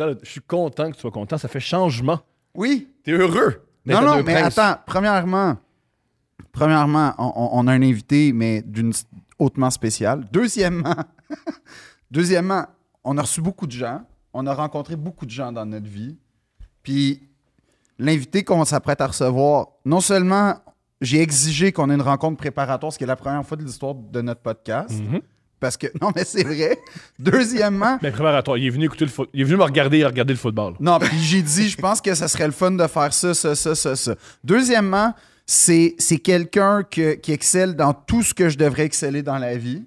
content, je suis content que tu sois content. Ça fait changement. Oui. T'es heureux. Non, non, mais Princes. attends. Premièrement, premièrement, on, a un invité, mais d'une hautement spéciale. Deuxièmement, deuxièmement, on a reçu beaucoup de gens. On a rencontré beaucoup de gens dans notre vie. Puis l'invité qu'on s'apprête à recevoir, non seulement j'ai exigé qu'on ait une rencontre préparatoire, ce qui est la première fois de l'histoire de notre podcast. Mhm. Parce que, non, mais c'est vrai. Deuxièmement, Ben, préparatoire. Il est venu écouter le foot. Il est venu me regarder et regarder le football. non, puis j'ai dit, je pense que ça serait le fun de faire ça, ça, ça, ça, ça. Deuxièmement, c'est c'est quelqu'un que- qui excelle dans tout ce que je devrais exceller dans la vie.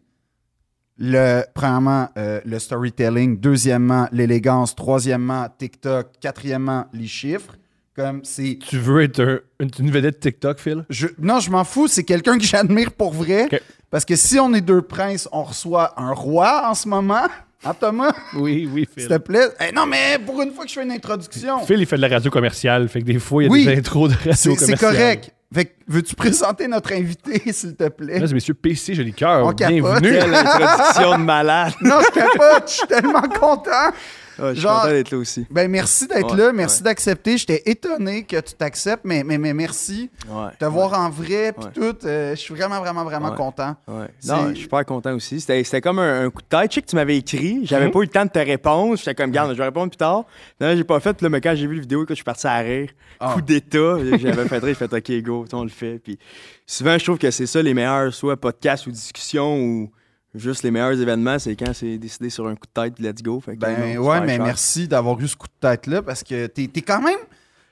Le, premièrement, euh, le storytelling. Deuxièmement, l'élégance. Troisièmement, TikTok. Quatrièmement, les chiffres. Comme c'est. Tu veux être un- une, une vedette TikTok, Phil? Je, non, je m'en fous. C'est quelqu'un que j'admire pour vrai. Ok. Parce que si on est deux princes, on reçoit un roi en ce moment. Hein, Thomas? Oui, oui, S'il te plaît. Eh, non, mais pour une fois que je fais une introduction. Phil, il fait de la radio commerciale. Fait que des fois, il y a Oui. des intros de radio commerciale. c'est correct. Fait que, veux-tu présenter notre invité, s'il te plaît? Mesdames et messieurs, PC Joli Cœur, On capote. bienvenue. Quelle introduction de malade. Non, je capote, je suis tellement content. Je suis content d'être là aussi. Ben, merci d'être Ouais, là, merci ouais. d'accepter. J'étais étonné que tu t'acceptes, mais, mais, mais merci. Ouais. Te voir en vrai, puis tout, euh, je suis vraiment, vraiment, vraiment content. Non, je suis super content aussi. C'était comme un, un coup de tête. Je sais que tu m'avais écrit. J'avais pas eu le temps de te répondre. J'étais comme, garde, je vais répondre plus tard. Non, j'ai pas fait. Là, mais quand j'ai vu la vidéo, écoute, je suis parti à rire. Ah. Coup d'état. J'avais fait rire. J'ai fait, OK, go, on le fait. Puis souvent, je trouve que c'est ça les meilleurs, soit podcasts ou discussions ou juste les meilleurs événements, c'est quand c'est décidé sur un coup de tête, let's go. Fait que, Ben non, ouais, mais cher. merci d'avoir eu ce coup de tête-là, parce que t'es es quand même,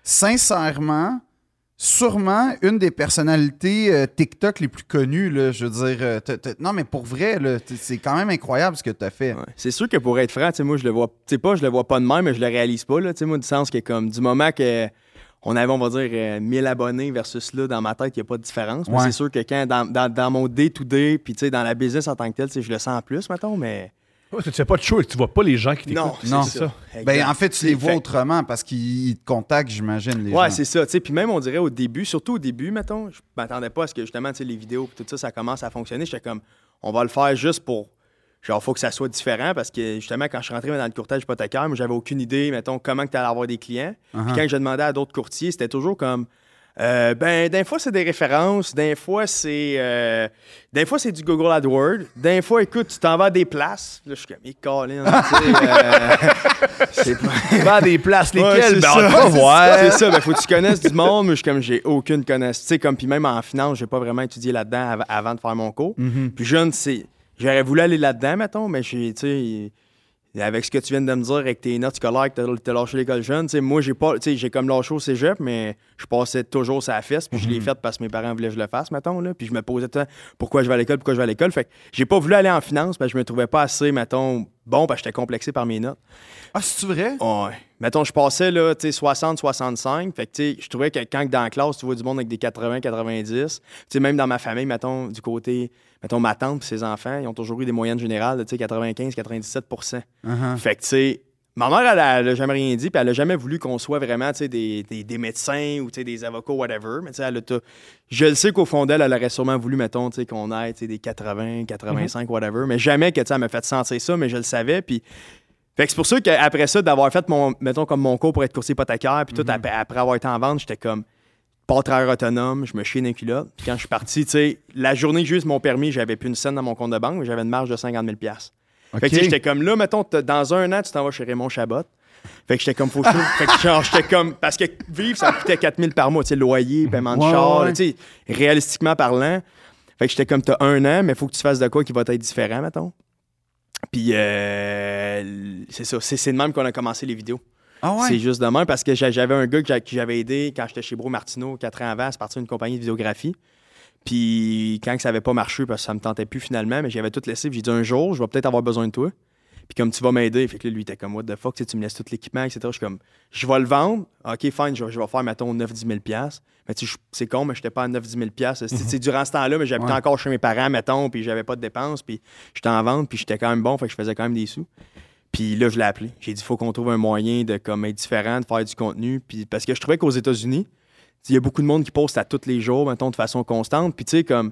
sincèrement, sûrement une des personnalités euh, TikTok les plus connues, là, je veux dire. euh, non, mais pour vrai, c'est quand même incroyable ce que tu as fait. Ouais. C'est sûr que pour être franc, moi, je le vois, pas, je le vois pas de même, mais je le réalise pas, là, moi, du sens que comme, du moment que on avait, on va dire, euh, 1000 abonnés versus là, dans ma tête, il n'y a pas de différence. Mais Ouais. c'est sûr que quand, dans, dans, dans mon day-to-day, puis tu sais, dans la business en tant que tel, tu sais, je le sens plus, mettons, mais... Ouais, tu fais pas de show et tu vois pas les gens qui t'écoutent. Non, Non. c'est ça. Ben, en fait, tu les vois fait. autrement parce qu'ils te contactent, j'imagine, les Ouais, gens. c'est ça. tu sais. Puis même, on dirait au début, surtout au début, mettons, je m'attendais pas à ce que justement, tu sais, les vidéos et tout ça, ça commence à fonctionner. J'étais comme, on va le faire juste pour. Genre, faut que ça soit différent parce que justement, quand je suis rentré dans le courtage hypothécaire, moi, j'avais aucune idée, mettons, comment tu allais avoir des clients. Puis Uh-huh. quand je demandais à d'autres courtiers, c'était toujours comme. euh, ben, d'un fois, c'est des références. D'un fois, c'est. euh, d'un fois, c'est du Google AdWords. D'un fois, écoute, tu t'en vas à des places. Là, je suis comme, hey, Colin, tu sais, euh, c'est pas. Vends des places, Ouais, lesquelles? c'est ben, ça. on va Ouais, voir. C'est ça, ben faut que tu connaisses du monde. Moi, je suis comme, j'ai aucune connaissance. Tu sais, comme, puis même en finance, j'ai pas vraiment étudié là-dedans av- avant de faire mon cours. Mhm. Puis jeune, c'est. J'aurais voulu aller là-dedans, mettons, mais tu sais, avec ce que tu viens de me dire, avec tes notes scolaires, que t'as, lâché l'école jeune, tu sais, moi, j'ai pas, tu sais, j'ai comme lâché au cégep, mais je passais toujours sa fesse, puis je l'ai fait parce que mes parents voulaient que je le fasse, mettons, là. Puis je me posais temps, pourquoi je vais à l'école, pourquoi je vais à l'école. Fait que j'ai pas voulu aller en finance, parce que je me trouvais pas assez, mettons, bon, parce que j'étais complexé par mes notes. Ah, c'est vrai? Ouais. Mettons, je passais, là, tu sais, 60, 65. Fait que, tu sais, je trouvais que quand dans la classe, tu vois du monde avec des 80, 90. Tu sais, même dans ma famille, mettons, du côté, mettons, ma tante et ses enfants, ils ont toujours eu des moyennes générales de, tu sais, 95, 97 Uh-huh. Fait que, tu sais, ma mère, elle, a- elle a jamais rien dit, puis elle a jamais voulu qu'on soit vraiment, des, des, des médecins ou, des avocats, whatever. Mais, tu sais, elle a tout- Je le sais qu'au fond d'elle, elle aurait sûrement voulu, mettons, qu'on sais, des 80, 85, whatever. Mais jamais que, tu sais, elle m'a fait sentir ça, mais je le savais, puis... Fait que c'est pour ça qu'après ça, d'avoir fait mon, mettons, comme mon cours pour être courtier hypothécaire, puis tout, après, après avoir été en vente, j'étais comme pas travailleur autonome, je me chiais dans les culottes. Puis quand je suis parti, tu sais, la journée que j'ai eu mon permis, j'avais plus une scène dans mon compte de banque, mais j'avais une marge de 50 000 Fait que j'étais comme là, mettons, dans un an, tu t'en vas chez Raymond Chabot. Fait que j'étais comme, faut que Fait que genre, j'étais comme, parce que vivre, ça me coûtait 4 000 par mois, tu sais, loyer, paiement de Ouais, char, ouais. tu sais, réalistiquement parlant. Fait que j'étais comme, t'as un an, mais faut que tu fasses de quoi qui va être différent, mettons. Puis, euh, c'est ça, c'est de même qu'on a commencé les vidéos. Ah ouais? C'est juste de même parce que j'a- j'avais un gars que j'a- que j'avais aidé quand j'étais chez Bro Martineau, 4 ans avant, à partir d'une compagnie de vidéographie. Puis quand ça n'avait pas marché parce que ça me tentait plus finalement, mais j'avais tout laissé. puis J'ai dit un jour, je vais peut-être avoir besoin de toi. Puis comme tu vas m'aider, fait que là, lui il était comme what the fuck, tu sais, tu me laisses tout l'équipement, etc. Je suis comme je vais le vendre, ok fine, je, vais- je vais faire mettons 9-10 000 pièces. Mais tu sais, je- c'est con, mais j'étais pas à 9-10 000 pièces. C'est durant ce temps-là, mais j'habitais Ouais. encore chez mes parents, mettons, puis j'avais pas de dépenses, puis j'étais en vente, puis j'étais quand même bon, fait que je faisais quand même des sous. Puis là, je l'ai appelé. J'ai dit, il faut qu'on trouve un moyen de comme, être différent, de faire du contenu. Puis parce que je trouvais qu'aux États-Unis, il y a beaucoup de monde qui poste à tous les jours, mettons, de façon constante. Puis tu sais, comme,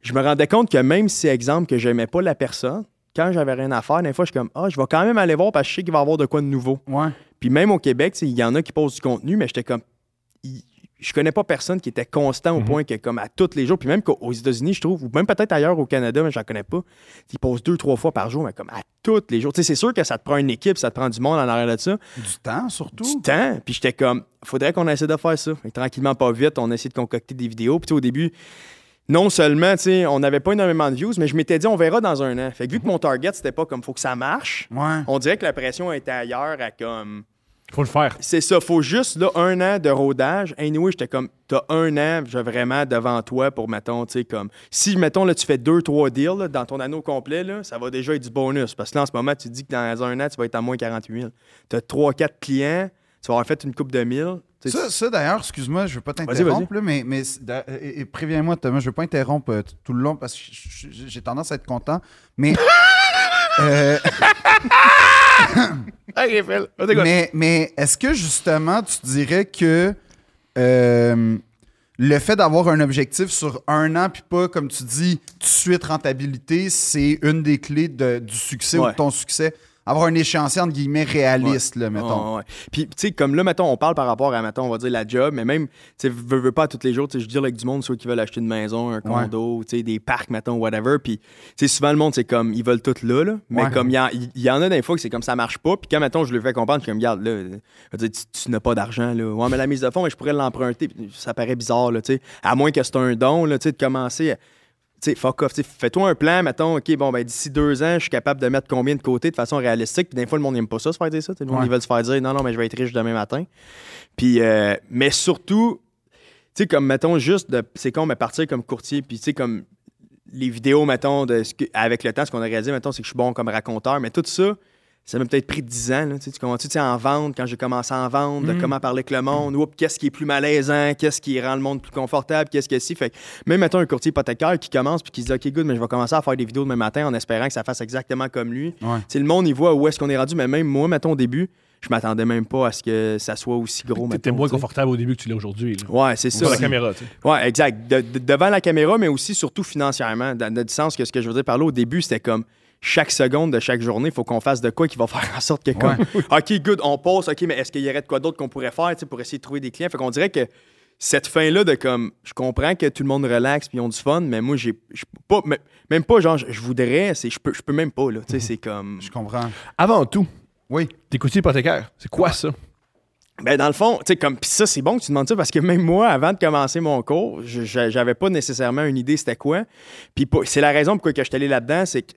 je me rendais compte que même si, exemple, que j'aimais pas la personne, quand j'avais rien à faire, des fois, je suis comme, ah, je vais quand même aller voir parce que je sais qu'il va y avoir de quoi de nouveau. Ouais. Puis même au Québec, il y en a qui posent du contenu, mais j'étais comme. Je connais pas personne qui était constant au Mhm. point que, comme à tous les jours, puis même qu'aux États-Unis, je trouve, ou même peut-être ailleurs au Canada, mais j'en connais pas, ils posent deux, trois fois par jour, mais comme à tous les jours. Tu sais, c'est sûr que ça te prend une équipe, ça te prend du monde en arrière de ça, Du temps, surtout. du temps. Puis j'étais comme, faudrait qu'on essaie de faire ça. Que tranquillement, pas vite, on essaie de concocter des vidéos. Puis tu sais, au début, non seulement, tu sais, on n'avait pas énormément de views, mais je m'étais dit, on verra dans un an. Fait que vu que mon target, c'était pas comme, faut que ça marche, Ouais. on dirait que la pression était ailleurs à comme. Faut le faire. C'est ça, faut juste là, un an de rodage. Anyway, j'étais comme, t'as un an j'ai vraiment devant toi pour, mettons, tu sais, comme, si, mettons, là, tu fais deux, trois deals là, dans ton anneau complet, là, ça va déjà être du bonus. Parce que là, en ce moment, tu te dis que dans un an, tu vas être à moins 48 000. T'as trois, quatre clients, tu vas avoir fait une coupe de mille. Ça, ça, d'ailleurs, excuse-moi, je ne veux pas t'interrompre, mais, mais c'est- d'a- et- et préviens-moi, Thomas, je ne veux pas interrompre euh, tout le long parce que j'ai tendance à être content. Mais, euh, mais, mais est-ce que justement, tu dirais que euh, le fait d'avoir un objectif sur un an, puis pas, comme tu dis, tout de suite rentabilité, c'est une des clés de- du succès ou de ton succès? Avoir un échéancier, entre guillemets, réaliste, là, mettons. Ouais, ouais. Puis, tu sais, comme là, mettons, on parle par rapport à, mettons, on va dire la job, mais même, tu sais, veux, veux pas tous les jours, tu sais, je dis avec du monde, ceux qui veulent acheter une maison, un condo, tu sais, des parcs, mettons, whatever. Puis, tu sais, souvent, le monde, c'est comme, ils veulent tout là, là. Mais comme, il y, en- il y en a des fois que c'est comme ça marche pas. Puis, quand, mettons, je le fais comprendre, je suis comme, regarde, là, tu, tu n'as pas d'argent, là. Ouais, mais la mise de fonds, mais je pourrais l'emprunter. Ça paraît bizarre, là, tu sais. À moins que c'est un don, là, tu sais, de commencer. à- sais, fuck off. Fais-toi un plan, mettons, OK, bon, ben d'ici deux ans, je suis capable de mettre combien de côté de façon réalistique. Puis des fois, le monde n'aime pas ça, se faire dire ça. Le monde, Ouais. ils veulent se faire dire, non, non, mais je vais être riche demain matin. Puis, euh, mais surtout, tu sais, comme, mettons, juste, de, c'est con, mais partir comme courtier, puis, tu sais, comme les vidéos, mettons, de avec le temps, ce qu'on a réalisé, mettons, c'est que je suis bon comme raconteur, mais tout ça, ça m'a peut-être pris 10 ans. Là, tu sais, tu tu en vente, quand j'ai commencé à en vendre, de Mm. comment parler avec le monde, oups, qu'est-ce qui est plus malaisant, qu'est-ce qui rend le monde plus confortable, qu'est-ce que si. Fait que même, mettons, un courtier hypothécaire qui commence puis qui se dit, OK, good, mais je vais commencer à faire des vidéos demain matin en espérant que ça fasse exactement comme lui. Ouais. Tu le monde, il voit où est-ce qu'on est rendu, mais même moi, mettons, au début, je m'attendais même pas à ce que ça soit aussi gros. T'étais mettons, moins tu confortable au début que tu l'es aujourd'hui. Ouais, c'est ça. Sur la caméra, tu sais. Ouais, exact. De- de- devant la caméra, mais aussi surtout financièrement. Dans, dans le sens que ce que je veux dire par là, au début, c'était comme chaque seconde de chaque journée, il faut qu'on fasse de quoi qui va faire en sorte que comme OK, good, on pause, OK, mais est-ce qu'il y aurait de quoi d'autre qu'on pourrait faire pour essayer de trouver des clients? Fait qu'on dirait que cette fin-là de comme je comprends que tout le monde relaxe puis ils ont du fun, mais moi j'ai pas mais- même pas genre je voudrais, c'est je peux je peux même pas là, tu sais, c'est comme Je comprends. Avant tout, Oui. t'es courtier hypothécaire. C'est quoi ça? Ben, dans le fond, tu sais, comme, pis ça, c'est bon que tu demandes ça parce que même moi, avant de commencer mon cours, j'avais pas nécessairement une idée c'était quoi. Puis pas- c'est la raison pourquoi que je suis allé là-dedans, c'est que,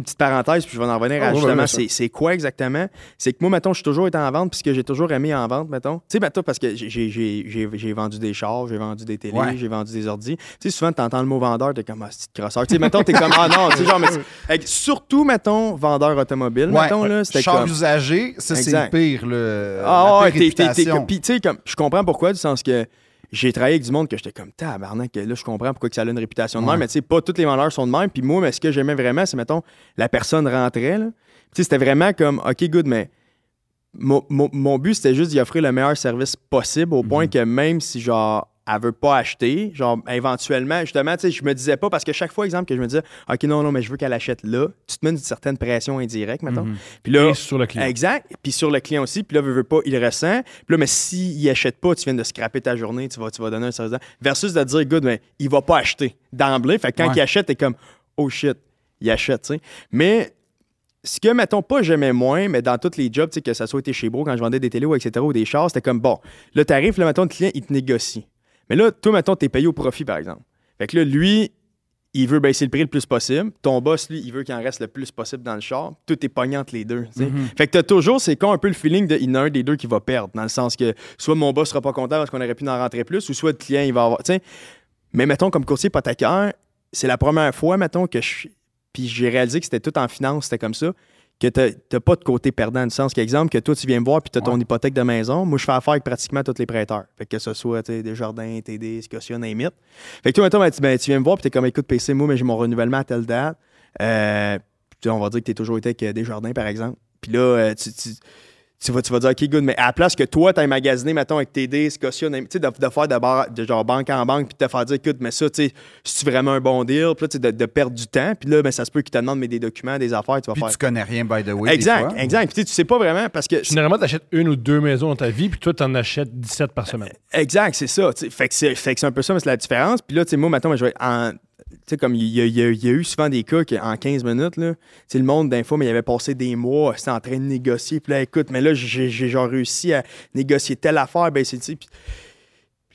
petite parenthèse, puis je vais en revenir Ah, à ouais, justement, ouais, c'est quoi exactement? C'est que moi, mettons, je suis toujours été en vente, puis ce que j'ai toujours aimé en vente, mettons. Tu sais, mettons, parce que j'ai- vendu des chars, j'ai vendu des télés, Ouais. j'ai vendu des ordi. Tu sais, souvent, t'entends le mot vendeur, t'es comme, ah, c'est crosseur? Tu sais, mettons, t'es comme, ah non, tu sais, genre, mais avec- surtout, mettons, vendeur automobile, mettons, là, c'était Char comme. usagé, ça, c'est pire. Le, Ah ouais, t'es- réputation. Puis tu sais, comme, je comprends pourquoi, du sens que j'ai travaillé avec du monde que j'étais comme tabarnak, que là, je comprends pourquoi que ça a une réputation de même, mais tu sais, pas tous les vendeurs sont de même. Puis moi, mais ce que j'aimais vraiment, c'est, mettons, la personne rentrait, là. Tu sais, c'était vraiment comme, OK, good, mais mon, mon- mon but, c'était juste d'y offrir le meilleur service possible au point que même si, genre, elle veut pas acheter, genre, éventuellement, justement, tu sais, je me disais pas, parce que chaque fois, exemple, que je me disais, OK, non, non, mais je veux qu'elle achète là, tu te mets une certaine pression indirecte, mettons. Mhm. Puis là, Et sur le client. Exact. Puis sur le client aussi. Puis là, veut, veut pas, il ressent. Puis là, mais s'il il achète pas, tu viens de scraper ta journée, tu vas, tu vas donner un service. Versus de dire, good, mais il va pas acheter d'emblée. Fait que quand Ouais. il achète, t'es comme, oh shit, il achète, tu sais. Mais ce que, mettons, pas j'aimais moins, mais dans tous les jobs, que ça soit été chez Bro, quand je vendais des télés ou etc., ou des chars, c'était comme, bon, le tarif, là, mettons, le client, il te négocie. Mais là, toi, mettons, t'es payé au profit, par exemple. Fait que là, lui, il veut baisser le prix le plus possible. Ton boss, lui, il veut qu'il en reste le plus possible dans le char. Tout est pognant entre les deux. Mhm. Fait que t'as toujours, c'est con un peu le feeling de il y en a un des deux qui va perdre. Dans le sens que soit mon boss sera pas content parce qu'on aurait pu en rentrer plus, ou soit le client, il va avoir. tu sais. Mais mettons, comme courtier hypothécaire, c'est la première fois, mettons, que je. Puis j'ai réalisé que c'était tout en finance, c'était comme ça. Que t'as t'as pas de côté perdant, du sens qu'exemple, que toi, tu viens me voir puis t'as ton Ouais. hypothèque de maison. Moi, je fais affaire avec pratiquement tous les prêteurs. Fait que ce soit, tu Desjardins, TD, Scotia, name it. Fait que toi, mettons, ben, tu, tu viens me voir puis t'es comme, écoute, PC, moi, mais j'ai mon renouvellement à telle date. Euh, on va dire que t'es toujours été avec euh, Desjardins, par exemple. Puis là, euh, tu, tu, tu vas, tu vas dire, OK, good, mais à la place que toi, tu aies magasiné, mettons, avec TD, Scotia, tu sais, de, de faire de, bar- de genre banque en banque, puis de te faire dire, écoute, mais ça, tu sais, c'est vraiment un bon deal, puis là, tu sais, de, de perdre du temps, puis là, ben, ça se peut qu'ils te demandent mais des documents, des affaires, tu vas Puis faire. tu connais rien, by the way. des exact, fois. exact. Puis tu sais, tu sais pas vraiment parce que. Généralement, tu achètes une ou deux maisons dans ta vie, puis toi, tu en achètes 17 par semaine. Exact, c'est ça. Fait que c'est fait que c'est un peu ça, mais c'est la différence. Puis là, tu sais, moi, maintenant, je vais en. Tu sais, comme il y, a- il y a- il y a eu souvent des cas qu'en 15 minutes, là, le monde d'info, mais il avait passé des mois, c'était en train de négocier. Puis là, écoute, mais là, j'ai genre réussi à négocier telle affaire, ben c'est, puis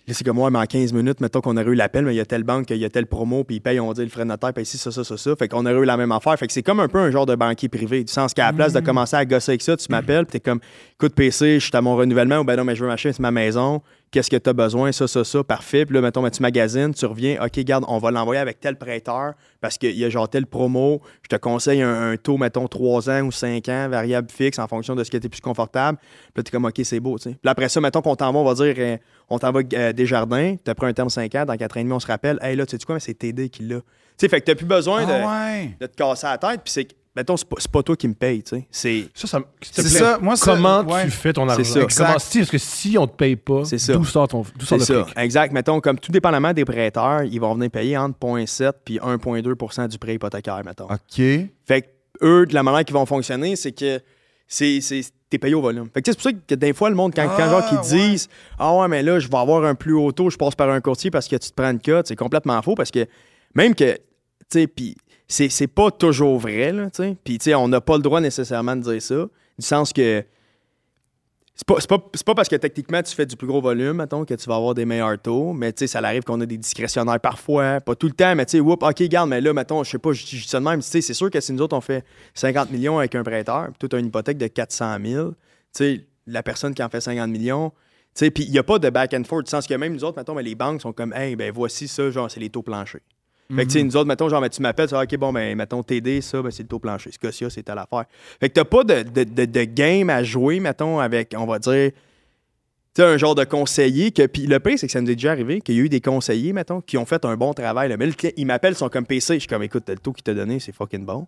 là, c'est comme moi, mais en 15 minutes, mettons qu'on aurait eu l'appel, mais il y a telle banque, il y a telle promo, puis ils payent, on dit le frais de notaire, puis ici, ça, ça, ça, ça. Fait qu'on aurait eu la même affaire. Fait que c'est comme un peu un genre de banquier privé, du sens qu'à la place de commencer à gosser avec ça, tu m'appelles, puis t'es comme, écoute, PC, je suis à mon renouvellement, ou ben non, mais je veux m'acheter, c'est ma maison. Qu'est-ce que tu as besoin? Ça, ça, ça, parfait. Puis là, mettons, ben, tu magasines, tu reviens, OK, garde, on va l'envoyer avec tel prêteur parce qu'il y a genre tel promo. Je te conseille un, un taux, mettons, 3 ans ou 5 ans, variable fixe en fonction de ce qui était plus confortable. Puis là, tu es comme, OK, c'est beau, tu sais. Puis après ça, mettons qu'on t'envoie, on va dire, euh, on t'envoie euh, des jardins, tu as pris un terme 5 ans, dans 4 ans et demi, on se rappelle, hey, là, tu sais quoi, mais c'est TD qui l'a. Tu sais, fait que tu plus besoin de, Ah ouais. de te casser la tête. Puis c'est, que, mettons, c'est pas, c'est pas toi qui me paye, tu sais. C'est. Ça, ça, C'est plaît, ça, moi, ça- comment ouais. tu fais ton C'est argent? ça. Exact. Comment, si, parce que si on te paye pas, C'est ça. d'où sort, ton, d'où sort C'est le ça, prix? exact. Mettons, comme tout dépendamment des prêteurs, ils vont venir payer entre 0,7 puis 1,2% du prêt hypothécaire, mettons. OK. Fait que eux, de la manière qu'ils vont fonctionner, c'est que c'est, c'est, t'es payé au volume. Fait que tu sais, c'est pour ça que des fois, le monde, quand, quand genre, qu'ils Ah, disent Ah ouais, mais là, je vais avoir un plus haut taux, je passe par un courtier parce que tu te prends une cote, c'est complètement faux parce que même que, tu sais, puis c'est, c'est pas toujours vrai, là, tu sais. Puis, tu sais, on n'a pas le droit nécessairement de dire ça, du sens que. C'est pas, c'est, pas, c'est pas parce que techniquement tu fais du plus gros volume, mettons, que tu vas avoir des meilleurs taux, mais tu sais, ça arrive qu'on a des discrétionnaires parfois, pas tout le temps, mais tu sais, whoop, ok, garde, mais là, mettons, je sais pas, je dis ça de même, tu sais, c'est sûr que si nous autres on fait 50 millions avec un prêteur, puis toi, as une hypothèque de 400 000, tu sais, la personne qui en fait 50 millions, puis il n'y a pas de back and forth, du sens que même nous autres, mettons, mais les banques sont comme, hey, ben voici ça, genre, c'est les taux planchers. Fait que, tu sais, nous autres, mettons, genre, ben, tu m'appelles, tu dis, OK, bon, ben, mettons, TD, ça, ben, c'est le taux plancher. Scotia, c'est telle affaire. Fait que t'as pas de, de, de, de game à jouer, mettons, avec, on va dire, tu sais, un genre de conseiller que. Puis le pire, c'est que ça nous est déjà arrivé qu'il y a eu des conseillers, mettons, qui ont fait un bon travail. là. Mais ils m'appellent, ils sont comme PC. Je suis comme, écoute, le taux qu'il t'a donné, c'est fucking bon.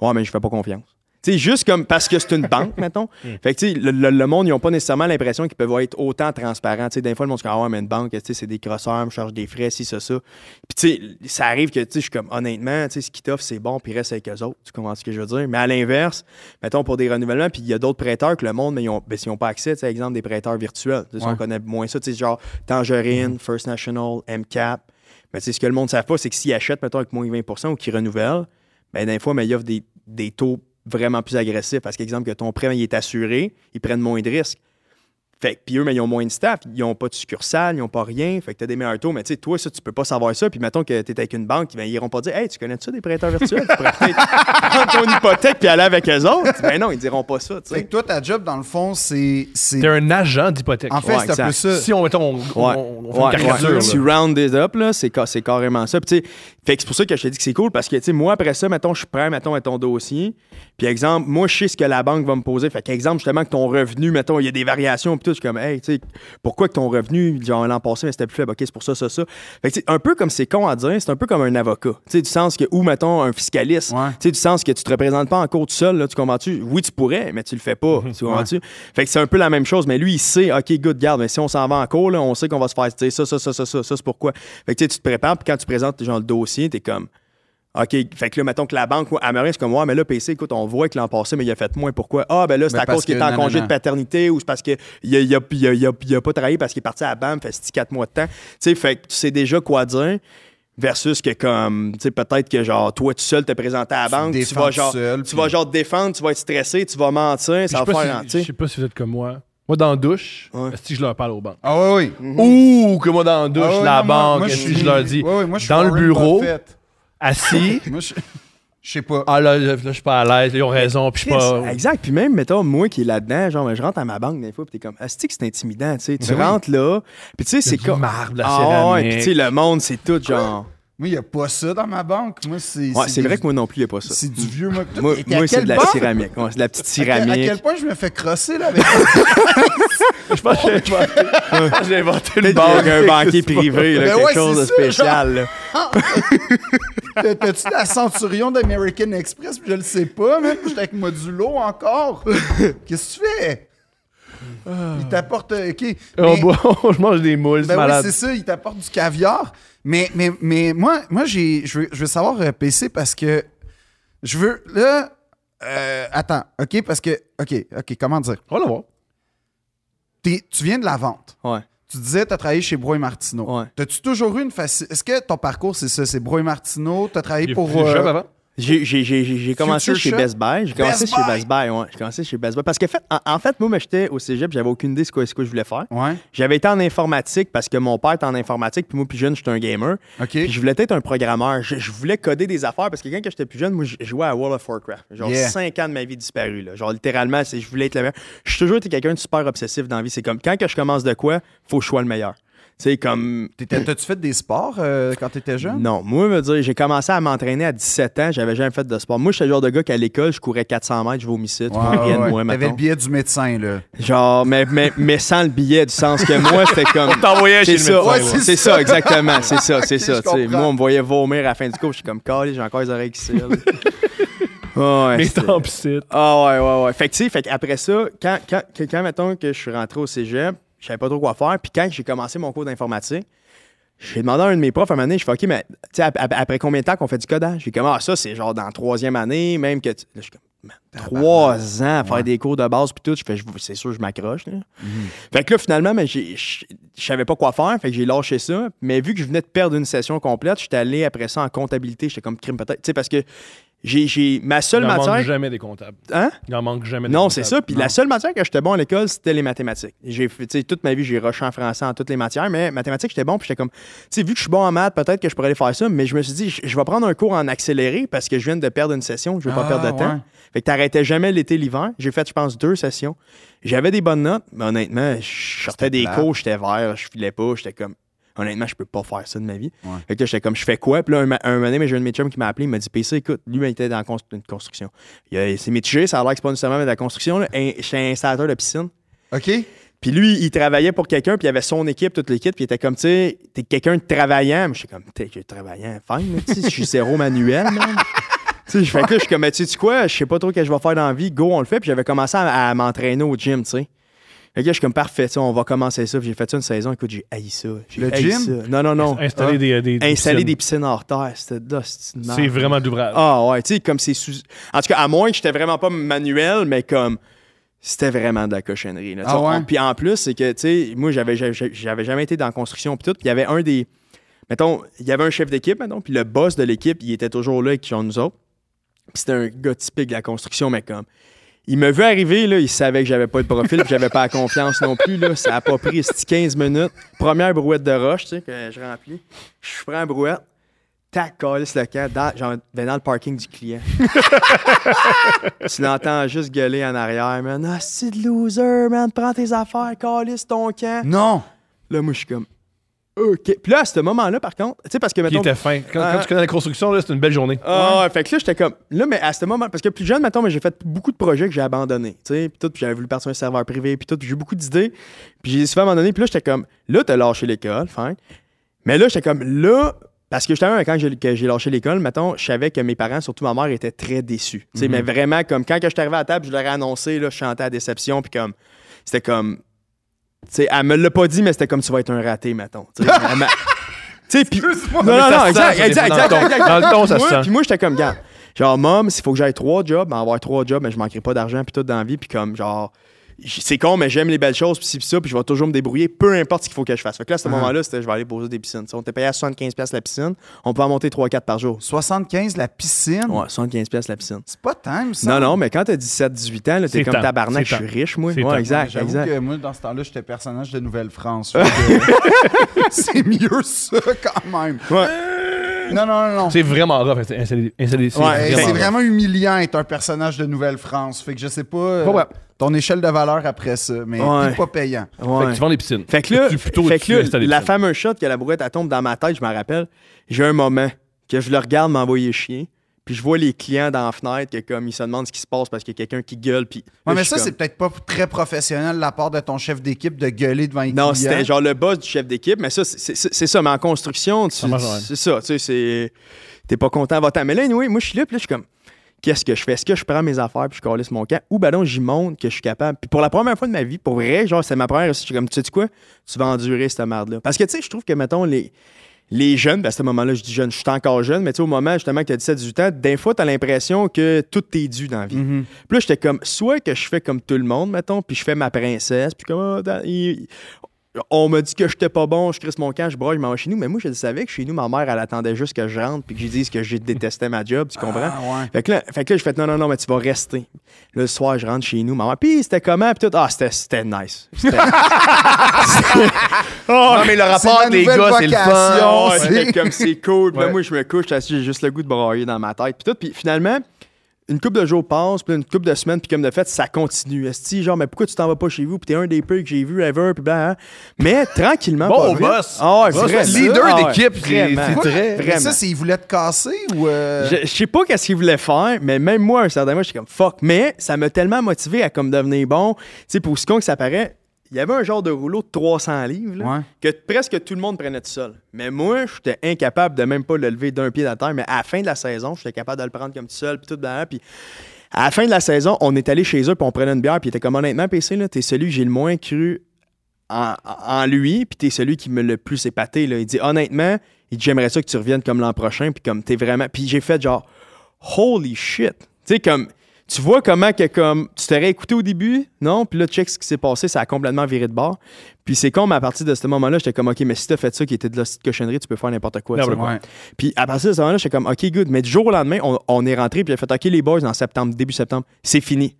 Ouais, mais je fais pas confiance. Sais, juste comme parce que c'est une banque, mettons. Fait que, tu sais, le, le- le monde, ils n'ont pas nécessairement l'impression qu'ils peuvent être autant transparents. Tu sais, des fois, le monde se dit, ah ouais, mais une banque, tu sais, c'est des crosseurs, me charge des frais, si, ça, ça. Puis, tu sais, ça arrive que, tu sais, je suis comme, honnêtement, tu sais, ce qu'ils t'offrent, c'est bon, puis reste avec eux autres. Tu comprends ce que je veux dire? Mais à l'inverse, mettons, pour des renouvellements, puis il y a d'autres prêteurs que le monde, mais ils n'ont ont pas accès, tu sais, exemple, des prêteurs virtuels. Ouais. On connaît moins ça, tu sais, genre Tangerine, First National, MCAP. Mais tu sais, ce que le monde ne savent pas, c'est que s'ils achètent, mettons, avec moins 20% ou qu'ils renouvellent, ben, des fois, mais ils offrent des, des taux vraiment plus agressifs. Parce qu'exemple, que ton prêt il est assuré, ils prennent moins de risques. Fait que, puis eux, mais ils ont moins de staff, ils n'ont pas de succursale, ils n'ont pas rien. Fait que tu as des meilleurs taux. Mais tu sais, toi, ça, tu peux pas savoir ça. Puis mettons que tu es avec une banque, ben, ils iront pas dire Hey, tu connais ça des prêteurs virtuels? Tu pourrais peut-être prendre ton hypothèque puis aller avec eux autres. Ben non, ils diront pas ça. Fait que toi, ta job, dans le fond, c'est. c'est- T'es un agent d'hypothèque. En fait, Ouais, c'est un peu ça. si on, mettons, on, on- Ouais. on fait Ouais, une caricature, ouais. là. Tu round it up, là, c'est, c'est carrément ça. Puis, tu sais, fait que c'est pour ça que je te dis que c'est cool parce que, tu sais, moi, après ça, mettons, je suis prêt, mettons, à ton dossier. Puis, exemple, moi, je sais ce que la banque va me poser. Fait qu'exemple, justement, que ton revenu, mettons, il y a des variations. Puis, tout, je suis comme, hey, tu sais, pourquoi que ton revenu, genre, l'an passé, mais c'était plus faible? OK, c'est pour ça, ça, ça. Fait que, un peu comme c'est con à dire, c'est un peu comme un avocat. Tu sais, du sens que, ou, mettons, un fiscaliste. Ouais. Tu sais, du sens que tu te représentes pas en cours tout seul, là, tu comprends-tu? Oui, tu pourrais, mais tu le fais pas. Tu comprends-tu? Fait que c'est un peu la même chose, mais lui, il sait, OK, good, garde, mais si on s'en va en cours, là, on sait qu'on va se faire, tu sais, ça, ça, ça, ça, ça, ça, c'est pourquoi. Fait que tu te prépares, puis quand tu présentes, genre, le dossier, t'es comme, OK, fait que là, mettons que la banque, Amarin, c'est comme, ouais, mais là, PC, écoute, on voit que l'an passé, mais il a fait moins. Pourquoi? Ah, ben là, c'est à cause qu'il est en congé non. de paternité ou c'est parce qu'il a, il a, il a, il a- il a pas travaillé parce qu'il est parti à la BAM, fait 4 mois de temps. Tu sais, fait que tu sais déjà quoi dire. Versus que comme, tu sais, peut-être que genre, toi tout seul te présenter à la banque, tu vas genre, seul, tu vas genre te défendre, tu vas être stressé, tu vas mentir, ça va faire. Je sais pas si vous êtes comme moi. Moi, dans la douche, Ouais. si je leur parle aux banques? Ah, oui, oui. Ouh, que moi, dans la douche, Ah la non, banque, moi, si je leur dis, Ouais, ouais, moi, je suis dans le bureau? Assis, Moi, je je sais pas. ah là, là, je suis pas à l'aise, ils ont raison, puis je suis pas... Exact. Puis même, mettons, moi qui est là-dedans, genre, je rentre à ma banque des fois, puis t'es comme, que c'est intimidant, tu sais. Tu Ben oui. rentres là, puis tu sais, c'est du comme. marbre, de la Ah ouais, céramique. puis tu sais, le monde, c'est tout genre. Moi, il n'y a pas ça dans ma banque. Moi, c'est. Ouais, c'est vrai que moi non plus, il n'y a pas ça. C'est du vieux. Moi, Moi, moi, c'est de la céramique. Ouais, c'est de la petite À quel- À céramique. quel point je me fais crosser là avec Je pense que j'ai inventé- j'ai inventé une banque. un banquier privé, là, Ben quelque chose de spécial. là. T'as- T'as-tu la centurion d'American Express? Puis Je le sais pas, même. J'étais avec Modulo encore. Qu'est-ce que tu fais? Il t'apporte. euh, OK. Mais- je mange des moules, c'est ben oui, malade. c'est ça, il t'apporte du caviar. Mais, mais, mais moi, moi j'ai, je, veux, je veux savoir, euh, PC, parce que je veux. Là. euh, attends, OK, parce que. OK, OK, comment dire? On va le voir. T'es- tu viens de la vente. Ouais. Tu disais, tu as travaillé chez Bro et Martineau. Ouais. T'as-tu toujours eu une facilité. Est-ce que ton parcours, c'est ça? C'est Bro et Martineau? Tu as travaillé J'ai pour. euh, jobs avant. J'ai, j'ai, j'ai, j'ai- j'ai commencé chez? Best Buy. J'ai commencé chez! Best Buy, ouais. J'ai commencé chez Best Buy. Parce que, fait, en, en fait, moi, j'étais au cégep, j'avais aucune idée de ce que, ce que je voulais faire. Ouais. J'avais été en informatique parce que mon père était en informatique, puis moi, plus jeune, j'étais un gamer. OK. Puis je voulais être un programmeur. Je, je voulais coder des affaires parce que quand j'étais plus jeune, moi, je jouais à World of Warcraft. Genre, Yeah. 5 ans de ma vie disparu. Là. Genre, littéralement, je voulais être le meilleur. Je suis toujours été quelqu'un de super obsessif dans la vie. C'est comme, quand que je commence de quoi, faut que je sois le meilleur. Tu sais, comme. T'as-tu fait des sports euh, quand t'étais jeune? Non, moi, me dire, j'ai commencé à m'entraîner à 17 ans, j'avais jamais fait de sport. Moi, j'étais le genre de gars qu'à l'école, je courais 400 mètres, je vomissais, tu rien ouais, de moi. T'avais le billet du médecin, là. Genre, mais, mais, mais sans le billet, du sens que moi, c'était comme. T'envoyais chez C'est le ça, médecin. Ouais, c'est ça. ça, exactement. C'est ça, c'est ça. je. Moi, on me voyait vomir à la fin du cours. Je suis comme, calé, j'ai encore les oreilles qui cillent. ouais, psy. Ah ouais, ouais, ouais. Fait que, tu sais, fait après ça, quand, quand, quand, mettons, que je suis rentré au cégep, je savais pas trop quoi faire. Puis quand j'ai commencé mon cours d'informatique, j'ai demandé à un de mes profs à un moment donné, je fais, OK, mais après combien de temps qu'on fait du codage? J'ai comme, ah, ça, c'est genre dans la troisième année, même que. tu- Là, je suis comme, trois ans à faire Ouais. des cours de base, puis tout. Je fais, c'est sûr, je m'accroche. là. Fait que là, finalement, mais je savais pas quoi faire, fait que j'ai lâché ça. Mais vu que je venais de perdre une session complète, j'étais allé après ça en comptabilité. J'étais comme crime peut-être. Tu sais, parce que j'ai, j'ai ma Il seule en manque jamais des comptables. Hein? Il en manque jamais des Non, comptables. c'est ça. Puis la seule matière que j'étais bon à l'école, c'était les mathématiques. J'ai fait, tu sais, toute ma vie, j'ai rushé en français en toutes les matières, mais mathématiques, j'étais bon. Puis j'étais comme, tu sais, vu que je suis bon en maths, peut-être que je pourrais aller faire ça, mais je me suis dit, je, vais prendre un cours en accéléré parce que je viens de perdre une session, je veux pas Ah, perdre de temps. Fait que t'arrêtais jamais l'été, l'hiver. J'ai fait, je pense, deux sessions. J'avais des bonnes notes, mais honnêtement, je sortais des plate. cours, j'étais vert, je filais pas, j'étais comme. Honnêtement, je peux pas faire ça de ma vie. Ouais. Fait que j'étais comme, je fais quoi? Puis là, un, moment donné, j'ai un de mes chums qui m'a appelé, il m'a dit, PC, écoute, lui, il était dans une construction. Il C'est mitigé, ça a l'air que c'est pas nécessairement de la construction. là. Un- installateur de piscine. OK? Puis lui, il travaillait pour quelqu'un, puis il avait son équipe, toute l'équipe, puis il était comme, tu sais, t'es quelqu'un de travaillant. Mais j'étais comme, t'es travaillant, fine, tu sais, je suis zéro manuel, man. Tu sais, je fais que je suis comme, tu sais quoi, je sais pas trop ce que je vais faire dans la vie, go, on le fait. Puis j'avais commencé à, à m'entraîner au gym, tu sais. Là, je suis comme, parfait, on va commencer ça. J'ai fait ça une saison, écoute, j'ai haï ça. Le haï gym? ça. Non, non, non. Installer Ah. des, des, des Installer piscines. des piscines hors terre, c'était c'est vraiment de l'ouvrage. Ah ouais, tu sais, comme c'est sous. En tout cas, à moins que j'étais vraiment pas manuel, mais comme. C'était vraiment de la cochonnerie. Là. Tu Ah ouais? Puis en plus, c'est que, tu sais, moi, j'avais, j'avais, j'avais jamais été dans la construction. Puis tout. Puis il y avait un des. Mettons, il y avait un chef d'équipe, mettons, puis le boss de l'équipe, il était toujours là avec nous autres. Puis c'était un gars typique de la construction, mais comme. Il me vu arriver, là, il savait que j'avais pas de profil, puis j'avais pas la confiance non plus. Là. Ça a pas pris esti, 15 minutes. Première brouette de roche, tu sais, que je remplis. Je prends la brouette. Tac, calisse le camp, dans, genre, ben, dans le parking du client. tu l'entends juste gueuler en arrière, man. Ah, c'est de loser, man. Prends tes affaires, calisse ton camp. Non! Là, moi, je suis comme. OK. Puis là, à ce moment-là, par contre, tu sais, parce que Qui mettons. était fin. Quand, Ah. quand tu connais la construction, là, c'est une belle journée. Ah, ouais, fait que là, j'étais comme. Là, mais à ce moment, parce que plus jeune, mettons, mais j'ai fait beaucoup de projets que j'ai abandonnés. Tu sais, puis tout, puis j'avais voulu partir sur un serveur privé, puis tout, puis j'ai eu beaucoup d'idées. Puis j'ai souvent abandonné, puis là, j'étais comme. Là, t'as lâché l'école, fin. Mais là, j'étais comme. Là. Parce que justement, quand j'ai, lâché l'école, mettons, je savais que mes parents, surtout ma mère, étaient très déçus. Tu sais, mais vraiment, comme quand que je suis arrivé à la table, je leur ai annoncé, là, je chantais à déception, puis comme. C'était comme. Sais, elle me l'a pas dit, mais c'était comme tu vas être un raté, mettons. Tu sais, puis. Non, non, non, se exact, exact, dans exact, le ton. exact. Dans le ton, ça Puis se moi- sent. Puis moi, j'étais comme, gars, genre, mom, s'il faut que j'aille trois jobs, ben, avoir trois jobs, mais je manquerai pas d'argent, puis tout dans la vie, puis comme, genre, c'est con, mais j'aime les belles choses, puis ça, puis je vais toujours me débrouiller, peu importe ce qu'il faut que je fasse. Fait que là, à ce Ah. moment-là, c'était, je vais aller poser des piscines. Tu sais, on était payé à 75$ piastres la piscine, on peut en monter 3-4 par jour. 75, la piscine? Ouais, 75$ piastres la piscine. C'est pas tant, ça. Non, non, mais quand t'as 17-18 ans, là, t'es C'est comme temps. tabarnak, je suis riche, moi. C'est Ouais, temps. exact, J'avoue exact. que moi, dans ce temps-là, j'étais personnage de Nouvelle-France. C'est mieux ça, quand même. Ouais. Non, non, non, non. C'est vraiment rough. Installer, c'est Ouais, Hey, vraiment c'est rough. vraiment humiliant être un personnage de Nouvelle-France. Fait que je sais pas euh, ton échelle de valeur après ça, mais Ouais. pis pas payant. Fait que tu vends des piscines. Fait que là, Tu- plutôt, fait tu que là, installes des la piscines. fameuse shot que la brouette elle tombe dans ma tête, je me rappelle, j'ai un moment que je le regarde m'envoyer chier, puis je vois les clients dans la fenêtre que comme ils se demandent ce qui se passe parce qu'il y a quelqu'un qui gueule puis Ouais, là, mais ça, c'est peut-être pas très professionnel de la part de ton chef d'équipe de gueuler devant les Non, clients. c'était genre le boss du chef d'équipe, mais ça c'est- c'est c'est ça, mais en construction, tu- Ça c'est ça, tu sais c'est t'es pas content va-t'en. Mais là, anyway, moi je suis là, puis là je suis comme qu'est-ce que je fais? Est-ce que je prends mes affaires puis je calisse mon camp? Ou ben non, j'y montre que je suis capable. Puis pour la première fois de ma vie, pour vrai, genre, c'est ma première aussi, je suis comme, tu sais quoi? Tu vas endurer cette merde-là. Parce que, tu sais, je trouve que, mettons, les, les jeunes, ben à ce moment-là, je dis jeune, je suis encore jeune, mais tu sais, au moment justement que tu as 17-18 ans, des fois, tu as l'impression que tout t'est dû dans la vie. Mhm. Puis là, j'étais comme, soit que je fais comme tout le monde, mettons, puis je fais ma princesse, puis comme, dans- il- on m'a dit que j'étais pas bon, je crisse mon camp, je broye, je m'en vais chez nous, mais moi, je le savais que chez nous, ma mère, elle attendait juste que je rentre, puis que je dise que je détestais ma job, tu comprends? Ah, ouais. Fait que là, fait que là, je fais non, non, non, mais tu vas rester. Là, le soir, je rentre chez nous. Maman, puis c'était comment? Puis tout. Ah, c'était, c'était nice. C'était- Non, mais le rapport des gars, c'est le fun. Ouais, comme c'est cool. Ouais. moi, je me couche, j'ai j'ai juste le goût de brailler dans ma tête. Puis tout. Puis finalement, une couple de jours passe, puis une couple de semaines, puis comme de fait, ça continue. Esti, genre, mais pourquoi tu t'en vas pas chez vous? Puis t'es un des peu que j'ai vu ever, puis bla, hein. Mais tranquillement, Bon pas vite. boss. Ah ouais, Boss, vraiment. leader Ah ouais, d'équipe, c'est- très- Mais Vraiment. ça, c'est il voulait te casser ou. euh, Je, je sais pas qu'est-ce qu'il voulait faire, mais même moi, un certain moment, j'étais comme fuck. Mais ça m'a tellement motivé à comme devenir bon. Tu sais, pour ce con que ça paraît, il y avait un genre de rouleau de 300 livres là, Ouais. que presque tout le monde prenait tout seul. Mais moi, j'étais incapable de même pas le lever d'un pied à terre. Mais à la fin de la saison, j'étais capable de le prendre comme tout seul, puis tout dedans. Puis à la fin de la saison, on est allé chez eux, puis on prenait une bière, puis il était comme honnêtement, PC, là, t'es celui que j'ai le moins cru en, en lui, puis t'es celui qui me le plus épaté. Là. Il dit honnêtement, il dit j'aimerais ça que tu reviennes comme l'an prochain, puis comme t'es vraiment. Puis j'ai fait genre holy shit. Tu sais, comme. Tu vois comment que comme tu t'aurais écouté au début, non? Puis là, check ce qui s'est passé, ça a complètement viré de bord. Puis c'est con, mais à partir de ce moment-là, j'étais comme, OK, mais si t'as fait ça qui était de la petite cochonnerie, tu peux faire n'importe quoi. Ouais. Puis à partir de ce moment-là, j'étais comme, OK, good. Mais du jour au lendemain, on, on est rentré, puis a fait, OK, les boys, en septembre, début septembre, c'est fini.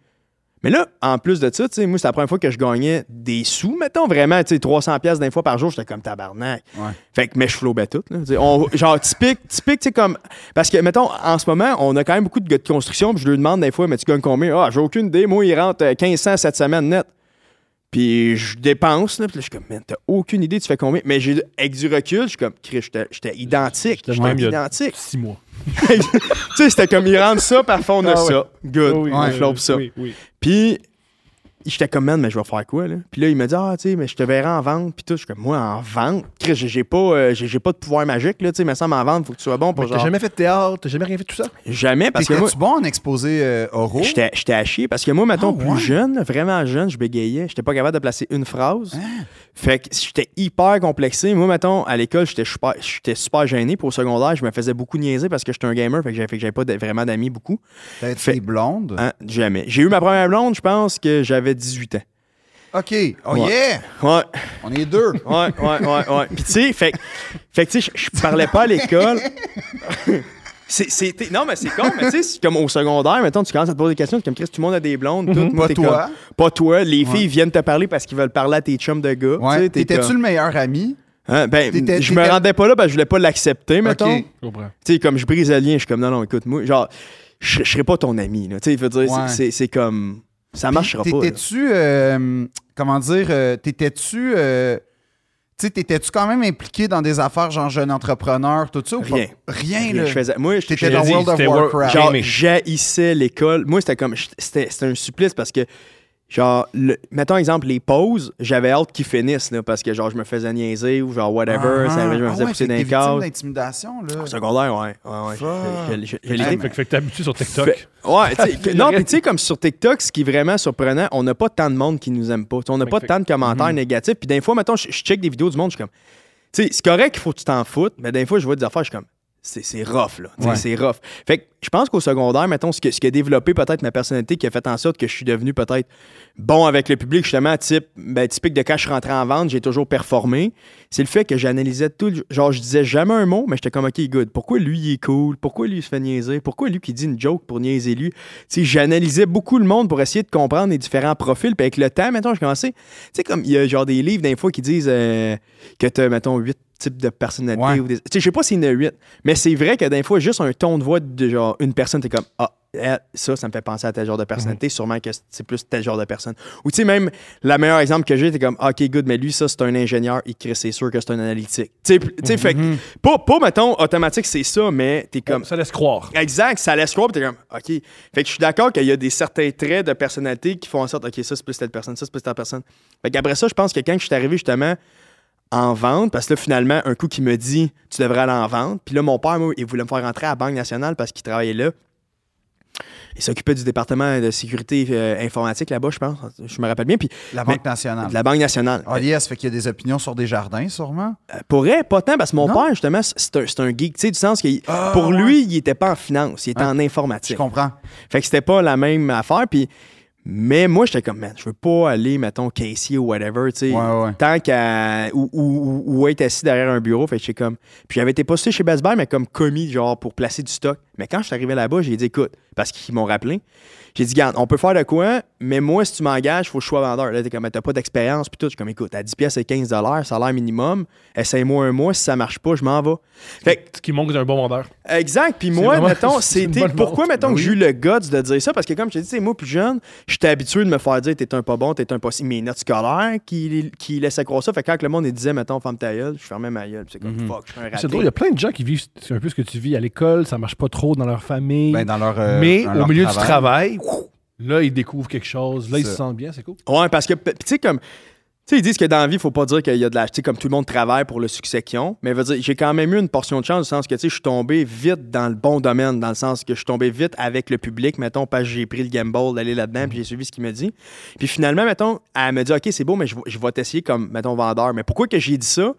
Mais là, en plus de ça, moi, c'est la première fois que je gagnais des sous, mettons, vraiment, tu sais, 300 pièces d'un fois par jour, j'étais comme tabarnak. Ouais. Fait que, mais je flobais tout, là. On- genre, typique, typique, tu sais, comme. Parce que, mettons, en ce moment, on a quand même beaucoup de gars de construction, puis je lui demande des fois, mais tu gagnes combien? Ah, j'ai aucune idée. Moi, il rentre euh, 1500 cette semaine net. Puis je dépense, là, puis là, je suis comme, man, t'as aucune idée, tu fais combien? Mais j'ai, avec du recul, je suis comme, Chris, j'étais j'étais identique. J'étais identique. Six mois. tu sais, c'était comme, il rentre ça, parfois on a Ah ouais. ça. Good. Oui, on oui, flope oui, ça. Oui, oui. Puis, j'étais comme, man, mais je vais faire quoi, là? Puis là, il me dit, ah, tu sais, mais je te verrai en vente. Puis tout, je suis comme, moi, en vente? Chris, j'ai j'ai pas, euh, j'ai pas de pouvoir magique, là, tu sais, mais ça, en vente, faut que tu sois bon pour Mais T'as jamais fait de théâtre, t'as jamais rien fait de tout ça? Jamais, parce que moi, T'étais-tu bon en exposé euh, oraux? j'étais j'étais à chier. Parce que moi, mettons, Ah, plus ouais? jeune, vraiment jeune, je bégayais. J'étais pas capable de placer une phrase. Hein? Fait que j'étais hyper complexé. Moi, mettons, à l'école, j'étais super, j'étais super gêné. Pour au secondaire, je me faisais beaucoup niaiser parce que j'étais un gamer. Fait que j'avais fait que j'avais pas de- vraiment d'amis beaucoup. T'as Fait- été blonde? Hein, jamais. J'ai eu ma première blonde, je pense que j'avais 18 ans. OK. Oh Ouais. yeah! Ouais. On est deux. Ouais, ouais, ouais, ouais. Puis tu sais, fait, fait que tu sais, je parlais pas à l'école. C'est-. Non, mais c'est con, mais tu sais, comme au secondaire, mettons, tu commences à te poser des questions, comme Chris, tout le monde a des blondes, tout. moi, Pas toi. comme- pas toi. Les filles viennent te parler parce qu'ils veulent parler à tes chums de gars. Ouais. T'étais-tu comme- le meilleur ami? Hein, ben, je me rendais pas là parce que je voulais pas l'accepter, mettons. OK. Je comprends. Tu sais, comme je brise le lien, je suis comme, non, non, écoute, moi, genre, je je serais pas ton ami, là. Tu sais, il veut dire, c'est- Ouais. c'est- c'est comme. Ça marchera pas. T'étais-tu. euh, comment dire? euh, T'étais-tu. euh, tu sais, t'étais-tu quand même impliqué dans des affaires genre jeune entrepreneur, tout ça? ou pas? Rien. Rien, Rien, là. je faisais. Moi, je- dans World of Warcraft. Genre, Gaming. j'haïssais l'école. Moi, c'était comme. C'était c'était un supplice parce que, genre, le- mettons exemple, les pauses, j'avais hâte qu'ils finissent, là, parce que, genre, je me faisais niaiser ou, genre, whatever, ça, je me Ah, faisais ouais, pousser dans les cases. d'intimidation, là. Au secondaire, ouais. ouais, ouais. Je- je- je- je Hey, l'étais. mais- Fait, que- fait que t'es habitué sur TikTok. Fait- ouais, non, puis tu sais, comme sur TikTok, ce qui est vraiment surprenant, on n'a pas tant de monde qui nous aime pas. On n'a pas Fait- tant de commentaires Mhm. négatifs. Puis des fois, mettons, je, je check des vidéos du monde, je suis comme, tu sais, c'est correct qu'il faut que tu t'en foutes, mais des fois, je vois des affaires, je suis comme, c'est c'est rough, là. Ouais. C'est rough. Fait que je pense qu'au secondaire, mettons, ce, que- ce qui a développé peut-être ma personnalité, qui a fait en sorte que je suis devenu peut-être bon avec le public, justement, type, ben, typique de quand je suis rentré en vente, j'ai toujours performé, c'est le fait que j'analysais tout. le- Genre, je disais jamais un mot, mais j'étais comme, OK, good. Pourquoi lui, il est cool? Pourquoi lui, il se fait niaiser? Pourquoi lui qui dit une joke pour niaiser lui? Tu sais, j'analysais beaucoup le monde pour essayer de comprendre les différents profils. Puis avec le temps, mettons, je commençais. Tu sais, comme il y a genre des livres, des fois, qui disent euh, que tu as, mettons, huit types de personnalités. Ouais. ou des- je sais pas s'il y en a huit, mais c'est vrai que des fois, juste un ton de voix de genre une personne, t'es comme, ah, elle, ça, ça me fait penser à tel genre de personnalité. Sûrement que c'est plus tel genre de personne. Ou tu sais, même, le meilleur exemple que j'ai, t'es comme, OK, good, mais lui, ça, c'est un ingénieur. Il crée, c'est sûr que c'est un analytique. Tu sais, fait que, pas, pas, mettons, automatique, c'est ça, mais t'es comme, Ça laisse croire. Exact, ça laisse croire, t'es comme, OK. Fait que je suis d'accord qu'il y a des certains traits de personnalité qui font en sorte, OK, ça c'est plus telle personne, ça c'est plus telle personne. Fait qu'après ça, je pense que quand je suis arrivé justement en vente, parce que là, finalement, un coup qui me dit, tu devrais aller en vente, puis là, mon père, moi, il voulait me faire rentrer à la Banque nationale parce qu'il travaillait là. il s'occupait du département de sécurité euh, informatique là-bas, je pense. Je me rappelle bien. Puis La Mais- Banque nationale. de la Banque nationale. Ah, yes, fait qu'il y a des opinions sur des jardins, sûrement? Euh, Pourrait, pas tant, parce que mon Non? père, justement, c'est un, geek, tu sais, du sens que Ah, pour ouais. lui, il était pas en finance, il était Ouais. en Je informatique. comprends. Fait que c'était pas la même affaire. Puis, mais moi, j'étais comme, man, je veux pas aller, mettons, Casey ou whatever, tu sais. Ouais, ouais. Tant qu'à. Ou, ou, ou être assis derrière un bureau. Fait que j'étais comme. Puis j'avais été posté chez Best Buy, mais comme commis, genre, pour placer du stock. Mais quand je suis arrivé là-bas, j'ai dit, écoute, parce qu'ils m'ont rappelé, j'ai dit, garde, on peut faire de quoi, mais moi, si tu m'engages, il faut que je sois vendeur. Là, t'es comme, t'as pas d'expérience, puis tout. Je suis comme, écoute, à 10 pièces et 15 salaire minimum, essaye-moi un mois, si ça marche pas, je m'en vais. Fait que Ce qui manque d'un bon vendeur. Exact. Puis moi, vraiment- mettons, c'était. Pourquoi, mettons, Ben que oui. j'ai eu le guts de dire ça? Parce que, comme je t'ai dit, c'est moi, plus jeune, j'étais habitué de me faire dire, t'es un pas bon, t'es un pas si. Mes notes scolaires qui, qui laissaient croire ça. Fait que quand le monde il disait, mettons, ferme ta gueule, je fermais ma gueule. Puis C'est comme, Mhm. fuck, je suis un C'est raté. drôle, il y a plein de gens qui vivent c'est un peu ce que tu vis à l'école, ça marche pas trop dans leur famille. Ben, dans leur. euh, mais dans au leur milieu du travail, là, ils découvrent quelque chose, là, ils se sentent bien, c'est cool. Ouais, parce que, tu sais, comme. Tu sais, ils disent que dans la vie, il faut pas dire qu'il y a de la. Tu sais, comme tout le monde travaille pour le succès qu'ils ont. Mais veut dire, j'ai quand même eu une portion de chance, du sens que, tu sais, je suis tombé vite dans le bon domaine, dans le sens que je suis tombé vite avec le public, mettons, parce que j'ai pris le gamble d'aller là-dedans, puis j'ai suivi ce qu'il me dit. Puis finalement, mettons, elle me dit, OK, c'est beau, mais je, je vais t'essayer comme, mettons, vendeur. Mais pourquoi que j'ai dit ça?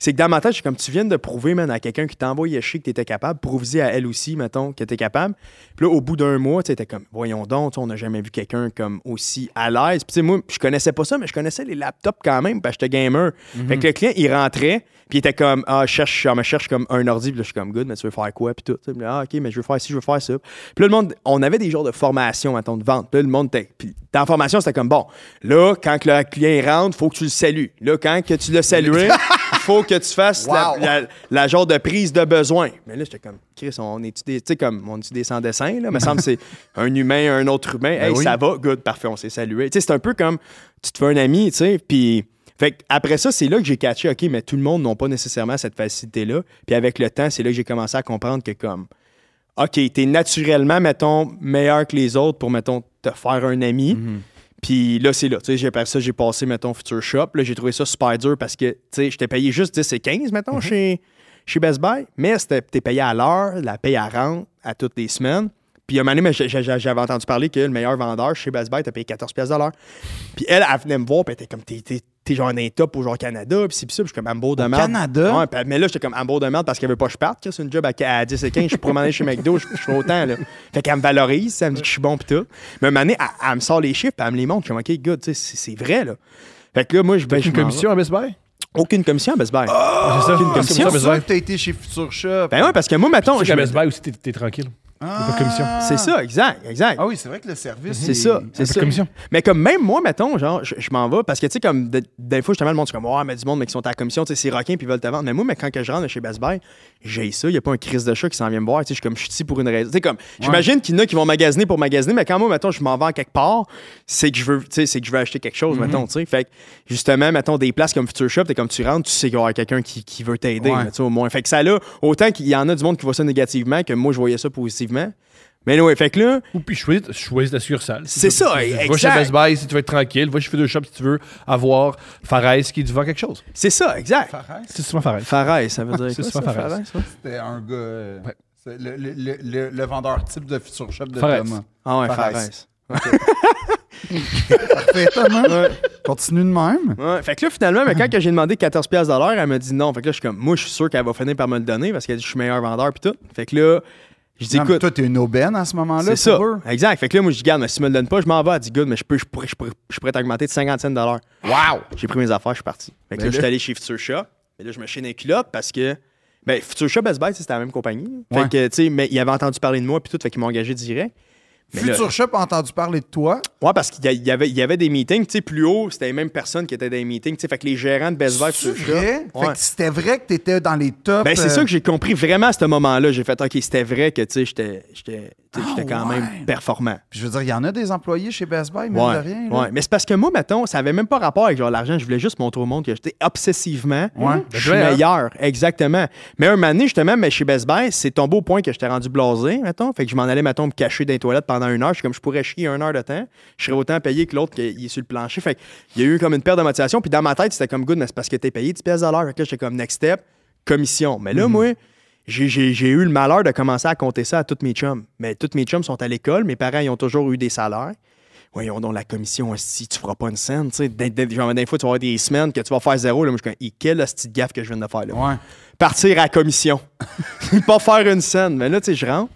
C'est que dans ma tête, je suis comme tu viens de prouver, man, à quelqu'un qui t'a envoyé chier que t'étais capable, prouve à elle aussi, mettons, que t'es capable. Puis là, au bout d'un mois, tu t'es comme, voyons donc, on n'a jamais vu quelqu'un comme aussi à l'aise. Puis tu sais, moi, je connaissais pas ça, mais je connaissais les laptops quand même, parce que j'étais gamer. Fait que le client, il rentrait, puis il était comme, ah, je cherche, je me cherche comme un ordi, puis là, je suis comme, good, mais tu veux faire quoi, puis tout. Puis là, ah, ok, mais je veux faire ci, je veux faire ça. Puis là, le monde, on avait des genres de formation, mettons, de vente. Puis là, le monde puis dans la formation, c'était comme, bon, là, quand que le client rentre, faut que tu le salues. Là, quand que tu l'as salué, faut que tu fasses la- Wow. la, la genre de prise de besoin. Mais là, j'étais comme, Chris, on est des, tu sais, comme, on est des sans dessin, là? me semble que c'est un humain, un autre humain. hey, oui. ça va, good, parfait, on s'est salué. Tu sais, c'est un peu comme, tu te fais un ami, tu sais, puis. Fait que après ça, c'est là que j'ai catché, OK, mais tout le monde n'a pas nécessairement cette facilité-là. Puis avec le temps, c'est là que j'ai commencé à comprendre que comme, OK, t'es naturellement, mettons, meilleur que les autres pour, mettons, te faire un ami. Mhm. Puis là, c'est là. Tu sais, j'ai- ça, j'ai passé, mettons, Future Shop. Là, j'ai trouvé ça super dur parce que, tu sais, j'étais payé juste 10 et 15, mettons, Mhm. chez, chez Best Buy. Mais t'es payé à l'heure, la paye à rente à toutes les semaines. Puis à un moment donné, j'avais entendu parler que le meilleur vendeur chez Best Buy, t'as payé 14 pièces de l'heure. Puis elle, elle venait me voir, puis elle était comme, t'es, t'es, genre un top au genre Canada, puis c'est pis ça, puis je suis comme, un beau de merde. Canada? Ouais, puis- mais là, j'étais comme, un beau de merde parce qu'elle veut pas que je parte. que C'est une job à, à 10 et 15, je m'en aller chez McDo, je, je fais autant, là. Fait qu'elle me valorise, elle me dit que je suis bon, puis tout. Mais à un moment donné, elle, elle me sort les chiffres, elle me les montre. Je suis comme, OK, good, tu sais, c'est, c'est vrai, là. Fait que là, moi, je ben, je Une m'en commission à Best Buy? vais. Aucune commission à Best Buy. c'est ça. aucune Ah, commission, c'est C'est Best ça Buy. que t'as été chez Future Shop. Ben ouais, parce que moi, mettons, Tu sais je qu'à me- Best Buy aussi, t'es, t'es tranquille. Ah. pas de commission. c'est ça, exact, exact. Ah oui, c'est vrai que le service. C'est est- ça, c'est ça. de commission. Mais comme même moi, mettons, genre, je, je m'en vais parce que, tu sais, comme de- des fois, justement, le monde, c'est comme, ouais, mais du monde, mais qui sont à la commission, tu sais, c'est requins puis ils veulent te vendre. Mais moi, mais quand que je rentre chez Best Buy, j'ai ça, il n'y a pas un crise de chat qui s'en vient me voir, tu sais, je suis comme, je suis ici pour une raison. Tu sais, comme, j'imagine qu'il y en a qui vont magasiner pour magasiner, mais quand moi, mettons, je m'en vais à quelque part, c'est que je veux, tu sais, c'est que je veux acheter quelque chose, mettons, tu sais. Fait que, justement, mettons, des places comme Future Shop, t'es comme tu rentres, tu sais qu'il va y avoir quelqu'un qui, qui veut t'aider, Ouais. mais tu sais, au moins. Fait que ça là, autant qu'il y en a du monde qui voit ça négativement que moi, je voyais ça positivement. Mais ouais, fait que là, Ou puis choisis, choisis ta succursale. Si C'est ça, tu- Va exact. chez Best Buy si tu veux être tranquille. Va chez Shop si tu veux avoir Fares qui te vend quelque chose. c'est ça, exact. Fares, C'est souvent Fares. Fares, ça veut dire C'est souvent Fares. C'était un gars. euh, Ouais. le, le- le- le- le vendeur type de Future Shop de Fares. Thomas. Ah ouais, Fares. Fares. Parfait, Thomas. Ouais. Continue de même. Ouais, fait que là, finalement, mais quand que j'ai demandé 14$ piastres de l'heure, elle m'a dit non. Fait que là, je suis comme, moi, je suis sûr qu'elle va finir par me le donner parce qu'elle dit, je suis meilleur vendeur, puis tout. Fait que là, je dis, Non, mais écoute, toi, t'es une aubaine à ce moment-là. c'est ça. eux. Exact. Fait que là, moi, je dis, garde, mais si tu me le donnes pas, je m'en vais. Elle dit, good, mais je peux, je pourrais, je pourrais, je pourrais t'augmenter de 50 cents de l'heure. Wow! J'ai pris mes affaires, je suis parti. Fait que Ben là, je suis allé chez Future Shop. Mais là, je me chine un culotte parce que. Ben, Future Shop, Best Buy, c'était la même compagnie. Fait Ouais. que, tu sais, mais ils avaient entendu parler de moi, puis tout, fait qu'ils m'ont engagé direct. Mais là- Future Shop a entendu parler de toi. Ouais, parce qu'il y avait, il y avait des meetings, tu sais, plus haut, c'était les mêmes personnes qui étaient dans les meetings, tu sais, fait que les gérants de Best Buy, Future Shop. Ouais. Fait que c'était vrai que t'étais dans les tops. Ben, c'est euh, ça que j'ai compris vraiment à ce moment-là. J'ai fait, OK, c'était vrai que, tu sais, j'étais, j'étais, tu sais, Ah, quand ouais. même performant. Puis je veux dire, il y en a des employés chez Best Buy, Ouais, de rien. là. ouais. Mais c'est parce que moi, mettons, ça avait même pas rapport avec genre l'argent. Je voulais juste montrer au monde que j'étais obsessivement. Je suis Ben, ouais, hein. meilleur, exactement. Mais un moment donné, justement, mais chez Best Buy, c'est tombé au point que j'étais rendu blasé, mettons. Fait que je m'en allais, mettons, me cacher dans les toilettes pendant une heure. Je suis comme, je pourrais chier une heure de temps. Je serais autant payé que l'autre qui est sur le plancher. Fait qu'il y a eu comme une perte de motivation. Puis dans ma tête, c'était comme good, mais c'est parce que t'es payé 10 pièces à l'heure. Fait que là, j'étais comme next step, commission. Mais là, Mhm. moi, j'ai- eu le malheur de commencer à compter ça à tous mes chums. Mais tous mes chums sont à l'école, mes parents ils ont toujours eu des salaires. Voyons donc la commission, si tu feras pas une scène, tu sais, des, fois tu vas avoir des semaines que tu vas faire zéro, là, moi je suis quelle petite gaffe que je viens de faire là. Ouais. Partir à la commission, pas faire une scène. Mais là, tu sais, je rentre,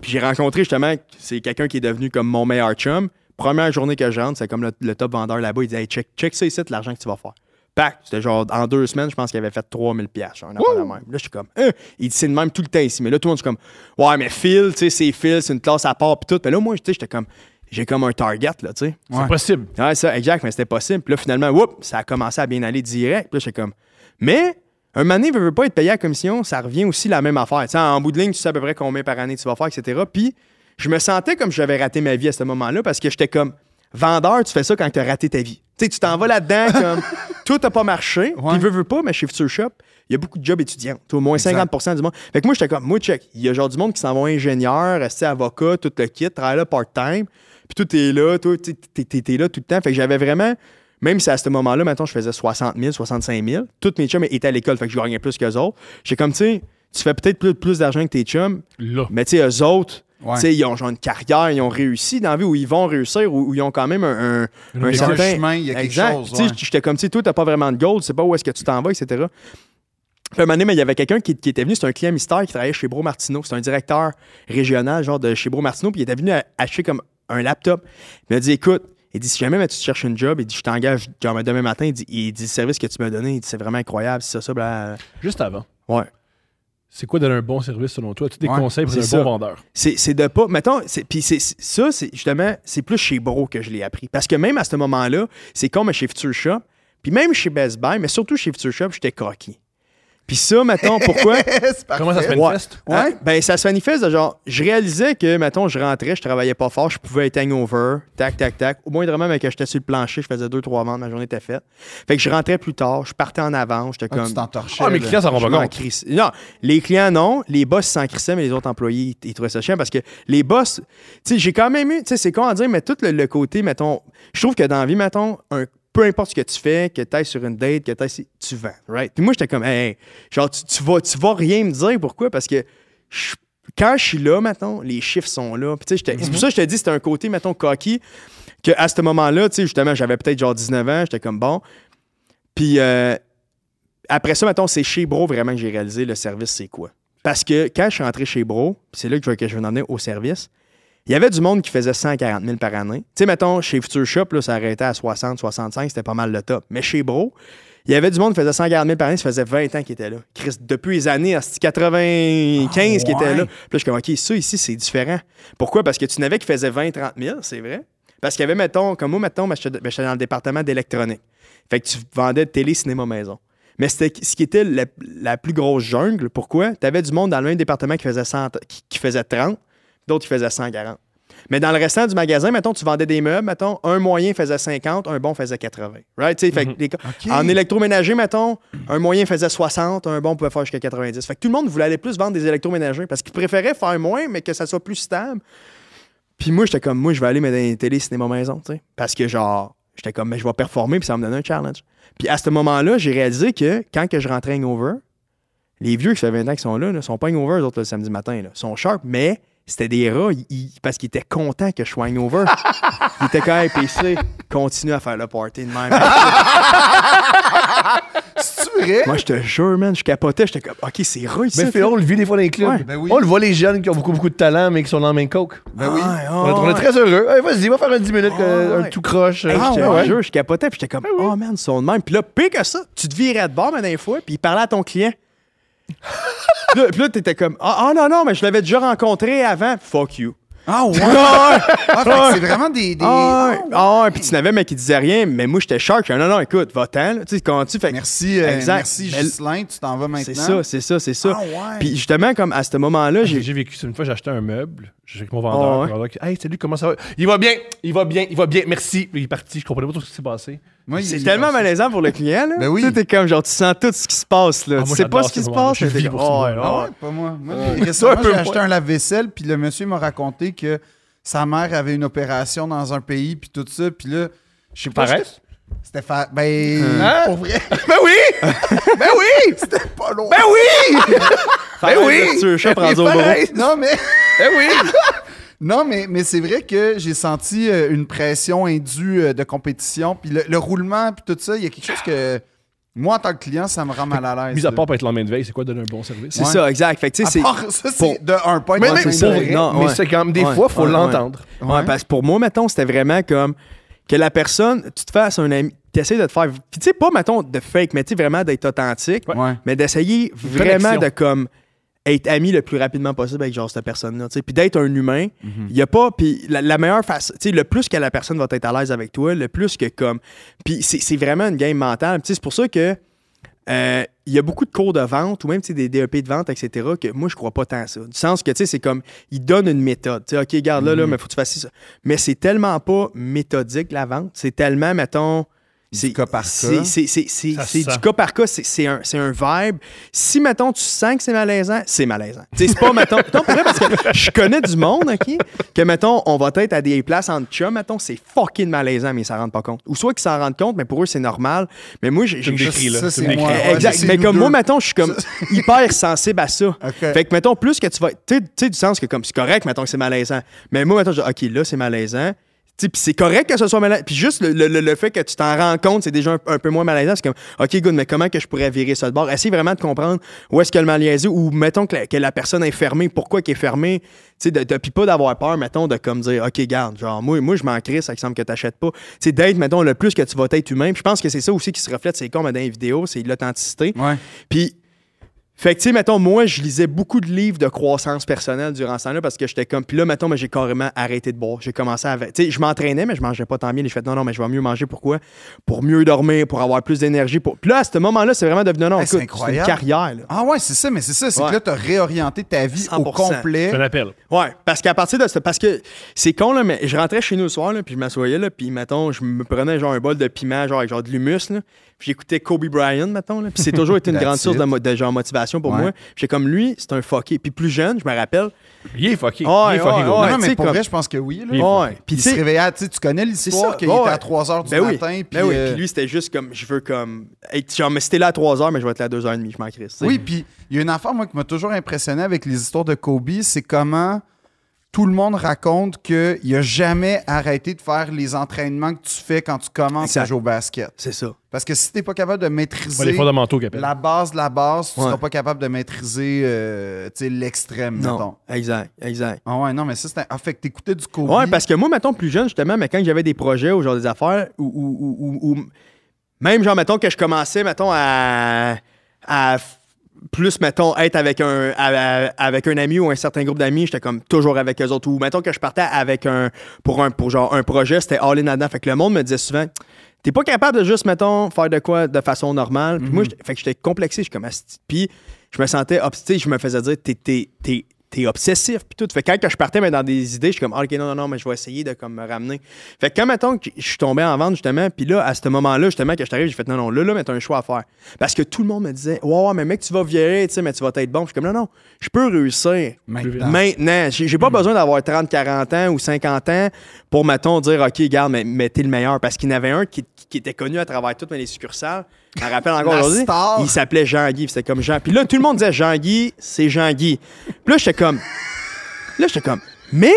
puis j'ai rencontré justement, c'est quelqu'un qui est devenu comme mon meilleur chum. Première journée que je rentre, c'est comme le, le top vendeur là-bas, il dit, hey, check, check ça ici, l'argent que tu vas faire. Pac, c'était genre en deux semaines, je pense qu'il avait fait 3000 pièces, un même. Là, je suis comme, Hein? il dit c'est le même tout le temps ici. Mais là, tout le monde est comme, ouais, mais Phil, tu sais, c'est Phil, c'est une classe à part, puis tout. Mais là, moi, j'étais comme, j'ai comme un target, là, tu sais. C'est Ouais. possible. Ouais, ça, exact, mais c'était possible. Puis là, finalement, whoop, ça a commencé à bien aller direct. Puis là, j'étais comme, mais un moment donné, veut, veut pas être payé à la commission, ça revient aussi la même affaire. Tu sais, en bout de ligne, tu sais à peu près combien par année tu vas faire, etc. Puis je me sentais comme j'avais raté ma vie à ce moment-là parce que j'étais comme, vendeur, tu fais ça quand tu as raté ta vie. Tu sais, tu t'en vas là-dedans comme, tout n'a pas marché. Puis veut, veut pas, mais chez Future Shop, il y a beaucoup de jobs étudiants. Au moins Exact. 50% du monde. Fait que moi, j'étais comme, moi, check. Il y a genre du monde qui s'en va ingénieur, resté avocat, tout le kit, travaille là part-time. Puis tout est là, toi, t'es- t'es t'es là tout le temps. Fait que j'avais vraiment, même si à ce moment-là, maintenant, je faisais 60 000, 65 000, tous mes chums étaient à l'école, fait que je gagnais plus qu'eux autres. J'ai comme, tu sais, tu fais peut-être plus, plus d'argent que tes chums, Là. mais tu sais, eux autres, Ouais. tu sais, ils ont genre une carrière, ils ont réussi dans la vie où ils vont réussir, où, où ils ont quand même un, un, un certain. chemin, il y a quelque exact. chose. Tu sais, ouais. J'étais comme, tu sais, toi, t'as pas vraiment de gold, tu sais pas où est-ce que tu t'en vas, etc. Puis un moment donné, mais il y avait quelqu'un qui, qui était venu, c'est un client mystère qui travaillait chez Bro Martineau. C'est un directeur régional, genre de chez Bro Martineau, puis il était venu à- acheter comme un laptop. Il m'a dit, écoute, il dit, si jamais mais tu cherches une job, il dit, je t'engage genre, demain matin, il dit, il dit, le service que tu m'as donné, il dit, c'est vraiment incroyable, c'est ça, ça, bla. Juste avant. Ouais. C'est quoi donner un bon service selon toi? As-tu des Ouais, conseils pour un ça. bon vendeur? C'est de pas. Mettons, puis ça, c'est justement, c'est plus chez Bro que je l'ai appris. Parce que même à ce moment-là, c'est comme chez Future Shop, puis même chez Best Buy, mais surtout chez Future Shop, j'étais coquille. Puis ça, mettons, pourquoi? Comment ça se manifeste? Ouais. Ben, ça se manifeste de genre, je réalisais que, mettons, je rentrais, je travaillais pas fort, je pouvais être hangover, tac, tac, tac. Au moins, vraiment, mais que j'étais sur le plancher, je faisais deux, trois ventes, ma journée était faite. Fait que je rentrais plus tard, je partais en avant, j'étais Ah, comme. tu t'entorchais. Ah, mes clients s'en rendent pas compte. Non, les clients, non. Les boss s'en crissaient, mais les autres employés, ils, ils trouvaient ça chiant parce que les boss, tu sais, j'ai quand même eu, tu sais, c'est con à dire, mais tout le, le côté, mettons, je trouve que dans la vie, mettons, un, peu importe ce que tu fais, que tu ailles sur une date, que tu ailles, tu vends, right? Puis moi, j'étais comme, hey, genre, tu, tu vas, tu vas rien me dire, pourquoi? Parce que je- quand je suis là, mettons, les chiffres sont là. Puis c'est pour ça que je te dis, c'était un côté, mettons, cocky, que à ce moment-là, tu sais, justement, j'avais peut-être genre 19 ans, j'étais comme, bon. Puis euh, après ça, mettons, c'est chez Bro vraiment que j'ai réalisé le service, c'est quoi? Parce que quand je suis rentré chez Bro, c'est là que je, que je venir au service, il y avait du monde qui faisait 140 000 par année. Tu sais, mettons, chez Future Shop, là, ça arrêtait à 60, 65, c'était pas mal le top. Mais chez Bro, il y avait du monde qui faisait 140 000 par année, ça faisait 20 ans qu'il était là. Chris, depuis les années, c'était 95 Ah, qui était ouais. là. Puis là, je suis comme, OK, ça ici, c'est différent. Pourquoi? Parce que tu n'avais qui faisait 20, 30 000, c'est vrai. Parce qu'il y avait, mettons, comme moi, mettons, ben, j'étais dans le département d'électronique. Fait que tu vendais télé, cinéma, maison. Mais c'était ce qui était la, la plus grosse jungle. Pourquoi? Tu avais du monde dans le même département qui faisait, 100 qui, qui faisait 30, d'autres qui faisaient 140. Mais dans le restant du magasin, mettons, tu vendais des meubles, mettons, un moyen faisait 50, un bon faisait 80. Right? Les- OK. En électroménager, mettons, un moyen faisait 60, un bon pouvait faire jusqu'à 90. Fait que tout le monde voulait aller plus vendre des électroménagers parce qu'ils préféraient faire moins, mais que ça soit plus stable. Puis moi, j'étais comme, moi, je vais aller mettre dans les télé, cinéma, maison, tu sais. Parce que, genre, j'étais comme, mais je vais performer, puis ça va me donner un challenge. Puis à ce moment-là, j'ai réalisé que quand que je rentrais hangover, les vieux qui fait 20 ans qui sont là, ne sont pas hangover, eux autres, le samedi matin. Là. Ils sont sharp, mais c'était des rats parce qu'ils étaient contents que je sois hangover. ils étaient quand même PC. Continue à faire le party de même. C'est vrai? Moi, je te jure, man, je capotais. J'étais comme, OK, c'est rats ici. Mais Phil, on le vit des fois dans les clubs. Ouais. Ben oui. On le voit les jeunes qui ont beaucoup, beaucoup de talent, mais qui sont dans le main coke. Ben oui. Ah, On est- on est très heureux. Hey, Vas-y, va faire un 10 minutes, Ah, euh, ouais. un tout croche. Hey, euh, je te ouais. jure, je capotais, puis j'étais comme, oh man, ils sont de même. Puis là, pire que ça, tu te virais de bord, mais des fois, puis il parlait à ton client. puis là, t'étais comme, ah ah, non, non, mais je l'avais déjà rencontré avant. Fuck you. Ah ouais? Ah, Ah, fait que c'est vraiment des. des... ah, ouais. Ah, ouais. puis tu n'avais, mais qui disait rien, mais moi, j'étais. J'étais, non, non, écoute, va-t'en. Tu sais, comment tu fait que- Merci, euh, Exact. merci Ghislain, tu t'en vas maintenant. C'est ça, c'est ça, c'est ça. Ah ouais. Puis justement, comme à ce moment-là, J'ai j'ai. vécu une fois, j'ai acheté un meuble. J'ai avec mon vendeur. Ouais. le vendeur qui- Hey, salut, comment ça va? Il va bien, il va bien, il va bien, merci. Il est parti, je comprenais pas tout ce qui s'est passé. C'est tellement malaisant pour le client, là. Ben oui. Tu sais, t'es comme, genre, tu sens tout ce qui se passe, là. Ah, tu sais pas ce qui se passe. Je vis pour oh, ouais, Ah pas moi. Moi, Ouais. récemment, j'ai acheté un lave-vaisselle, puis le monsieur m'a raconté que sa mère avait une opération dans un pays, puis tout ça, puis là, je sais pas. Fares? C'était fa... Ben, Hein? pour vrai. Ben oui! ben oui! C'était pas loin. Ben oui! Ben oui! un chat prendre au bras. Pareil. Non, mais... Ben oui! Non, mais, mais c'est vrai que j'ai senti euh, une pression indue euh, de compétition. Puis le, le roulement, puis tout ça, il y a quelque chose que moi, en tant que client, ça me rend mal à l'aise. Mis à part pour être lendemain de veille, c'est quoi donner un bon service? C'est Ouais. ça, exact. Fait que, tu sais, À c'est. part ça, c'est pour- de un point de Mais, vue mais, mais ouais. c'est quand même des Ouais, fois, faut ouais, ouais. l'entendre. Ouais, parce que pour moi, mettons, c'était vraiment comme que la personne, tu te fasses un ami, tu essaies de te faire. Puis tu sais, pas, mettons, de fake, mais tu sais, vraiment d'être authentique, Ouais. mais d'essayer vraiment de comme être ami le plus rapidement possible avec genre cette personne-là, tu sais. Puis d'être un humain, il y a pas. Puis la, la meilleure façon, tu sais, le plus que la personne va être à l'aise avec toi, le plus que comme. Puis c'est c'est vraiment une game mentale. Tu sais, c'est pour ça que. euh, il y a beaucoup de cours de vente ou même des DEP de vente, etc., que moi, je crois pas tant à ça. Du sens que, tu sais, c'est comme, ils donnent une méthode. Tu sais, OK, garde là, là, mais faut que tu fasses ça. Mais c'est tellement pas méthodique, la vente. C'est tellement, mettons... Du C'est cas par cas. c'est- du cas par cas, c'est- un, c'est un vibe. Si, mettons, tu sens que c'est malaisant, c'est malaisant. C'est pas, mettons, non, pour vrai, parce que je connais du monde, OK, que, mettons, on va être à des places en chum, mettons, c'est fucking malaisant, mais ils s'en rendent pas compte. Ou soit qu'ils s'en rendent compte, mais pour eux, c'est normal. Mais moi, j'ai... Tu me décris, là. Ça, c'est moi. Exact. mais comme deux. moi, mettons, je suis comme hyper sensible à ça. OK. Fait que, mettons, plus que tu vas. Tu sais- tu sais, du sens que comme c'est correct, mettons que c'est malaisant. Mais moi, mettons, je dis, OK, là, c'est malaisant. C'est correct que ce soit malaisant. Puis juste le, le- le- fait que tu t'en rends compte, c'est déjà un, un peu moins malaisant. C'est comme, OK, good, mais comment que je pourrais virer ça de bord? Essaye vraiment de comprendre où est-ce que le malaise est ou mettons que la, que la personne est fermée, pourquoi qu'elle est fermée? Tu sais, de, de- puis pas d'avoir peur, mettons, de comme dire, OK, garde, genre, moi, moi je m'en crisse, ça semble que t'achètes pas. Sais, d'être, mettons, le plus que tu vas être humain. Puis je pense que c'est ça aussi qui se reflète, c'est comme dans les vidéos, c'est l'authenticité. Ouais. Puis, fait que, tu sais, mettons, moi, je lisais beaucoup de livres de croissance personnelle durant ce temps-là parce que j'étais comme. Puis là, mettons, mais j'ai carrément arrêté de boire. J'ai commencé à. Tu sais, je m'entraînais, mais je mangeais pas tant bien. J'ai fait, non, non, mais je vais mieux manger. Pourquoi? Pour mieux dormir, pour avoir plus d'énergie. Pour... Puis là, à ce moment-là, c'est vraiment devenu, non, Hey, c'est écoute, c'est une incroyable. carrière, là. Ah ouais, c'est ça, mais c'est ça. C'est Ouais. que là, t'as réorienté ta vie au 100%. complet. C'est un appel. Ouais, parce qu'à partir de ça, parce que c'est con, là, mais je rentrais chez nous le soir, là, puis je m'assoyais, là, puis mettons, je me prenais genre un bol de piment, genre avec genre de l'humus, là, puis j'écoutais Kobe Bryant, mettons, là, puis c'est toujours été une grande source de, mo- de genre motivation pour Ouais. moi. J'ai comme lui, c'est un fucké. Puis plus jeune, je me rappelle, Il est fucké. Il est fucké, gros. non, mais pour comme- vrai, je pense que oui. Là. Puis il tu se réveillait, tu sais, tu connais l'histoire ça, qu'il était ouais. à 3 h du Ben oui. matin. Puis, Ben oui, euh, puis lui, c'était juste comme, je veux comme, être, genre, mais c'était là à 3 heures, mais je vais être là à 2 heures et demie, je m'en crisse. Oui, puis il y a une affaire, moi, qui m'a toujours impressionné avec les histoires de Kobe, c'est comment tout le monde raconte qu'il n'a jamais arrêté de faire les entraînements que tu fais quand tu commences à jouer au basket. C'est ça. Parce que si tu n'es pas capable de Ouais, maîtriser les fondamentaux la base de la base, tu ne Ouais. seras pas capable de maîtriser euh, l'extrême, mettons. Non, exact, exact. Ah ouais, non, mais ça, c'était... Ah, fait que t'écoutais du Kobe. Ouais, parce que moi, mettons, plus jeune, justement, mais quand j'avais des projets ou genre des affaires, ou, ou- ou- ou- ou- même genre, mettons, que je commençais, mettons, à, à plus, mettons, être avec un, avec un ami ou un certain groupe d'amis, j'étais comme toujours avec eux autres. Ou mettons que je partais avec un, pour un, pour genre un projet, c'était all in là-dedans. Fait que le monde me disait souvent, t'es pas capable de juste, mettons, faire de quoi de façon normale. Puis moi, j'étais- fait que j'étais complexé, je suis comme, puis je me sentais, obs- tu sais, je me faisais dire, t'es, t'es, t'es, obsessif, puis tout. Fait que quand je partais mais dans des idées, je suis comme, Ah, ok, non, non, non, mais je vais essayer de comme, me ramener. Fait que quand, mettons, que je suis tombé en vente, justement, puis là, à ce moment-là, justement, que je t'arrive, j'ai fait, non, non, là, là, mais t'as un choix à faire. Parce que tout le monde me disait, ouais, ouais, mais mec, tu vas virer, tu sais, mais tu vas être bon. Je suis comme, non, non, je peux réussir. Maintenant. Maintenant, j'ai pas besoin d'avoir 30, 40 ans ou 50 ans pour, mettons, dire, OK, garde, mais, mais t'es le meilleur. Parce qu'il y en avait un qui, qui était connu à travers toutes les succursales. Je me rappelle encore aujourd'hui. Il s'appelait Jean-Guy. C'était comme Jean. Puis là, tout le monde disait Jean-Guy, c'est Jean-Guy. Puis là, j'étais comme. Là, j'étais comme. Mais.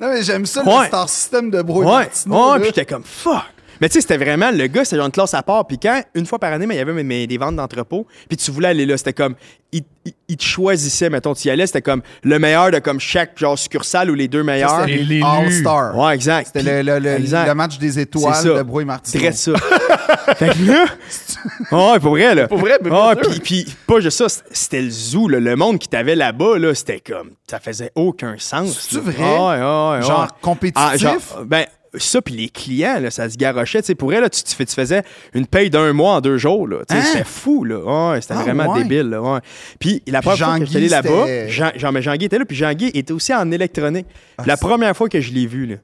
Non, mais j'aime ça, Ouais. le star system de Bro et Ouais, ouais, puis j'étais comme fuck. Mais tu sais, c'était vraiment le gars, c'était genre une classe à part. Puis quand, une fois par année, mais il y avait mes- des ventes d'entrepôt, puis tu voulais aller là, c'était comme, il, il- il te choisissait, mettons, tu y allais, c'était comme le meilleur de comme chaque genre succusale ou les deux meilleurs. c'était les l'élu. All-Stars. Ouais, exact. C'était le, le- le- exact. le match des étoiles C'est ça. de Bro et Martineau. Très ça. fait que là. Ouais, pour vrai, là. Pour vrai, mais Ouais, puis, puis pas juste ça, c'était le zoo, là. Le monde qui t'avait là-bas, là, c'était comme. Ça faisait aucun sens. C'est-tu là. vrai? Ouais, ouais, ouais, Genre compétitif? Ah, genre, ben, ça, puis les clients, là, ça se garochait. Tu sais, pour elle, là, tu, tu fais- tu faisais une paye d'un mois en deux jours. Là. Sais, Hein? C'était fou. Là. C'était Ah, vraiment ouais. débile. Là, ouais. Puis la première fois que j'étais allé là-bas, c'était- Jean, Jean, mais Jean-Guy était là, puis Jean-Guy était aussi en électronique. Puis la première fois que je l'ai vu,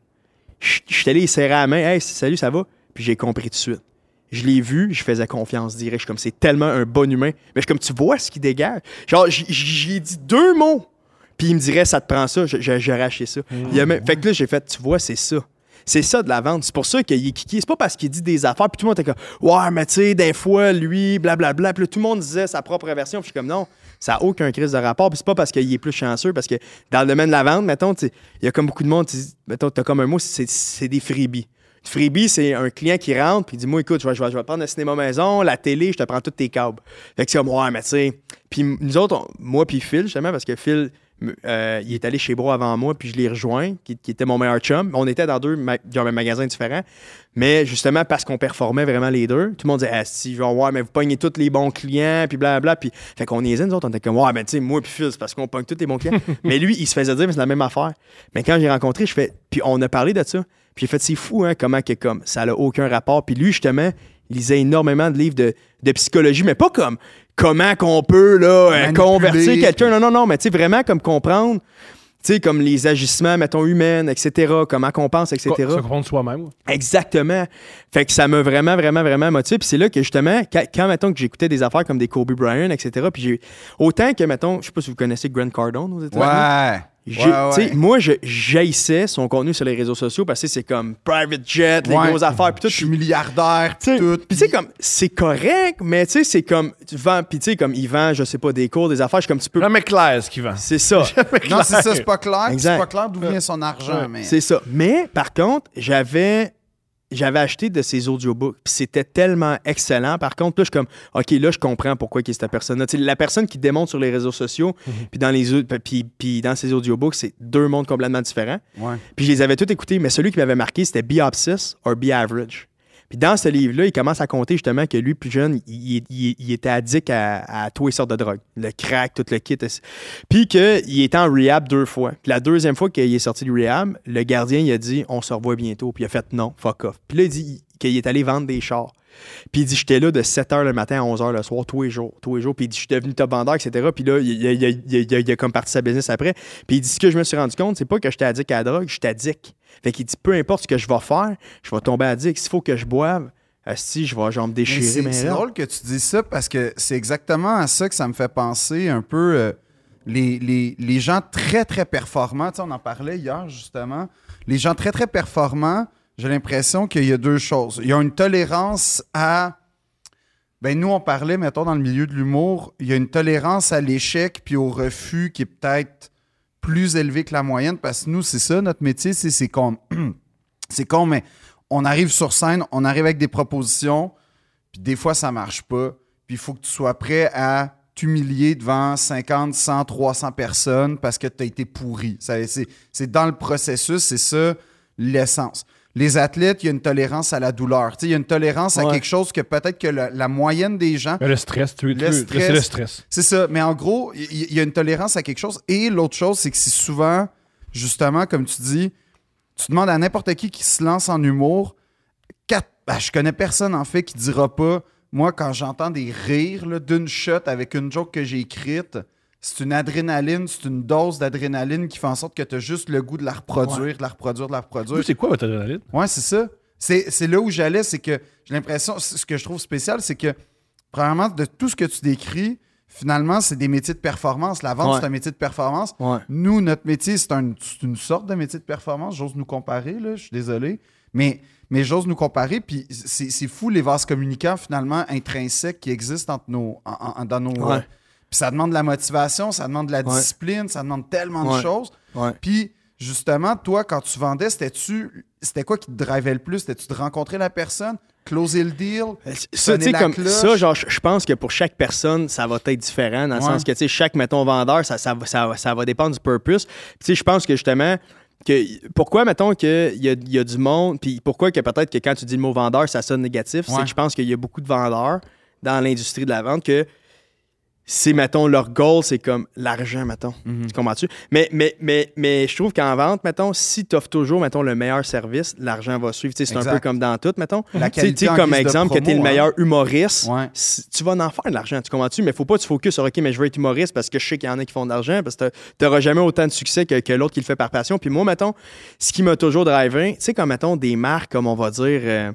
je suis allé il serrer la main. Hey, salut, ça va? Puis j'ai compris tout de suite. Je l'ai vu, je faisais confiance direct. Je suis comme, c'est tellement un bon humain. Mais je suis comme, tu vois ce qu'il dégage? Genre, j'ai dit deux mots. Puis il me dirait, ça te prend ça. J'aurais acheté ça. Il a même- Fait que là, j'ai fait, tu vois, c'est ça. C'est ça de la vente. C'est pour ça qu'il est kiki. C'est pas parce qu'il dit des affaires, puis tout le monde était comme, ouais, mais tu sais, des fois, lui, blablabla. Puis là, tout le monde disait sa propre version. Puis je suis comme, non, ça n'a aucun crise de rapport. Puis c'est pas parce qu'il est plus chanceux, parce que dans le domaine de la vente, mettons, il y a comme beaucoup de monde, mettons, t'as comme un mot, c'est des freebies. Freebie, c'est un client qui rentre puis dit Moi, écoute, je vais, je vais- je vais prendre le cinéma maison, la télé, je te prends tous tes câbles. Fait que c'est comme Ouais, mais tu sais. Puis nous autres, moi puis Phil, justement, parce que Phil, euh, il est allé chez Bro avant moi, puis je l'ai rejoint, qui, qui était mon meilleur chum. On était dans deux ma- dans un magasin différents. Mais justement, parce qu'on performait vraiment les deux, tout le monde disait Ah, si, genre, ouais, mais vous pognez tous les bons clients, puis blablabla. Puis, fait qu'on niaisait, nous autres, on était comme Ouais, mais tu sais, moi puis Phil, c'est parce qu'on pogne tous les bons clients. mais lui, il se faisait dire, mais c'est la même affaire. Mais quand j'ai rencontré, je fais. Puis on a parlé de ça. Puis j'ai fait, c'est fou, hein, comment que comme ça n'a aucun rapport. Puis lui, justement, il lisait énormément de livres de, de psychologie, mais pas comme comment qu'on peut là, euh, Manipuler. convertir quelqu'un. Non, non, non, mais tu sais, vraiment comme comprendre, tu sais, comme les agissements, mettons, humains, etc., comment qu'on pense, etc. Se comprendre soi-même. Exactement. Fait que ça m'a vraiment, vraiment, vraiment motivé. Puis c'est là que justement, quand, quand, mettons, que j'écoutais des affaires comme des Kobe Bryant, etc., puis j'ai. Autant que, mettons, je sais pas si vous connaissez Grant Cardone aux États-Unis. Ouais. Ouais, tu sais, ouais. Moi, je jaillissais son contenu sur les réseaux sociaux parce que c'est comme private jet, les Ouais. grosses affaires, puis tout. Je suis milliardaire, Tu sais, puis tout. Puis tu sais, comme, c'est correct, mais tu sais, c'est comme, tu vends, puis tu sais, comme, il vend, je sais pas, des cours, des affaires, je suis comme, tu peux. Jamais clair ce qu'il vend. C'est ça. Non, c'est ça, c'est pas clair. C'est pas clair d'où vient son argent, mais. C'est ça. Mais, par contre, j'avais. J'avais acheté de ces audiobooks, puis c'était tellement excellent. Par contre, là, je suis comme, OK, là, je comprends pourquoi qui est cette personne-là. La personne qui démontre sur les réseaux sociaux, puis dans les puis, puis dans ces audiobooks, c'est deux mondes complètement différents. Ouais. Puis je les avais tous écoutés, mais celui qui m'avait marqué, c'était Be Obsess or Be Average. Puis dans ce livre-là, il commence à compter justement que lui, plus jeune, il, il- il était addict à, à toutes les sortes de drogues. Le crack, tout le kit. Puis qu'il était en rehab deux fois. Puis la deuxième fois qu'il est sorti du rehab, le gardien, il a dit On se revoit bientôt. Puis il a fait non, fuck off. Puis là, il dit qu'il est allé vendre des chars. Puis il dit J'étais là de 7 h le matin à 11 h le soir, tous les jours. Tous les jours. Puis il dit Je suis devenu top vendeur, etc. Puis là, il, il- il- il- a comme parti sa business après. Puis il dit Ce que je me suis rendu compte, c'est pas que j'étais addict à la drogue, j'étais addict. Fait qu'il dit Peu importe ce que je vais faire, je vais tomber addict. S'il faut que je boive, si je vais genre me déchirer. C'est mais c'est là. drôle que tu dises ça parce que c'est exactement à ça que ça me fait penser un peu euh, les, les- les gens très, très performants. Tu sais, on en parlait hier, justement. Les gens très, très performants, j'ai l'impression qu'il y a deux choses. Il y a une tolérance à. Ben, nous, on parlait, mettons, dans le milieu de l'humour, il y a une tolérance à l'échec puis au refus qui est peut-être plus élevée que la moyenne parce que nous, c'est ça, notre métier, c'est c'est con. c'est con, mais on arrive sur scène, on arrive avec des propositions, puis des fois, ça marche pas. Puis il faut que tu sois prêt à t'humilier devant 50, 100, 300 personnes parce que tu as été pourri. Ça, C'est c'est dans le processus, c'est ça l'essence. Les athlètes, il y a une tolérance à la douleur. Il y a une tolérance à quelque chose que peut-être que la, la moyenne des gens... Mais le stress, tu, Le c'est stress. le stress. C'est ça. Mais en gros, il y, a une tolérance à quelque chose. Et l'autre chose, c'est que c'est souvent, justement, comme tu dis, tu demandes à n'importe qui qui se lance en humour, quatre, ben, je connais personne, en fait, qui dira pas, moi, quand j'entends des rires d'une shot avec une joke que j'ai écrite, c'est une adrénaline, c'est une dose d'adrénaline qui fait en sorte que tu as juste le goût de la reproduire, de la reproduire, de la reproduire. C'est quoi votre adrénaline? Ouais, c'est ça. C'est c'est là où j'allais, c'est que j'ai l'impression, ce que je trouve spécial, c'est que, premièrement, de tout ce que tu décris, finalement, c'est des métiers de performance. La vente, Ouais. c'est un métier de performance. Ouais. Nous, notre métier, c'est un- c'est une sorte de métier de performance. J'ose nous comparer, là, je suis désolé. Mais, mais j'ose nous comparer, puis c'est c'est fou les vases communicants, finalement, intrinsèques qui existent entre nos, en- en- dans nos. Ouais. Euh, puis ça demande de la motivation, ça demande de la Ouais. discipline, ça demande tellement de choses. Ouais. Puis, justement, toi, quand tu vendais, c'était-tu. C'était quoi qui te drivait le plus? C'était-tu de rencontrer la personne, closer le deal? Ça, tu Sonner sais, la comme cloche? ça, genre, je pense que pour chaque personne, ça va être différent, dans le sens que, tu sais, chaque, mettons, vendeur, ça, ça, va- ça, va- ça va dépendre du purpose. Puis, tu sais, je pense que, justement, que pourquoi, mettons, qu'il y a, y a du monde, puis pourquoi que peut-être que quand tu dis le mot vendeur, ça sonne négatif, c'est que je pense qu'il y a beaucoup de vendeurs dans l'industrie de la vente que c'est, mettons, leur goal, c'est comme l'argent, mettons. Mhm. Tu comprends-tu? Mais, mais, mais, mais je trouve qu'en vente, mettons, si tu offres toujours, mettons, le meilleur service, l'argent va suivre. C'est un peu comme dans tout, mettons. La qualité comme exemple, que tu es le hein. meilleur humoriste, Ouais. tu vas en faire de l'argent, tu comprends-tu? Mais faut pas que tu focuses sur OK, mais je veux être humoriste parce que je sais qu'il y en a qui font de l'argent, parce que tu n'auras jamais autant de succès que, que l'autre qui le fait par passion. Puis moi, mettons, ce qui m'a toujours drivé, tu sais, comme mettons des marques comme on va dire. euh,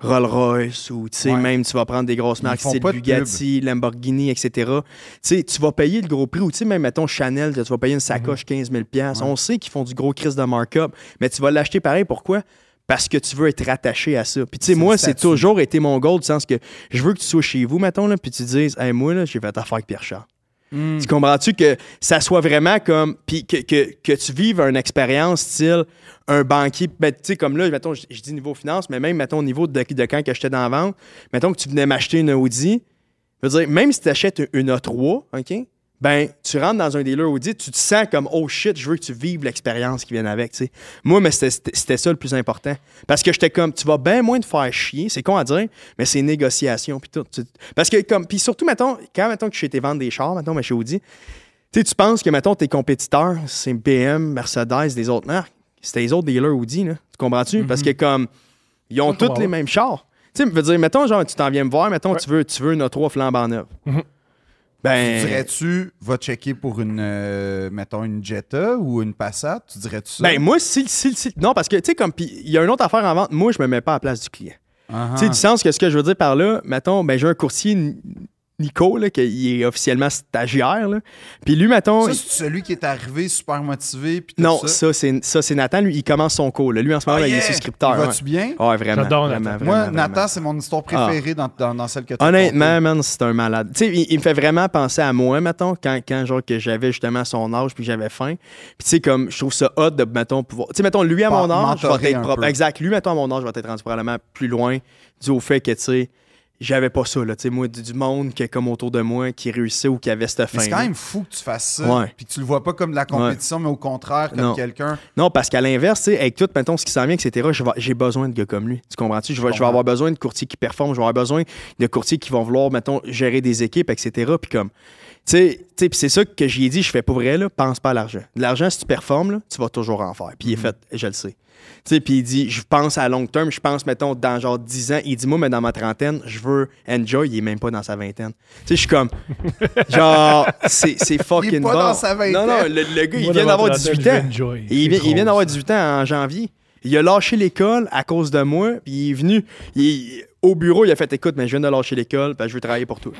Rolls-Royce ou tu sais Ouais. même tu vas prendre des grosses marques style Bugatti, Lamborghini, etc. Tu sais, tu vas payer le gros prix ou tu sais même mettons Chanel, tu vas payer une sacoche 15 000 On sait qu'ils font du gros crise de markup, mais tu vas l'acheter pareil. Pourquoi? parce que tu veux être rattaché à ça. Puis tu sais, moi, c'est toujours été mon goal, du sens que je veux que tu sois chez vous, mettons, là, puis tu dises, hey, moi, là, j'ai fait affaire avec Pierre Charles. Hmm. Tu comprends-tu que ça soit vraiment comme. Puis que, que, que tu vives une expérience style un banquier. Ben, tu sais, comme là, mettons, je, dis niveau finance, mais même, mettons, au niveau de, de quand que j'étais dans la vente, mettons que tu venais m'acheter une Audi. Je veux dire, même si tu achètes une A3, OK? Ben, tu rentres dans un dealer Audi, tu te sens comme, oh shit, je veux que tu vives l'expérience qui vient avec, tu sais. Moi, mais c'était- ça le plus important. Parce que j'étais comme, tu vas bien moins te faire chier, c'est con à dire, mais c'est négociation, puis tout. Parce que, comme, puis surtout, mettons, quand, mettons, que je suis été vendre des chars, mettons, mais chez Audi, tu penses que, mettons, tes compétiteurs, c'est BM, Mercedes, des autres marques. C'était les autres dealers Audi, là. Tu comprends-tu? Parce que, comme, ils ont tous les mêmes chars. Tu veux dire, mettons, genre, tu t'en viens me voir, mettons, Ouais. tu veux, tu veux une A3 flambant neuve. Ben. Tu dirais-tu, va checker pour une, euh, mettons, une Jetta ou une Passat? Tu dirais-tu ça? Ben, moi, si, si, si- Non, parce que, tu sais, comme. Il y a une autre affaire en vente. Moi, je me mets pas à la place du client. Ah, Tu sais, du sens que ce que je veux dire par là, mettons, ben, j'ai un courtier, Nico, là, qui est officiellement stagiaire, là. Puis lui, mettons. Ça, c'est celui qui est arrivé super motivé. puis tout non, ça. ça, c'est ça, c'est Nathan. Lui, il commence son cours. là. Lui, en ce moment, Ah, là, il est souscripteur. Ouais. Va-tu bien? Ouais, vraiment. J'adore vraiment, Nathan. vraiment, Moi. Nathan, c'est mon histoire préférée dans, dans, dans celle que tu as Honnêtement, man, c'est un malade. Tu sais, il, il me fait vraiment penser à moi, mettons, quand, quand genre, que j'avais justement son âge puis que j'avais faim. Puis, tu sais, comme, je trouve ça hot de, mettons, pouvoir. Tu sais, mettons, lui à mon âge, je vais être propre. peu. Exact. Lui, mettons, à mon âge, je vais être rendu probablement plus loin dû au fait que, tu sais, j'avais pas ça, là. Tu sais, moi, du, du monde qui est comme autour de moi, qui réussit ou qui avait cette. Mais c'est quand même fou que tu fasses ça. Puis que tu le vois pas comme de la compétition, mais au contraire, comme quelqu'un. Non, parce qu'à l'inverse, tu sais, avec tout, mettons, ce qui s'en vient, etc., je vais- j'ai besoin de gars comme lui. Tu comprends-tu? Je vais, je vais comprends. avoir besoin de courtiers qui performent, je vais avoir besoin de courtiers qui vont vouloir, mettons, gérer des équipes, etc. Puis comme, tu sais, tu sais, puis c'est ça que j'ai dit, je fais pas vrai, là, pense pas à l'argent. De l'argent, si tu performes, là, tu vas toujours en faire. Puis il est fait, je le sais. Tu sais, puis il dit, je pense à long terme, je pense, mettons, dans genre 10 ans. Il dit, moi, mais dans ma trentaine, je veux enjoy, il est même pas dans sa vingtaine. Tu sais, je suis comme, genre, c'est c'est fucking pas bon. dans sa vingtaine. Non, non, le, le gars, il vient d'avoir ma 18 trentaine, ans. enjoy. Il vient, il d'avoir ça. 18 ans en janvier. Il a lâché l'école à cause de moi, puis il est venu. il- au bureau, il a fait Écoute, mais je viens de lâcher l'école, puis je veux travailler pour toi.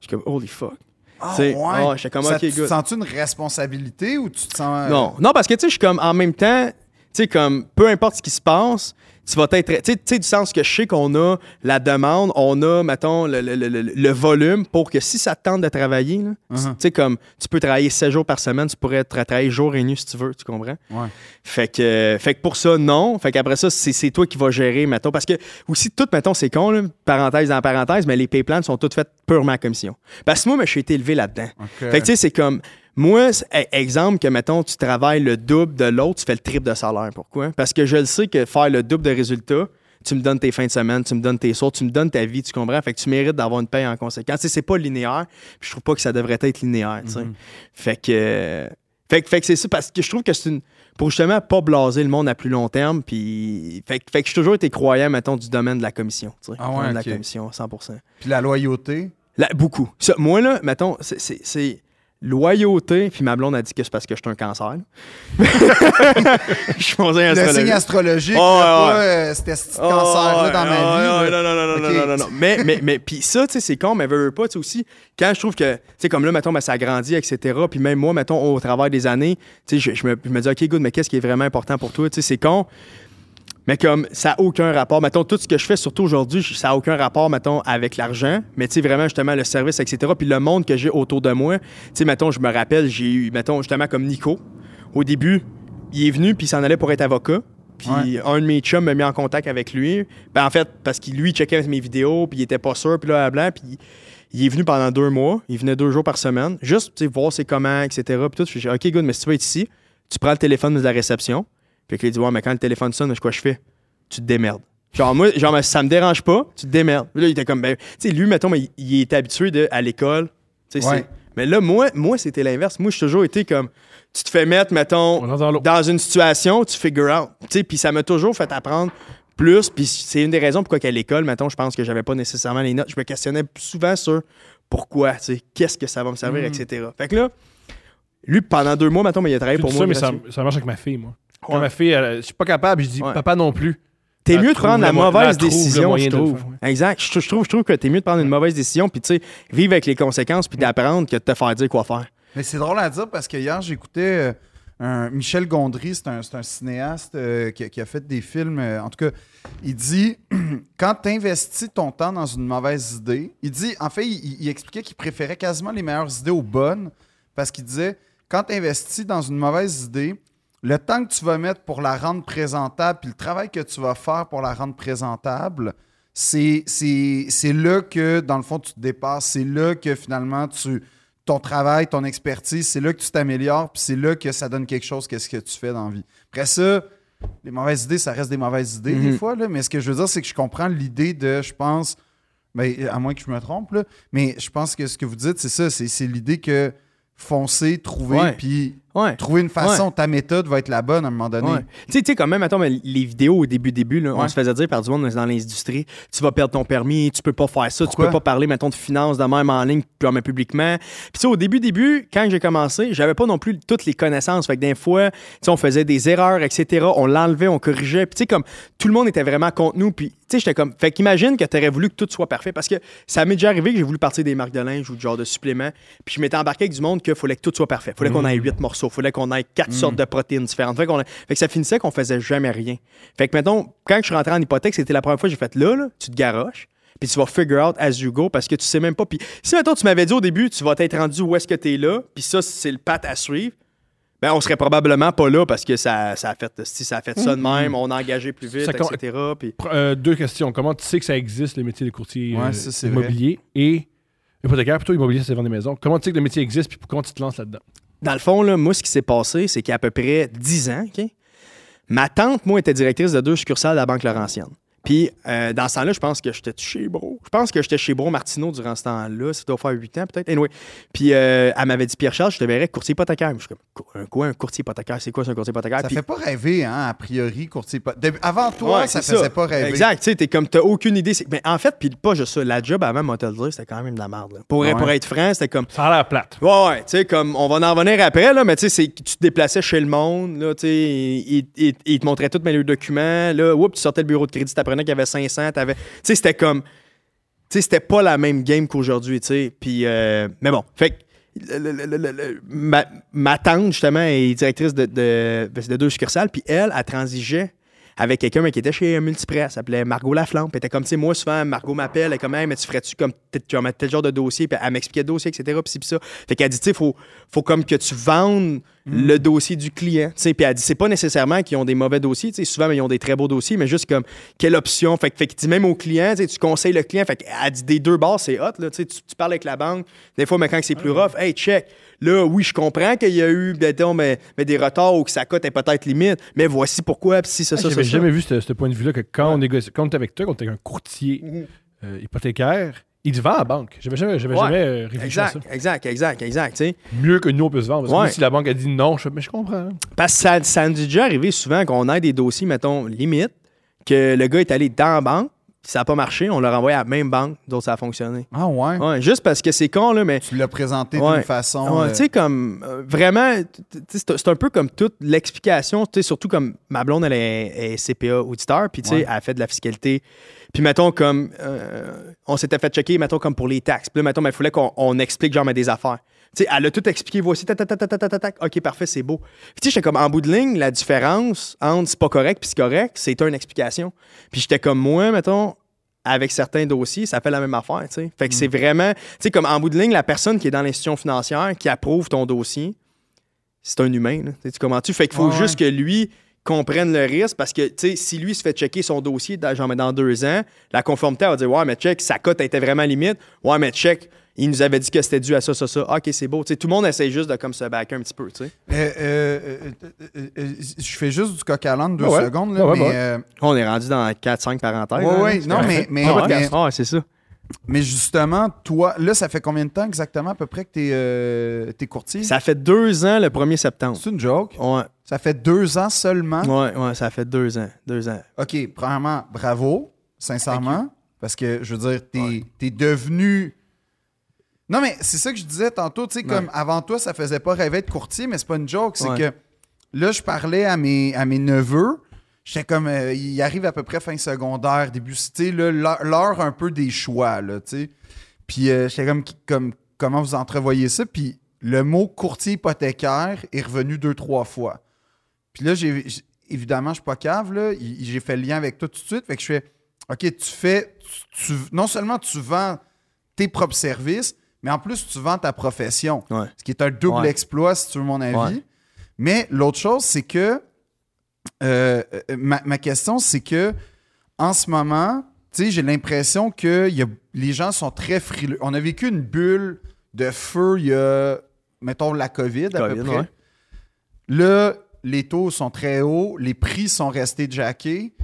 Je suis comme Holy fuck. Ah, ouais. ah, j'étais comme, Ça- ok, good. sens-tu une responsabilité ou tu te sens. euh, Non, non, parce que tu sais, je suis comme en même temps, tu sais, comme peu importe ce qui se passe, tu vas être. Tu sais- du sens que je sais qu'on a la demande, on a, mettons, le, le- le- le- volume pour que si ça te tente de travailler, là, tu Uh-huh. tu sais, comme tu peux travailler 7 jours par semaine, tu pourrais tra- travailler jour et nuit si tu veux, tu comprends? Ouais. Fait que, fait que pour ça, non. Fait qu'après ça, c'est toi qui vas gérer, mettons. Parce que aussi, tout, mettons, c'est con, là, parenthèse dans parenthèse, mais les pay plans sont toutes faites purement à commission. Parce que moi, mais je suis été élevé là-dedans. Fait que tu sais, c'est comme. Moi, exemple que, mettons, tu travailles le double de l'autre, tu fais le triple de salaire. Pourquoi? Parce que je le sais que faire le double de résultats, tu me donnes tes fins de semaine, tu me donnes tes soirs, tu me donnes ta vie, tu comprends? Fait que tu mérites d'avoir une paye en conséquence. Tu sais, c'est pas linéaire, puis je trouve pas que ça devrait être linéaire, tu sais. Mhm. Fait que. Fait que, fait que c'est ça, parce que je trouve que c'est une. Pour justement pas blaser le monde à plus long terme, puis. Fait, que- fait que j'ai toujours été croyant, mettons, du domaine de la commission, tu sais. Ah ouais, Domaine de la commission, 100%. Puis la loyauté? Beaucoup. Ça, moi, là, mettons, c'est loyauté, puis ma blonde a dit que c'est parce que je suis un cancer. je suis signe Le signe astrologique, Oh, là, ouais, pas ouais. euh, c'était ce Oh, cancer-là dans ma vie. non, non, non, non, non, non, non. Mais, mais, mais puis ça, tu sais, c'est con, mais veux, veux pas, tu sais, aussi, quand je trouve que, tu sais, comme là, mettons, ben, ça grandit, etc., puis même moi, mettons, au travers des années, tu sais, je, je me, je me dis, OK, good, mais qu'est-ce qui est vraiment important pour toi? Tu sais, c'est con, mais comme ça n'a aucun rapport. Mettons, tout ce que je fais, surtout aujourd'hui, ça n'a aucun rapport, mettons, avec l'argent. Mais tu sais, vraiment, justement, le service, etc. Puis le monde que j'ai autour de moi. Tu sais, mettons, je me rappelle, j'ai eu, mettons, justement, comme Nico. Au début, il est venu, puis il s'en allait pour être avocat. Puis Ouais. un de mes chums m'a mis en contact avec lui. Ben, en fait, parce qu'il lui il checkait mes vidéos, puis il était pas sûr, puis là, blanc, puis il est venu pendant deux mois. Il venait deux jours par semaine, juste tu sais, voir c'est comment, etc. Puis tout. Je dis, OK, good, mais si tu veux être ici, tu prends le téléphone de la réception. Puis qu'il dit, ouais, mais quand le téléphone sonne, quoi je fais? Tu te démerdes. Genre, moi, genre, ça me dérange pas, tu te démerdes. Puis là, il était comme, ben, tu sais, lui, mettons, mais il, était habitué de, à l'école. Tu sais, Ouais. Mais là, moi, moi c'était l'inverse. Moi, j'ai toujours été comme, tu te fais mettre, mettons, dans une situation, tu figure out. Tu sais, puis ça m'a toujours fait apprendre plus. Puis c'est une des raisons pourquoi qu'à l'école, mettons, je pense que j'avais pas nécessairement les notes. Je me questionnais souvent sur pourquoi, tu sais, qu'est-ce que ça va me servir, Mhm. etc. Fait que là, lui, pendant deux mois, mettons, mais il a travaillé pour ça, moi. mais ça marche avec ma fille, moi. Quand Ouais. ma fille, elle- je suis pas capable, je dis Ouais. papa non plus. T'es mieux de prendre la mauvaise décision, je trouve. Exact. Je, je trouve, je trouve que t'es mieux de prendre une mauvaise décision puis, tu sais, vivre avec les conséquences puis d'apprendre que de te faire dire quoi faire. Mais c'est drôle à dire parce que hier, j'écoutais euh, un- Michel Gondry, c'est un, cinéaste euh, qui, a- qui a fait des films. euh, en tout cas, il dit quand tu investis ton temps dans une mauvaise idée, il dit, en fait, il, il expliquait qu'il préférait quasiment les meilleures idées aux bonnes parce qu'il disait quand tu investis dans une mauvaise idée, le temps que tu vas mettre pour la rendre présentable, puis le travail que tu vas faire pour la rendre présentable, c'est là que, dans le fond, tu te dépasses. C'est là que, finalement, tu ton travail, ton expertise, c'est là que tu t'améliores, puis c'est là que ça donne quelque chose qu'est-ce que tu fais dans la vie. Après ça, les mauvaises idées, ça reste des mauvaises idées des Mhm. fois, là, mais ce que je veux dire, c'est que je comprends l'idée de, je pense, ben, à moins que je me trompe, là, mais je pense que ce que vous dites, c'est ça, c'est c'est l'idée que foncer, trouver, puis Ouais. trouver une façon, ta méthode va être la bonne à un moment donné. Ouais. Tu sais, quand même, attends, mais les vidéos au début, début, là, on se faisait dire par du monde dans l'industrie, tu vas perdre ton permis, tu peux pas faire ça, Pourquoi? tu peux pas parler, mettons, de finances de même en ligne, puis même publiquement. Puis tu sais, au début, début, quand j'ai commencé, j'avais pas non plus toutes les connaissances. Fait que des fois, tu sais, on faisait des erreurs, etc. On l'enlevait, on corrigeait. Puis tu sais, comme tout le monde était vraiment contre nous. Puis tu sais, j'étais comme. Fait qu'imagine que t'aurais voulu que tout soit parfait. Parce que ça m'est déjà arrivé que j'ai voulu partir des marques de linge ou du genre de suppléments. Puis je m'étais embarqué avec du monde qu'il fallait que tout soit parfait. Fallait qu'on ait huit morceaux. Fallait qu'on ait quatre sortes de protéines différentes. Fait, a- fait que ça finissait qu'on faisait jamais rien. Fait que, mettons, quand je suis rentré en hypothèque, c'était la première fois que j'ai fait là, là, tu te garoches. Puis tu vas figure out as you go parce que tu sais même pas. Puis si, mettons, tu m'avais dit au début, tu vas t'être rendu où est-ce que tu es là, puis ça, c'est le pat à suivre, ben on serait probablement pas là parce que ça, ça, a, fait, si ça a fait ça de même, on a engagé plus vite, Ça etc. Puis euh, deux questions. Comment tu sais que ça existe, le métier de courtier Ouais, euh, ça, immobilier et hypothécaire, plutôt immobilier, c'est vendre des maisons. Comment tu sais que le métier existe puis comment tu te lances là-dedans? Dans le fond, moi, ce qui s'est passé, c'est qu'il y a à peu près 10 ans, ma tante, moi, était directrice de deux succursales de la Banque Laurentienne. Puis, euh, dans ce temps-là, je pense que j'étais chez Bro. Je pense que j'étais chez Bro Martineau durant ce temps-là. Ça doit faire 8 ans, peut-être. Anyway. Puis, euh, elle m'avait dit, Pierre-Charles, je te verrais courtier hypothécaire. Je suis comme, un quoi, un courtier hypothécaire? C'est quoi, c'est un courtier hypothécaire? Ça Puis- fait pas rêver, hein, a priori, courtier. pas- Début- Avant toi, Ouais, ça faisait pas rêver. Exact, tu sais, t'es comme, t'as aucune idée. Mais en fait, puis pas juste ça, la job avant, moi, te le dire, c'était quand même de la merde. là. Pour, Ouais. pour être franc, c'était comme, Ça a l'air plate. Ouais, ouais, tu sais, comme on va en revenir après, là, mais tu sais, c'est que tu te déplaçais chez le monde, là, tu sais, il, il- il te montrait tous mes documents, là, oups, tu sortais le bureau de crédit, t'apprenais qu'il y avait 500, t'avais. Tu sais, c'était comme. Tu sais, c'était pas la même game qu'aujourd'hui, tu sais. Puis, euh, mais bon, fait que. ma, tante, justement, est directrice de, de, de deux succursales, puis elle, elle transigeait avec quelqu'un qui était chez Multipress, elle s'appelait Margot Laflamme. Puis était comme, tu sais, moi, souvent, Margot m'appelle, elle est comme, hey, mais tu ferais-tu comme tel, genre, tel genre de dossier, puis elle m'expliquait le dossier, etc. Puis ça. Fait qu'elle dit, tu sais, faut, faut comme que tu vendes le dossier du client. Puis elle dit, c'est pas nécessairement qu'ils ont des mauvais dossiers, souvent, ils ont des très beaux dossiers, mais juste comme, quelle option? Fait fait que dit même au client, tu conseilles le client. Fait qu'elle dit, des deux bords, c'est hot, là, tu parles avec la banque. Des fois, mais quand c'est plus rough, hey, check. Là, oui, je comprends qu'il y a eu, mettons, mais, mais des retards ou que sa cote est peut-être limite, mais voici pourquoi, puis si ça, Ah, ça, J'avais ça, jamais vu ce, ce point de vue-là que quand on négocie, quand avec toi, quand on est avec un courtier euh, hypothécaire, il te vend à la banque. J'avais jamais, j'avais Ouais. jamais euh, réfléchi à ça. Exact, exact, exact, exact, tu sais. Mieux que nous, on peut se vendre. Parce que Ouais. si la banque a dit non, je mais je comprends. Parce que ça, ça nous est déjà arrivé souvent qu'on ait des dossiers, mettons, limite, que le gars est allé dans la banque, ça n'a pas marché, on l'a renvoyé à la même banque, d'autres ça a fonctionné. Ah ouais? Ouais, juste parce que c'est con, là, mais. Tu l'as présenté Ouais. d'une façon. Ouais, euh, tu sais, comme euh, vraiment, c'est un peu comme toute l'explication, tu sais, surtout comme ma blonde, elle est, est CPA auditeur, puis tu sais, elle fait de la fiscalité. Puis mettons comme, euh, on s'était fait checker, mettons comme pour les taxes. Puis là, mettons, il fallait qu'on on explique genre mais des affaires. Sais, elle a tout expliqué, voici, tac, tac, tac, tac, tac, tac. OK, parfait, c'est beau. Puis tu sais, j'étais comme, en bout de ligne, la différence entre c'est pas correct puis c'est correct, c'est une explication. Puis j'étais comme, moi, mettons, avec certains dossiers, ça fait la même affaire, tu sais. Fait que c'est vraiment, tu sais, comme en bout de ligne, la personne qui est dans l'institution financière, qui approuve ton dossier, c'est un humain, là. Tu sais, Tu? Fait qu'il faut Ouais, juste que lui comprenne le risque parce que, tu sais, si lui se fait checker son dossier dans, genre, mais dans deux ans, la conformité elle va dire, ouais, mais check, sa cote était vraiment limite. Ouais, mais check, il nous avait dit que c'était dû à ça, ça, ça. Ah, OK, c'est beau. Tu tout le monde essaie juste de comme se backer un petit peu, tu sais. euh, euh, euh, euh, euh, je fais juste du coq à l'âne deux ouais. secondes, là, ouais, mais, ouais. On est rendu dans 4-5 parenthèses. Ouais, c'est non, mais- mais- Ah, mais- ah, ouais, c'est ça. mais justement, toi, là, ça fait combien de temps exactement à peu près que t'es euh, t'es courtier? Ça fait deux ans le 1er septembre. C'est une joke. Ouais, Ça fait deux ans seulement? ouais, ouais, ça fait deux ans. Deux ans. OK, premièrement, bravo, sincèrement, parce que, je veux dire, t'es t'es devenu... Non, mais c'est ça que je disais tantôt, tu sais, comme avant toi, ça faisait pas rêver de courtier, mais c'est pas une joke, c'est que là, je parlais à mes, à mes neveux, j'étais comme, euh, ils arrivent à peu près fin secondaire, début, tu l'heure- un peu des choix, là, tu sais. Puis euh, j'étais comme, comme, comment vous entrevoyez ça? Puis le mot courtier hypothécaire est revenu deux, trois fois. Puis là, j'ai, évidemment, je suis pas cave, là. Il- J'ai fait le lien avec toi tout de suite. Fait que je fais, OK, tu fais, tu- tu- non seulement tu vends tes propres services, mais en plus, tu vends ta profession. Ouais. Ce qui est un double Ouais. exploit, si tu veux mon avis. Ouais. Mais l'autre chose, c'est que euh, euh, ma, ma question, c'est que en ce moment, tu sais, j'ai l'impression que y a- les gens sont très frileux. On a vécu une bulle de feu il y a, mettons, la COVID, à peu près. Là, les taux sont très hauts, les prix sont restés jackés.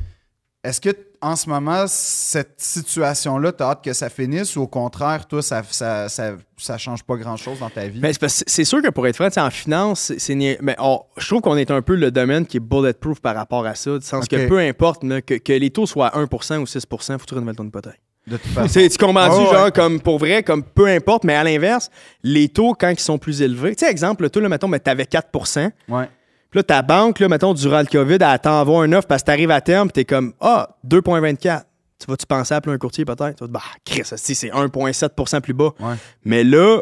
Est-ce que en ce moment, cette situation-là, tu as hâte que ça finisse ou au contraire, toi, ça ça, ça, ça change pas grand-chose dans ta vie? Ben, c'est, sûr que pour être franc, en finance, c'est, mais on- je trouve qu'on est un peu le domaine qui est bulletproof par rapport à ça, du sens que peu importe là, que, que les taux soient 1% ou 6%, faut que tu renouvelles ton hypothèque. de toute façon. tu comprends-tu, Ah ouais. genre, comme pour vrai, comme peu importe, mais à l'inverse, les taux, quand ils sont plus élevés, tu sais, exemple, le taux, là, mettons, mais t'avais 4 Ouais. Puis là, ta banque, là, mettons, durant le COVID, elle t'envoie un offre parce que t'arrives à terme, puis t'es comme, ah, 2,24. Tu vas-tu penser à appeler un courtier peut-être? Tu vas te dire, bah, Chris, c'est 1,7% plus bas. Ouais. Mais là,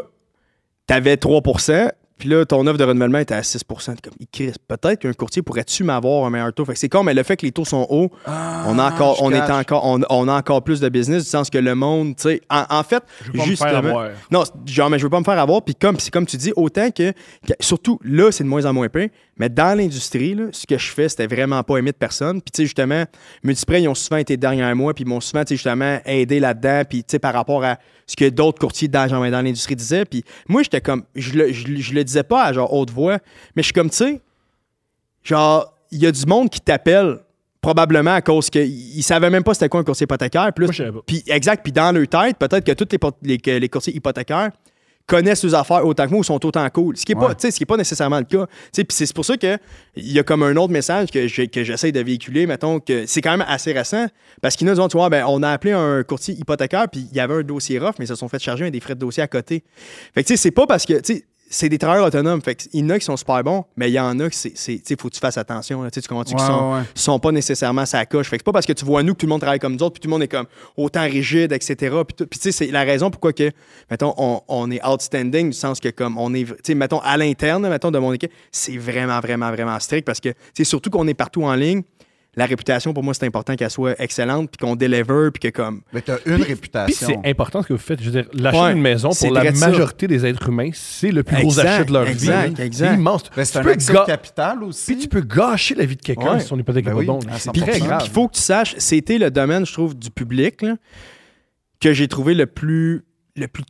t'avais 3% puis là, ton offre de renouvellement était à 6 T'es comme, Chris, peut-être qu'un courtier pourrait-tu m'avoir un meilleur taux? Fait que c'est con, mais le fait que les taux sont hauts, on, a encore, Ah, est encore, on, on a encore plus de business, du sens que le monde, tu sais, en, en fait, Je veux pas me justement. faire avoir. Non, genre, mais je veux pas me faire avoir. Puis comme, c'est comme tu dis, autant que, que- surtout là, c'est de moins en moins pire. Mais dans l'industrie, là, ce que je fais, c'était vraiment pas aimé de personne. Puis tu sais, justement, Multiprès, ils ont souvent été derrière moi, puis ils m'ont souvent, tu sais, justement, aidé là-dedans. Puis tu sais, par rapport à ce que d'autres courtiers dans, genre, dans l'industrie disaient. Puis moi, j'étais comme, je le, je, le- je le disais pas à genre haute voix, mais je suis comme, tu sais, genre, il y a du monde qui t'appelle probablement à cause qu'ils savaient même pas c'était quoi un courtier hypothécaire. Puis là, Moi, je savais pas. puis exact, puis dans leur tête, peut-être que tous les, les courtiers hypothécaires connaissent leurs affaires autant que moi ou sont autant cool. Ce qui n'est Ouais. pas, tu sais, ce qui est pas nécessairement le cas. Puis c'est pour ça qu'il y a comme un autre message que j'essaie de véhiculer, mettons, que c'est quand même assez récent. Parce qu'il y en a tu vois, ben, on a appelé un courtier hypothécaire, puis il y avait un dossier rough, mais ils se sont fait charger un des frais de dossier à côté. Fait que tu sais, c'est pas parce que, tu sais, c'est des travailleurs autonomes. Fait il y en a qui sont super bons, mais il y en a qui, c'est, faut que tu fasses attention. là. Tu sais, tu comprends-tu Ouais, qu'ils sont, ouais, sont pas nécessairement sa coche. Fait que c'est pas parce que tu vois nous que tout le monde travaille comme nous autres, puis tout le monde est comme autant rigide, etc. Puis, tu sais, c'est la raison pourquoi que, mettons, on, on est outstanding, du sens que comme on est, tu sais, mettons, à l'interne, mettons, de mon équipe, c'est vraiment, vraiment, vraiment strict parce que, tu sais, surtout qu'on est partout en ligne, la réputation, pour moi, c'est important qu'elle soit excellente, puis qu'on deliver, puis que comme... Mais t'as une Puis réputation. c'est important ce que vous faites. Je veux dire, l'achat Ouais, d'une maison, pour la ça. majorité des êtres humains, c'est le plus gros achat de leur exact, vie. exact. C'est immense. Ben, c'est Tu un capital aussi. Puis tu peux gâcher la vie de quelqu'un Ouais. si son hypothèque Ben n'est pas oui, bonne. à C'est 100%. très Puis il faut que tu saches, c'était le domaine, je trouve, du public là, que j'ai trouvé le plus, le plus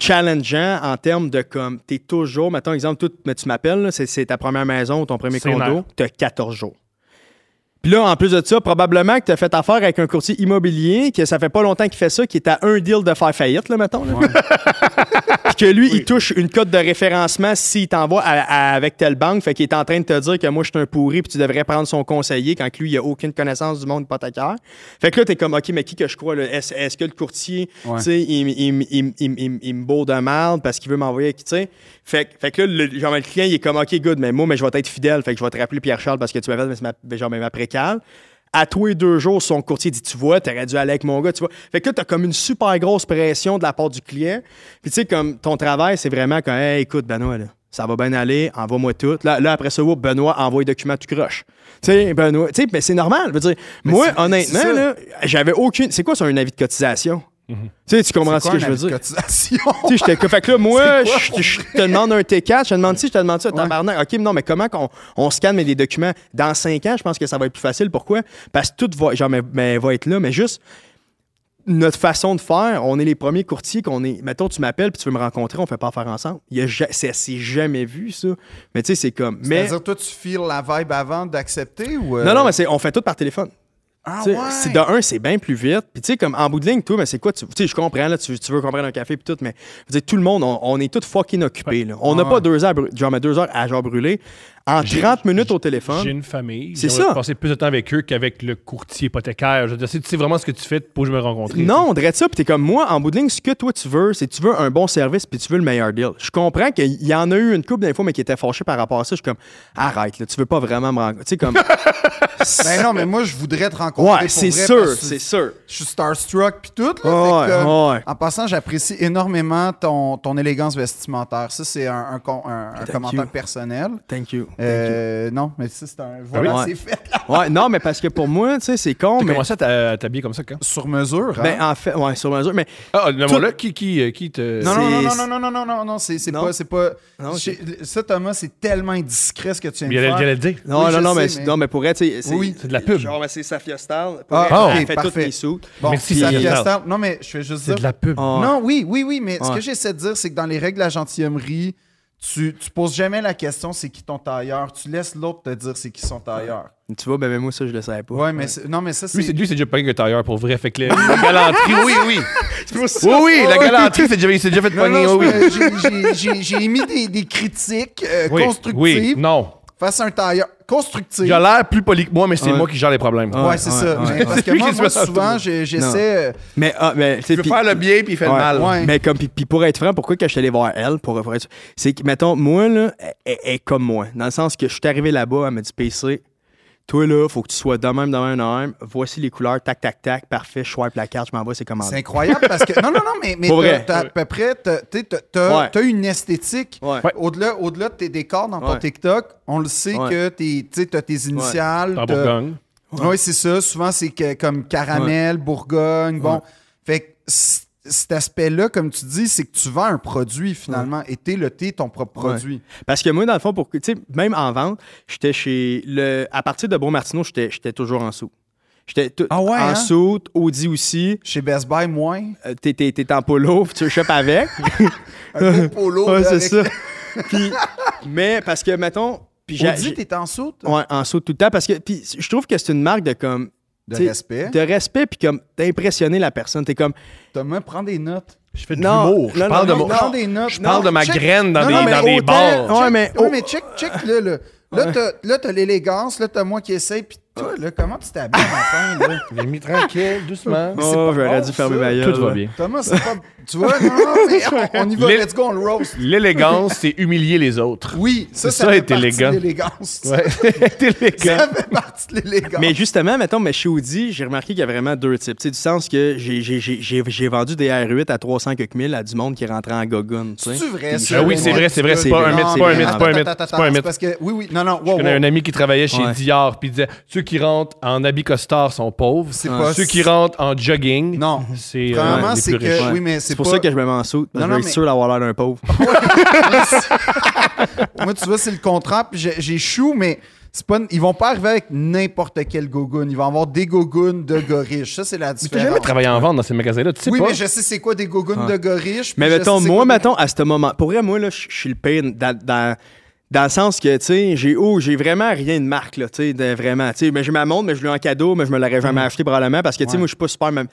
challengeant en termes de comme, t'es toujours, mettons exemple, tout, mais tu m'appelles, là, c'est, c'est ta première maison ou ton premier C'est condo, t'as 14 jours. Puis là, en plus de ça, probablement que tu as fait affaire avec un courtier immobilier, que ça fait pas longtemps qu'il fait ça, qui est à un deal de faire faillite, là, mettons. là. que lui, il touche une cote de référencement s'il t'envoie avec telle banque. Fait qu'il est en train de te dire que moi, je suis un pourri, puis tu devrais prendre son conseiller quand que lui, il a aucune connaissance du monde hypothécaire. Fait que là, t'es comme, OK, mais qui que je crois? là? Est-ce que le courtier, Ouais. tu sais, il, me bourre de merde parce qu'il veut m'envoyer, tu sais? Fait, que- fait que là, le, genre, le client, il est comme, OK, good, mais moi, mais je vais être fidèle. Fait que je vais te rappeler Pierre-Charles parce que tu m'as fait ma, genre, ma précale. À tous les deux jours, son courtier dit Tu vois, t'aurais dû aller avec mon gars, tu vois. Fait que là, t'as comme une super grosse pression de la part du client. Puis tu sais, comme ton travail, c'est vraiment comme Hey, écoute, Benoît, là, ça va bien aller, envoie-moi tout. Là, là après ça, Benoît envoie les documents, tu croches. Tu sais, Benoît, tu sais, mais c'est normal. Je veux dire, moi, honnêtement, j'avais aucune. C'est quoi, ça, un avis de cotisation? Tu sais, tu comprends ce que je veux dire? Tu sais, j'étais fait que là, moi, quoi, je je te demande un T4, je te demande ci, je te demande ça, tabarnak. OK, mais non, mais comment qu'on on scanne des documents? Dans cinq ans, je pense que ça va être plus facile. Pourquoi? Parce que tout va, genre, mais, mais va être là, mais juste notre façon de faire, on est les premiers courtiers qu'on est. Mettons, tu m'appelles puis tu veux me rencontrer, on fait pas affaire ensemble. Ja- c'est jamais vu, ça. Mais tu sais, c'est comme. Mais. C'est-à-dire, toi, tu files la vibe avant d'accepter ou. euh, Non, non, mais on fait tout par téléphone. Ah, ouais. C'est de un, c'est bien plus vite. Puis tu sais, comme en bout de ligne, toi, mais c'est quoi? Tu sais, je comprends, là, tu, tu veux comprendre un café puis tout, mais je veux dire, tout le monde, on, on est tous fucking occupés. là. On n'a Ouais. pas deux heures, genre, deux heures à genre brûler. En J'ai- 30 minutes au J'ai téléphone. une famille. C'est ça. passer plus de temps avec eux qu'avec le courtier hypothécaire. Je veux dire, tu sais vraiment ce que tu fais pour que je me rencontre. Non, on dirait ça, puis t'es comme moi, en bout de ligne, ce que toi tu veux, c'est que tu veux un bon service, puis tu veux le meilleur deal. Je comprends qu'il y en a eu une couple d'infos, mais qui étaient fâchés par rapport à ça. Je suis comme, arrête, là, tu veux pas vraiment me rencontrer. Tu sais, comme, Ben non, mais moi, je voudrais te rencontrer. ouais, c'est sûr, c'est sûr. Je suis starstruck puis tout. Là, Ouais, Fait que, euh, ouais. En passant, j'apprécie énormément ton, ton élégance vestimentaire. Ça, c'est un, un con- un- un Thank commentaire you. personnel. Thank you. Euh, non, mais ça, c'est un. Voilà, oui? c'est fait. Ouais, non, mais parce que pour moi, tu sais, c'est con, mais. commencé à t'a- à t'habiller comme ça quand? Sur mesure. hein? Ben, en fait, ouais, sur mesure. Mais Ah, le Tout- là qui, qui, euh, qui te. non, non, non, c'est- non, non, non, non, non, non, c'est c'est Non? pas. c'est pas Non, Ça, Thomas, c'est tellement indiscret ce que tu viens de Il allait, faire. il allait le dire. Non, Oui, non, je non, sais, mais, mais- non, mais pour être, c'est. Oui. C'est de la pub. Genre, mais c'est Safia Style. Ah, elle, ok, elle fait parfait. sous. Bon, Merci, ça Star. Star- Non, mais je fais juste C'est dire. de la pub. Ah, Non, oui, oui, oui, mais ce Ouais. que j'essaie de dire, c'est que dans les règles de la gentilhommerie, tu, tu poses jamais la question c'est qui ton tailleur? Tu laisses l'autre te dire c'est qui son tailleur. Tu vois, ben, mais moi, ça, je le savais pas. Ouais, mais c'est- non, mais ça, c'est. Lui, c'est lui, c'est déjà pogné un tailleur pour vrai. Fait que la galanterie, oui, oui. Oui, oui, la galanterie, c'est déjà, il s'est déjà fait Non, pogner, non, oui, je- j'ai- j'ai- j'ai- J'ai émis des, des critiques euh, Oui, constructives Oui, non. face à un tailleur. Constructif. J'ai l'air plus poli que moi, mais c'est Ouais. moi qui gère les problèmes. Ouais. Ouais, c'est ça. ouais, Mais ouais. parce que moi, moi, souvent, j'essaie. euh, Mais, ah, mais, tu Il puis- faire le bien puis il fait Ouais. le mal. Ouais. Mais comme puis, pour être franc, pourquoi que je suis allé voir elle pour, pour être c'est que mettons moi là, elle est comme moi dans le sens que je suis arrivé là-bas, elle m'a dit PC, toi là, faut que tu sois de même de même de même. Voici les couleurs, tac tac tac, parfait, je swipe la carte, je m'envoie c'est C'est commandé. incroyable parce que. Non, non, non, mais, mais Pour t'as- vrai. t'as à peu près. T'as t'as- t'as- Ouais. t'as une esthétique. Ouais. Au-delà, au-delà de tes décors dans ton Ouais. TikTok, on le sait Ouais. que t'es- tu as tes initiales. En t'as- Bourgogne. Oui, c'est ça. Souvent, c'est que- comme caramel, Bourgogne. Bon. Ouais. Fait que cet aspect-là, comme tu dis, c'est que tu vends un produit finalement et t'es le thé ton propre Ouais. produit. Parce que moi dans le fond pour même en vente, j'étais chez le à partir de Bon Martineau, j'étais j'étais toujours en sous. J'étais tout- Ah ouais, en hein? sous, Audi aussi. Chez Best Buy, moins? Euh, T'es en polo, puis tu chopes avec. Un beau polo. ouais, c'est avec- ça. Puis mais parce que mettons puis Audi, t'es en saut Ouais, en saut tout le temps parce que puis je trouve que c'est une marque de comme de t'sais, respect. de respect puis comme d'impressionner la personne. T'es comme Thomas, prends des notes. Je fais de l'humour. Je parle de non, mon- non. Prends des notes. Je parle de ma check- graine dans Non, des, dans bars. Ouais, mais- oui, oh. mais check, check là, là. Là, t'as, là, t'as l'élégance, là, t'as moi qui essaye, puis toi, là, comment tu t'habilles le matin, là? J'ai mis tranquille, doucement. c'est Oh, pas j'aurais dû fermer ma gueule. Tout va bien. Thomas, c'est pas... Tu vois, non, non, mais on, on y va, let's go, on le roast. L'élégance, c'est humilier les autres. Oui, ça, C'est ça, ça, fait partie de l'élégance. Ouais, t'es élégant. Ça fait partie de l'élégance. Mais justement, mettons, mais chez Audi, j'ai remarqué qu'il y a vraiment deux types. Tu sais, du sens que j'ai- j'ai- j'ai j'ai- j'ai vendu des R8 à 300 quelques mille à du monde qui rentrait en gogoune. tu sais. C'est vrai, ça? Ah oui, c'est vrai, c'est vrai, c'est pas un mythe, c'est pas un mythe, c'est pas un mythe, c'est pas un mythe. Parce que, oui, oui, non, non, Je wow, connais wow. un ami qui travaillait chez Ouais. Dior, puis il disait ceux qui rentrent en habit costard sont pauvres. C'est Ouais. pas... Ceux qui rentrent en jogging, Non. c'est euh, les c'est plus que... riches. Ouais. Oui, mais c'est C'est pour pas- ça que je me mets en saut. Non, je veux non, être mais- sûr d'avoir l'air d'un pauvre. Moi, tu vois, c'est le contraire. Puis j'ai- chou, mais c'est pas, ils vont pas arriver avec n'importe quel gogoon. Ils vont avoir des gogounes de gars riches. Ça, c'est la différence. jamais travaillé en vente dans ces magasins-là, tu sais oui, pas? mais je sais c'est quoi des gogounes de gars riches. Mais je mettons, sais c'est moi, quoi des- mettons, à ce moment, pour vrai, moi, là, je je suis le pire dans, dans, dans le sens que, tu sais, j'ai oh, j'ai vraiment rien de marque, là, tu sais, vraiment. Tu sais, mais j'ai ma montre, mais je l'ai en cadeau, mais je me l'aurais jamais acheté probablement parce que, tu sais, Ouais. moi, je suis pas super ma-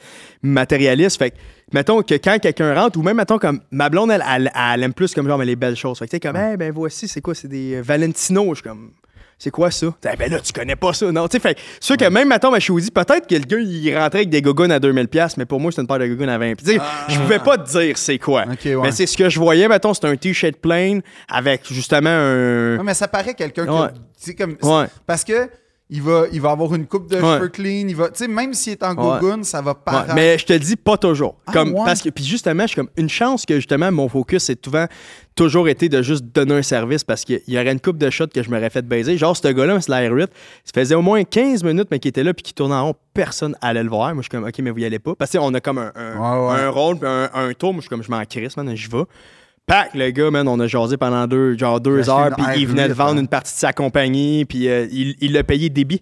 matérialiste. Fait que, mettons que quand quelqu'un rentre, ou même, mettons, comme ma blonde, elle, elle, elle aime plus comme genre, mais les belles choses. Fait que, tu sais, comme, eh ben, voici, c'est quoi, c'est des Valentino. Je suis comme, c'est quoi ça? Eh ben là, tu connais pas ça. Non, tu sais, fait que, sûr que même, mettons, ma Shoudi, peut-être que le gars, il rentrait avec des gogoons à 2000$, mais pour moi, c'est une paire de gogoons à 20$. Puis, tu sais, je pouvais pas te dire c'est quoi. Ouais. Mais c'est ce que je voyais, mettons, c'était un t-shirt plain avec justement un. Ouais, mais ça paraît quelqu'un qui. A- tu sais, comme. Ouais. Parce que. Il va, il va avoir une coupe de Ouais. cheveux clean. Il va, tu sais, même s'il est en Ouais. gogoon, ça va Ouais, paraître. mais je te le dis pas toujours. Ah, comme, parce que, puis justement, je suis comme une chance que justement mon focus c'est souvent toujours été de juste donner un service parce qu'il y aurait une coupe de shots que je m'aurais fait baiser. Genre, ce gars-là, c'est la R8, ça faisait au moins 15 minutes, mais qui était là puis qui tournait en rond, personne allait le voir. Moi, je suis comme, OK, mais vous y allez pas. Parce que, tu sais, on a comme un rôle puis un, un tour. Moi, je suis comme, je m'en crisse, man, j'y vais. Pac, le gars, man, on a jasé pendant deux, genre deux acheté heures, puis il venait de R8, vendre hein. une partie de sa compagnie, puis euh, il il l'a payé débit.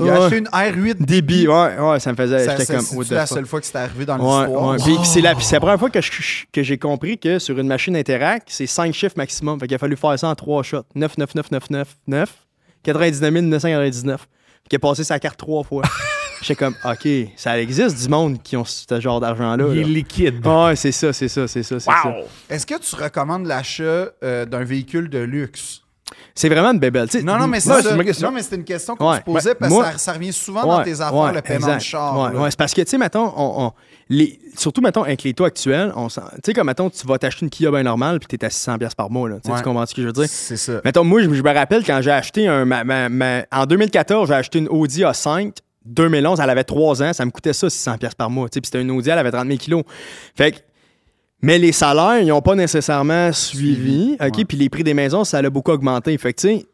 Il a Ouais. acheté une R8 Débit, ouais, ouais, ça me faisait. J'étais comme, C'est the la fuck. seule fois que c'est arrivé dans Ouais, l'histoire? ouais. Puis c'est la, c'est la première fois que, je- que j'ai compris que sur une machine Interact, c'est 5 chiffres maximum. Fait qu'il a fallu faire ça en 3 shots. 9, 9, 9, 9, 9, 9, 99 999. Fait qu'il a passé sa carte 3 fois. J'étais comme, OK, ça existe du monde qui ont ce genre d'argent-là. Il est là. liquide. Ouais, c'est ça, c'est ça, c'est ça, c'est ça. Wow! Est-ce que tu recommandes l'achat euh, d'un véhicule de luxe? C'est vraiment une bébelle. tu sais. Non, non, mais c'est. Non, mais c'était une question qu'on Ouais. se posait Ouais. parce Moi- que ça, ça revient souvent dans tes affaires, ouais, le paiement exact. de char. Ouais, c'est parce que, tu sais, mettons, on, on- les, surtout, mettons, avec les taux actuels, tu sais, comme, mettons, tu vas t'acheter une Kia bien normale puis t'es à 600$ piastres par mois, là. Tu sais, Ouais. Tu comprends ce que je veux dire? C'est ça. Mettons, moi, je, je me rappelle quand j'ai acheté un. ma- ma- ma- en 2014, j'ai acheté une Audi A5. 2011, elle avait 3 ans, ça me coûtait ça 600$ piastres par mois. Puis c'était une Audi, elle avait 30 000 kilos. Fait que. Mais les salaires, ils n'ont pas nécessairement suivi. OK? ouais. Puis les prix des maisons, ça a beaucoup augmenté. Fait que, tu sais,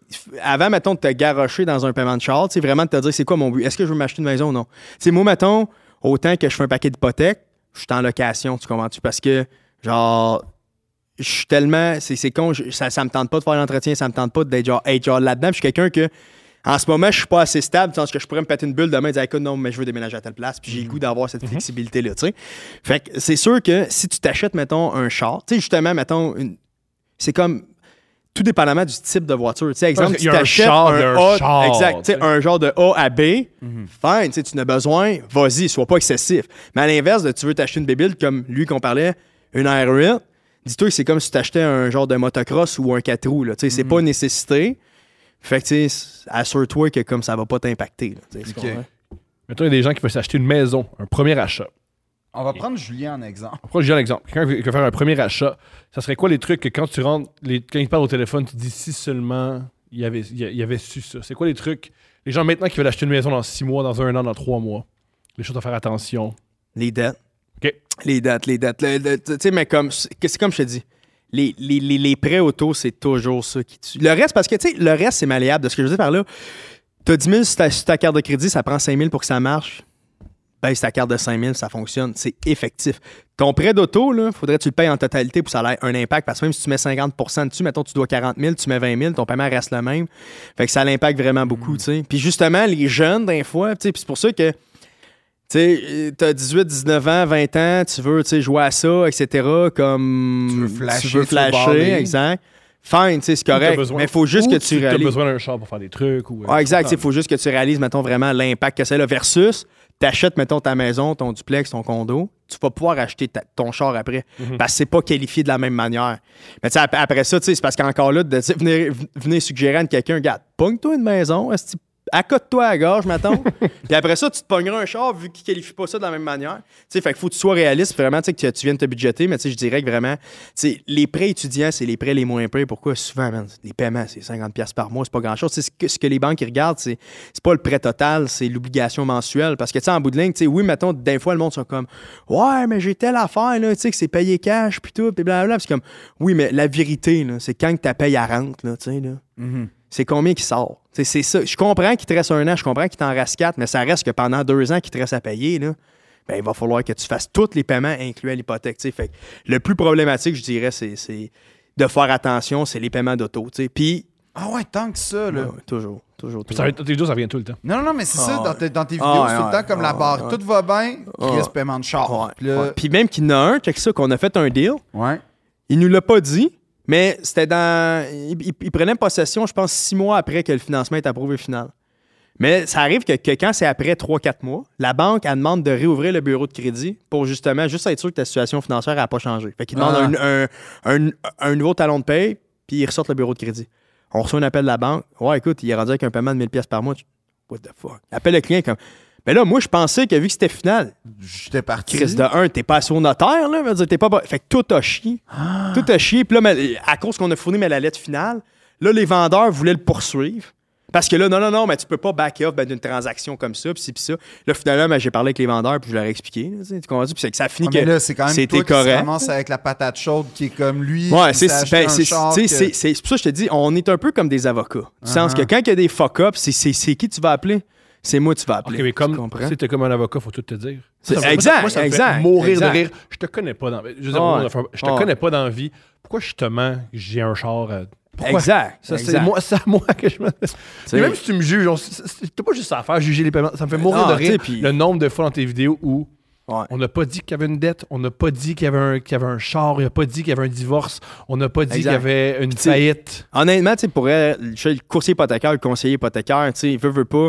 avant, mettons, de te garrocher dans un paiement de char, tu vraiment de te dire c'est quoi mon but? Est-ce que je veux m'acheter une maison ou non? Sais, moi, mettons, autant que je fais un paquet d'hypothèques, je suis en location, tu comprends-tu? Parce que, genre, je suis tellement. C'est c'est con, je- ça, ça me tente pas de faire l'entretien, ça me tente pas d'être genre, être genre là-dedans. Puis Je suis quelqu'un que. En ce moment, je suis pas assez stable, ce que je pourrais me péter une bulle demain et dire écoute, non, mais je veux déménager à telle place, puis j'ai le goût d'avoir cette flexibilité-là, tu sais. Fait que c'est sûr que si tu t'achètes, mettons, un char, tu sais, justement, mettons, une- c'est comme. Tout dépendamment du type de voiture. Tu sais, exemple, tu un t'achètes un, d'un A, char, exact, tu sais, un genre de A à B, fine, tu sais, tu en as besoin, vas-y, sois pas excessif. Mais à l'inverse, tu veux t'acheter une bébile comme lui qu'on parlait, une R8, dis-toi que c'est comme si tu achetais un genre de motocross ou un 4 roues. Tu sais, C'est pas une nécessité. Fait que, tu sais, assure-toi que comme ça va pas t'impacter. là, tu sais, tu Ok. comprends? Mettons, il y a des gens qui veulent s'acheter une maison, un premier achat. On va prendre Julien en exemple. On prend juste un exemple. Quelqu'un qui veut faire un premier achat, ça serait quoi les trucs que quand tu rentres, les, quand il te parle au téléphone, tu dis si seulement il y avait, il y avait su ça. C'est quoi les trucs, les gens maintenant qui veulent acheter une maison dans six mois, dans un an, dans trois mois, les choses à faire attention. Les dettes. OK. Les dettes, les dettes. Le- le- Tu sais, mais comme, c'est c'est comme je te dis, les, les, les, les prêts auto, c'est toujours ça qui tue. Le reste, parce que, tu sais, le reste, c'est malléable. De ce que je veux dire par là, tu as 10 000 sur ta, sur ta carte de crédit, ça prend 5 000 pour que ça marche. Ben, ta carte de 5 000, ça fonctionne. C'est effectif. Ton prêt d'auto, là, faudrait que tu le payes en totalité pour que ça ait un impact. Parce que même si tu mets 50% dessus, mettons, tu dois 40 000, tu mets 20 000, ton paiement reste le même. Fait que ça l'impacte vraiment beaucoup, tu sais. Puis justement, les jeunes, d'un fois, tu sais, puis c'est pour ça que tu sais, t'as 18, 19 ans, 20 ans, tu veux, tu sais, jouer à ça, etc. Comme. Tu veux flasher, Tu veux tu flasher, exact. Fine, tu c'est correct. besoin- Mais il faut juste que tu as réalises. besoin d'un char pour faire des trucs. Ou, euh, Ah, exact. Il faut juste que tu réalises, mettons, vraiment l'impact que c'est là. Versus, t'achètes, mettons, ta maison, ton duplex, ton condo, tu vas pouvoir acheter ta- ton char après. Mhm. Parce que c'est pas qualifié de la même manière. Mais tu après ça, tu c'est parce qu'encore là, de venez suggérer à quelqu'un, regarde, pogne-toi une maison, est-ce que accote-toi à la gorge, mettons. puis après ça, tu te pogneras un char vu qu'il qualifie pas ça de la même manière. Tu fait qu'il faut que tu sois réaliste, vraiment, tu sais, que tu viennes te budgéter, mais tu je dirais que vraiment, tu les prêts étudiants, c'est les prêts les moins prêts. Pourquoi? Souvent, les paiements, c'est 50$ piastres par mois, c'est pas grand-chose. Tu Ce que, ce que les banques ils regardent, c'est pas le prêt total, c'est l'obligation mensuelle. Parce que, tu sais, en bout de ligne, tu sais, oui, mettons, des fois, le monde sont comme, ouais, mais j'ai telle affaire, là, tu sais, que c'est payé cash, puis tout, puis blablabla. C'est comme, oui, mais la vérité, c'est quand que ta paye à rente, là, tu sais, là c'est combien qui sort? C'est ça. Je comprends qu'il te reste un an, je comprends qu'il t'en reste quatre, mais ça reste que pendant deux ans qu'il te reste à payer, là, ben, il va falloir que tu fasses tous les paiements inclus à l'hypothèque. Fait que le plus problématique, je dirais, c'est, c'est de faire attention, c'est les paiements d'auto. Puis, Ah ouais, tant que ça, là. ouais, toujours, toujours, Ça, toujours. tes deux, ça vient tout le temps. Non, non, non, mais c'est ça, Ah, dans, tes- dans tes vidéos, Ah, c'est tout le temps comme la barre. Tout va bien, Chris, Ouais. paiement de char. Puis même qu'il y en a un, check ça, qu'on a fait un deal, ouais. il nous l'a pas dit, mais c'était dans. Il, il- il prenait possession, je pense, six mois après que le financement est approuvé final. Mais ça arrive que, que quand c'est après 3-4 mois, la banque, elle demande de réouvrir le bureau de crédit pour justement juste être sûr que ta situation financière n'a pas changé. Fait qu'ils demandent un, un- un- un nouveau talon de paye, puis ils ressortent le bureau de crédit. On reçoit un appel de la banque. Ouais, écoute, il est rendu avec un paiement de 1000$ pièces par mois. What the fuck? Appelle le client comme. Mais là, moi, je pensais que vu que c'était final, J'étais parti. Chris de 1, t'es pas assis au notaire, là. dire, T'es pas... Fait que tout a chié. Tout a chié. Puis là, mais, à cause qu'on a fourni mais la lettre finale, là, les vendeurs voulaient le poursuivre. Parce que là, non, non, non, mais tu peux pas back off ben, d'une transaction comme ça, puis puis ça. Là, finalement, ben, j'ai parlé avec les vendeurs, puis je leur ai expliqué. là, tu comprends? Puis c'est que ça finit Ah, mais que là, c'est quand même c'était qui correct. ramasse avec la patate chaude qui est comme lui. Ouais, c'est ben, c'est- que- pour ça que je te dis, on est un peu comme des avocats. Du sens que Uh-huh. quand il y a des fuck-ups, c'est qui tu vas appeler? C'est moi que tu vas appeler. Ok, mais comme comme un avocat, faut tout te dire. C'est- Ça exact, moi, ça me fait exact, mourir exact. de rire. Je te connais pas dans. Je, dire, je te connais pas dans la vie. Pourquoi justement j'ai un char euh, Pourquoi? Exact. Ça, c'est moi, à moi que je me. Et même si tu me juges, t'as pas juste ça à faire, juger les paiements. Ça me fait mourir Ah, de rire. Le nombre de fois dans tes vidéos où Ouais. on n'a pas dit qu'il y avait une dette, on n'a pas dit qu'il y avait un, qu'il y avait un char, on n'a pas dit qu'il y avait un divorce, on n'a pas dit qu'il y avait une faillite. Honnêtement, tu sais, pour elle, je suis le coursier hypothécaire, le conseiller hypothécaire, tu sais, il veut, veut pas.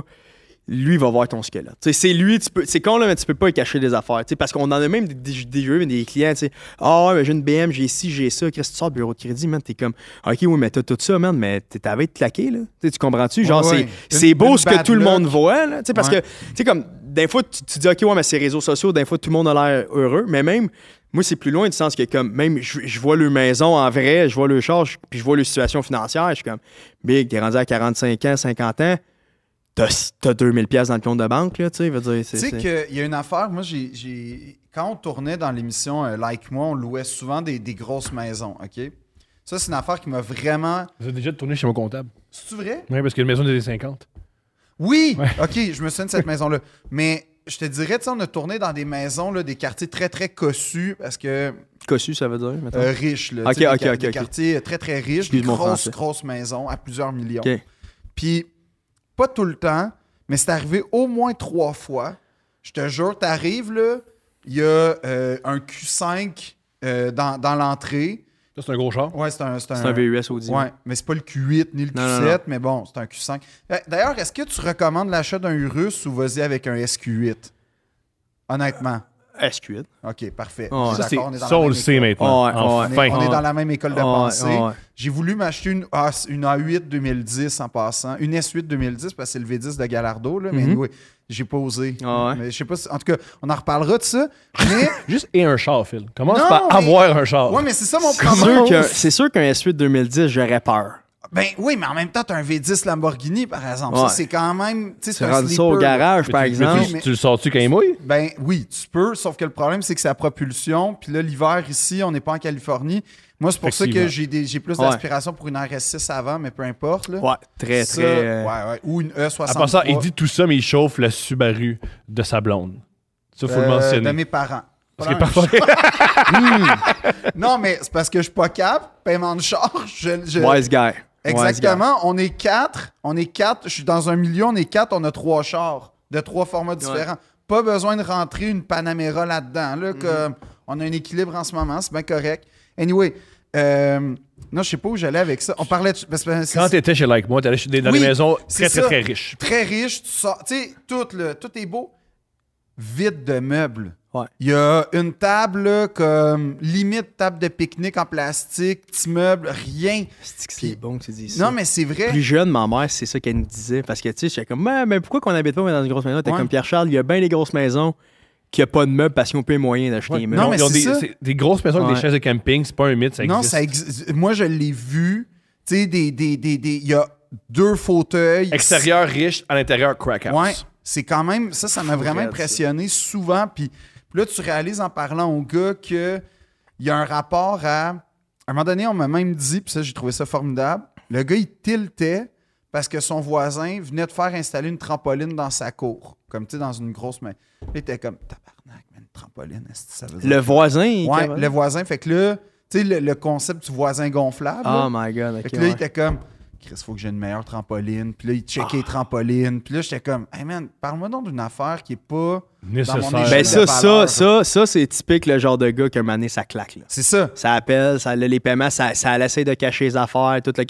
Lui, va voir ton squelette. C'est lui, tu peux, c'est con, là, mais tu peux pas y cacher des affaires. Parce qu'on en a même des, des, des jeux, des clients, tu sais. Ah, ouais, j'ai une BM, j'ai ci, j'ai ça. Qu'est-ce que tu sors bureau de crédit, man? T'es comme, OK, oui, mais t'as tout ça, man, mais t'es- t'avais été claqué, là. Tu comprends-tu? Genre, Ouais, c'est, ouais. c'est Une- beau ce que tout le monde voit, là. Parce Ouais. que, tu sais, comme, des fois, tu, tu dis, OK, ouais, mais c'est réseaux sociaux, des fois, tout le monde a l'air heureux, mais même, moi, c'est plus loin du sens que, comme, même, je, je vois leur maison en vrai, je vois leur charge, puis je vois leur situation financière, je suis comme, Big, t'es rendu à 45 ans, 50 ans, t'as, t'as 2000 pièces dans le compte de banque, là, tu sais, veut dire, c'est... Tu sais qu'il y a une affaire, moi, j'ai, quand on tournait dans l'émission euh, Like Moi, on louait souvent des, des grosses maisons, OK? Ça, c'est une affaire qui m'a vraiment. Vous avez déjà tourné chez mon comptable. C'est-tu vrai? Oui, parce qu'il y a une maison des années 50. Oui! Ouais. OK, je me souviens de cette maison-là. Mais je te dirais, tu sais, on a tourné dans des maisons, là, des quartiers très, très cossus, parce que. Cossu, ça veut dire, mettons? euh, riches, là. Ok, ok, des, ok, des quartiers très, très riches, des grosses, grosses maisons à plusieurs millions. OK. Puis, pas tout le temps, mais c'est arrivé au moins trois fois. Je te jure, t'arrives, là, il y a euh, un Q5 euh, dans, dans l'entrée. Ça, c'est un gros char. Ouais, c'est un, c'est un VUS Audi. Ouais, mais c'est pas le Q8 ni le Non, Q7, non, non. mais bon, c'est un Q5. Euh, D'ailleurs, est-ce que tu recommandes l'achat d'un Urus ou vas-y avec un SQ8? Honnêtement. SQ8. OK, parfait. Ça, on est dans ça, la on même le sait école. maintenant. Ouais, ouais. On est, Enfin. on est dans la même école de pensée. ouais. J'ai voulu m'acheter une, A- une A8 2010 en passant. Une S8 2010 parce que c'est le V10 de Gallardo. Là, Mais Mhm. oui, j'ai pas osé. Ouais. Mais je sais pas si- En tout cas, on en reparlera de ça. Mais. Juste et un char, Phil. Commence Non, par mais- avoir un char. ouais, mais c'est ça mon problème. C'est sûr qu'un S8 2010, j'aurais peur. Ben oui, mais en même temps, t'as un V10 Lamborghini, par exemple. Ouais. Ça, c'est quand même. Tu rends ça au garage, par tu, exemple. mais tu- mais- tu le sors-tu quand il mouille? Ben oui, tu peux, sauf que le problème, c'est que c'est la propulsion. Puis là, l'hiver, ici, on n'est pas en Californie. Moi, c'est pour ça que j'ai des- j'ai plus Ouais. d'aspiration pour une RS6 avant, mais peu importe. Là. Ouais, très, Ça, très. euh, ouais, ouais. Ou une E E63. À part ça, il dit tout ça, mais il chauffe la Subaru de sa blonde. Ça, faut le Euh, mentionner. De mes parents. Parce que parfois. Non, mais c'est parce que je suis pas cap. Paiement de charge. Je, je- Wise guy. Exactement. On est quatre. On est quatre. Je suis dans un million. On est quatre. On a trois chars de trois formats différents. Pas besoin de rentrer une Panamera là-dedans. Mhm. Là, comme on a un équilibre en ce moment. C'est bien correct. Anyway. euh, non, je sais pas où j'allais avec ça. On parlait de. Quand t'étais chez Like Moi, t'allais dans Oui, des maisons très, très, très riches. très riche, tu sors, tu sais, tout, tout est beau, vide de meubles. Ouais. Il y a une table, là, comme limite table de pique-nique en plastique, petit meuble, rien. C'est bon que tu dis ça? Non, mais c'est vrai. Plus jeune, ma mère, c'est ça qu'elle nous disait. Parce que, tu sais, j'étais comme, mais, mais pourquoi qu'on n'habite pas dans une grosse maison? T'es Ouais. comme Pierre-Charles, il y a bien des grosses maisons qui n'ont pas de meubles parce qu'ils n'ont pas les moyens d'acheter Ouais. des meubles. Non, mais Ils ont des, ça. des grosses maisons avec des chaises de camping, c'est pas un mythe, ça existe. non, ça existe. Moi, je l'ai vu. Tu sais, des, des, des, des- il y a deux fauteuils. Extérieur riche, à l'intérieur crack house. Ouais, c'est quand même. Ça, ça m'a vraiment impressionné souvent. Puis, puis là, tu réalises en parlant au gars qu'il y a un rapport à. À un moment donné, on m'a même dit, puis ça, j'ai trouvé ça formidable. Le gars, il tiltait parce que son voisin venait de faire installer une trampoline dans sa cour. Comme tu sais, dans une grosse main. Il était comme tabarnak, mais une trampoline, est-ce que ça veut dire? Le voisin, il Ouais, le voisin. Fait que là, tu sais, le, le concept du voisin gonflable. là, Oh my god, fait ok. que là, il était comme, Chris, faut que j'ai une meilleure trampoline. Puis là, il checkait Ah. les trampolines. Puis là, j'étais comme, hey man, parle-moi donc d'une affaire qui est pas. Nécessaire. Dans mon Ben ça, de ça, ça, ça, c'est typique le genre de gars qu'un mané, ça claque. Là. C'est ça. Ça appelle, ça, les paiements, ça, ça essaie de cacher les affaires, tout le...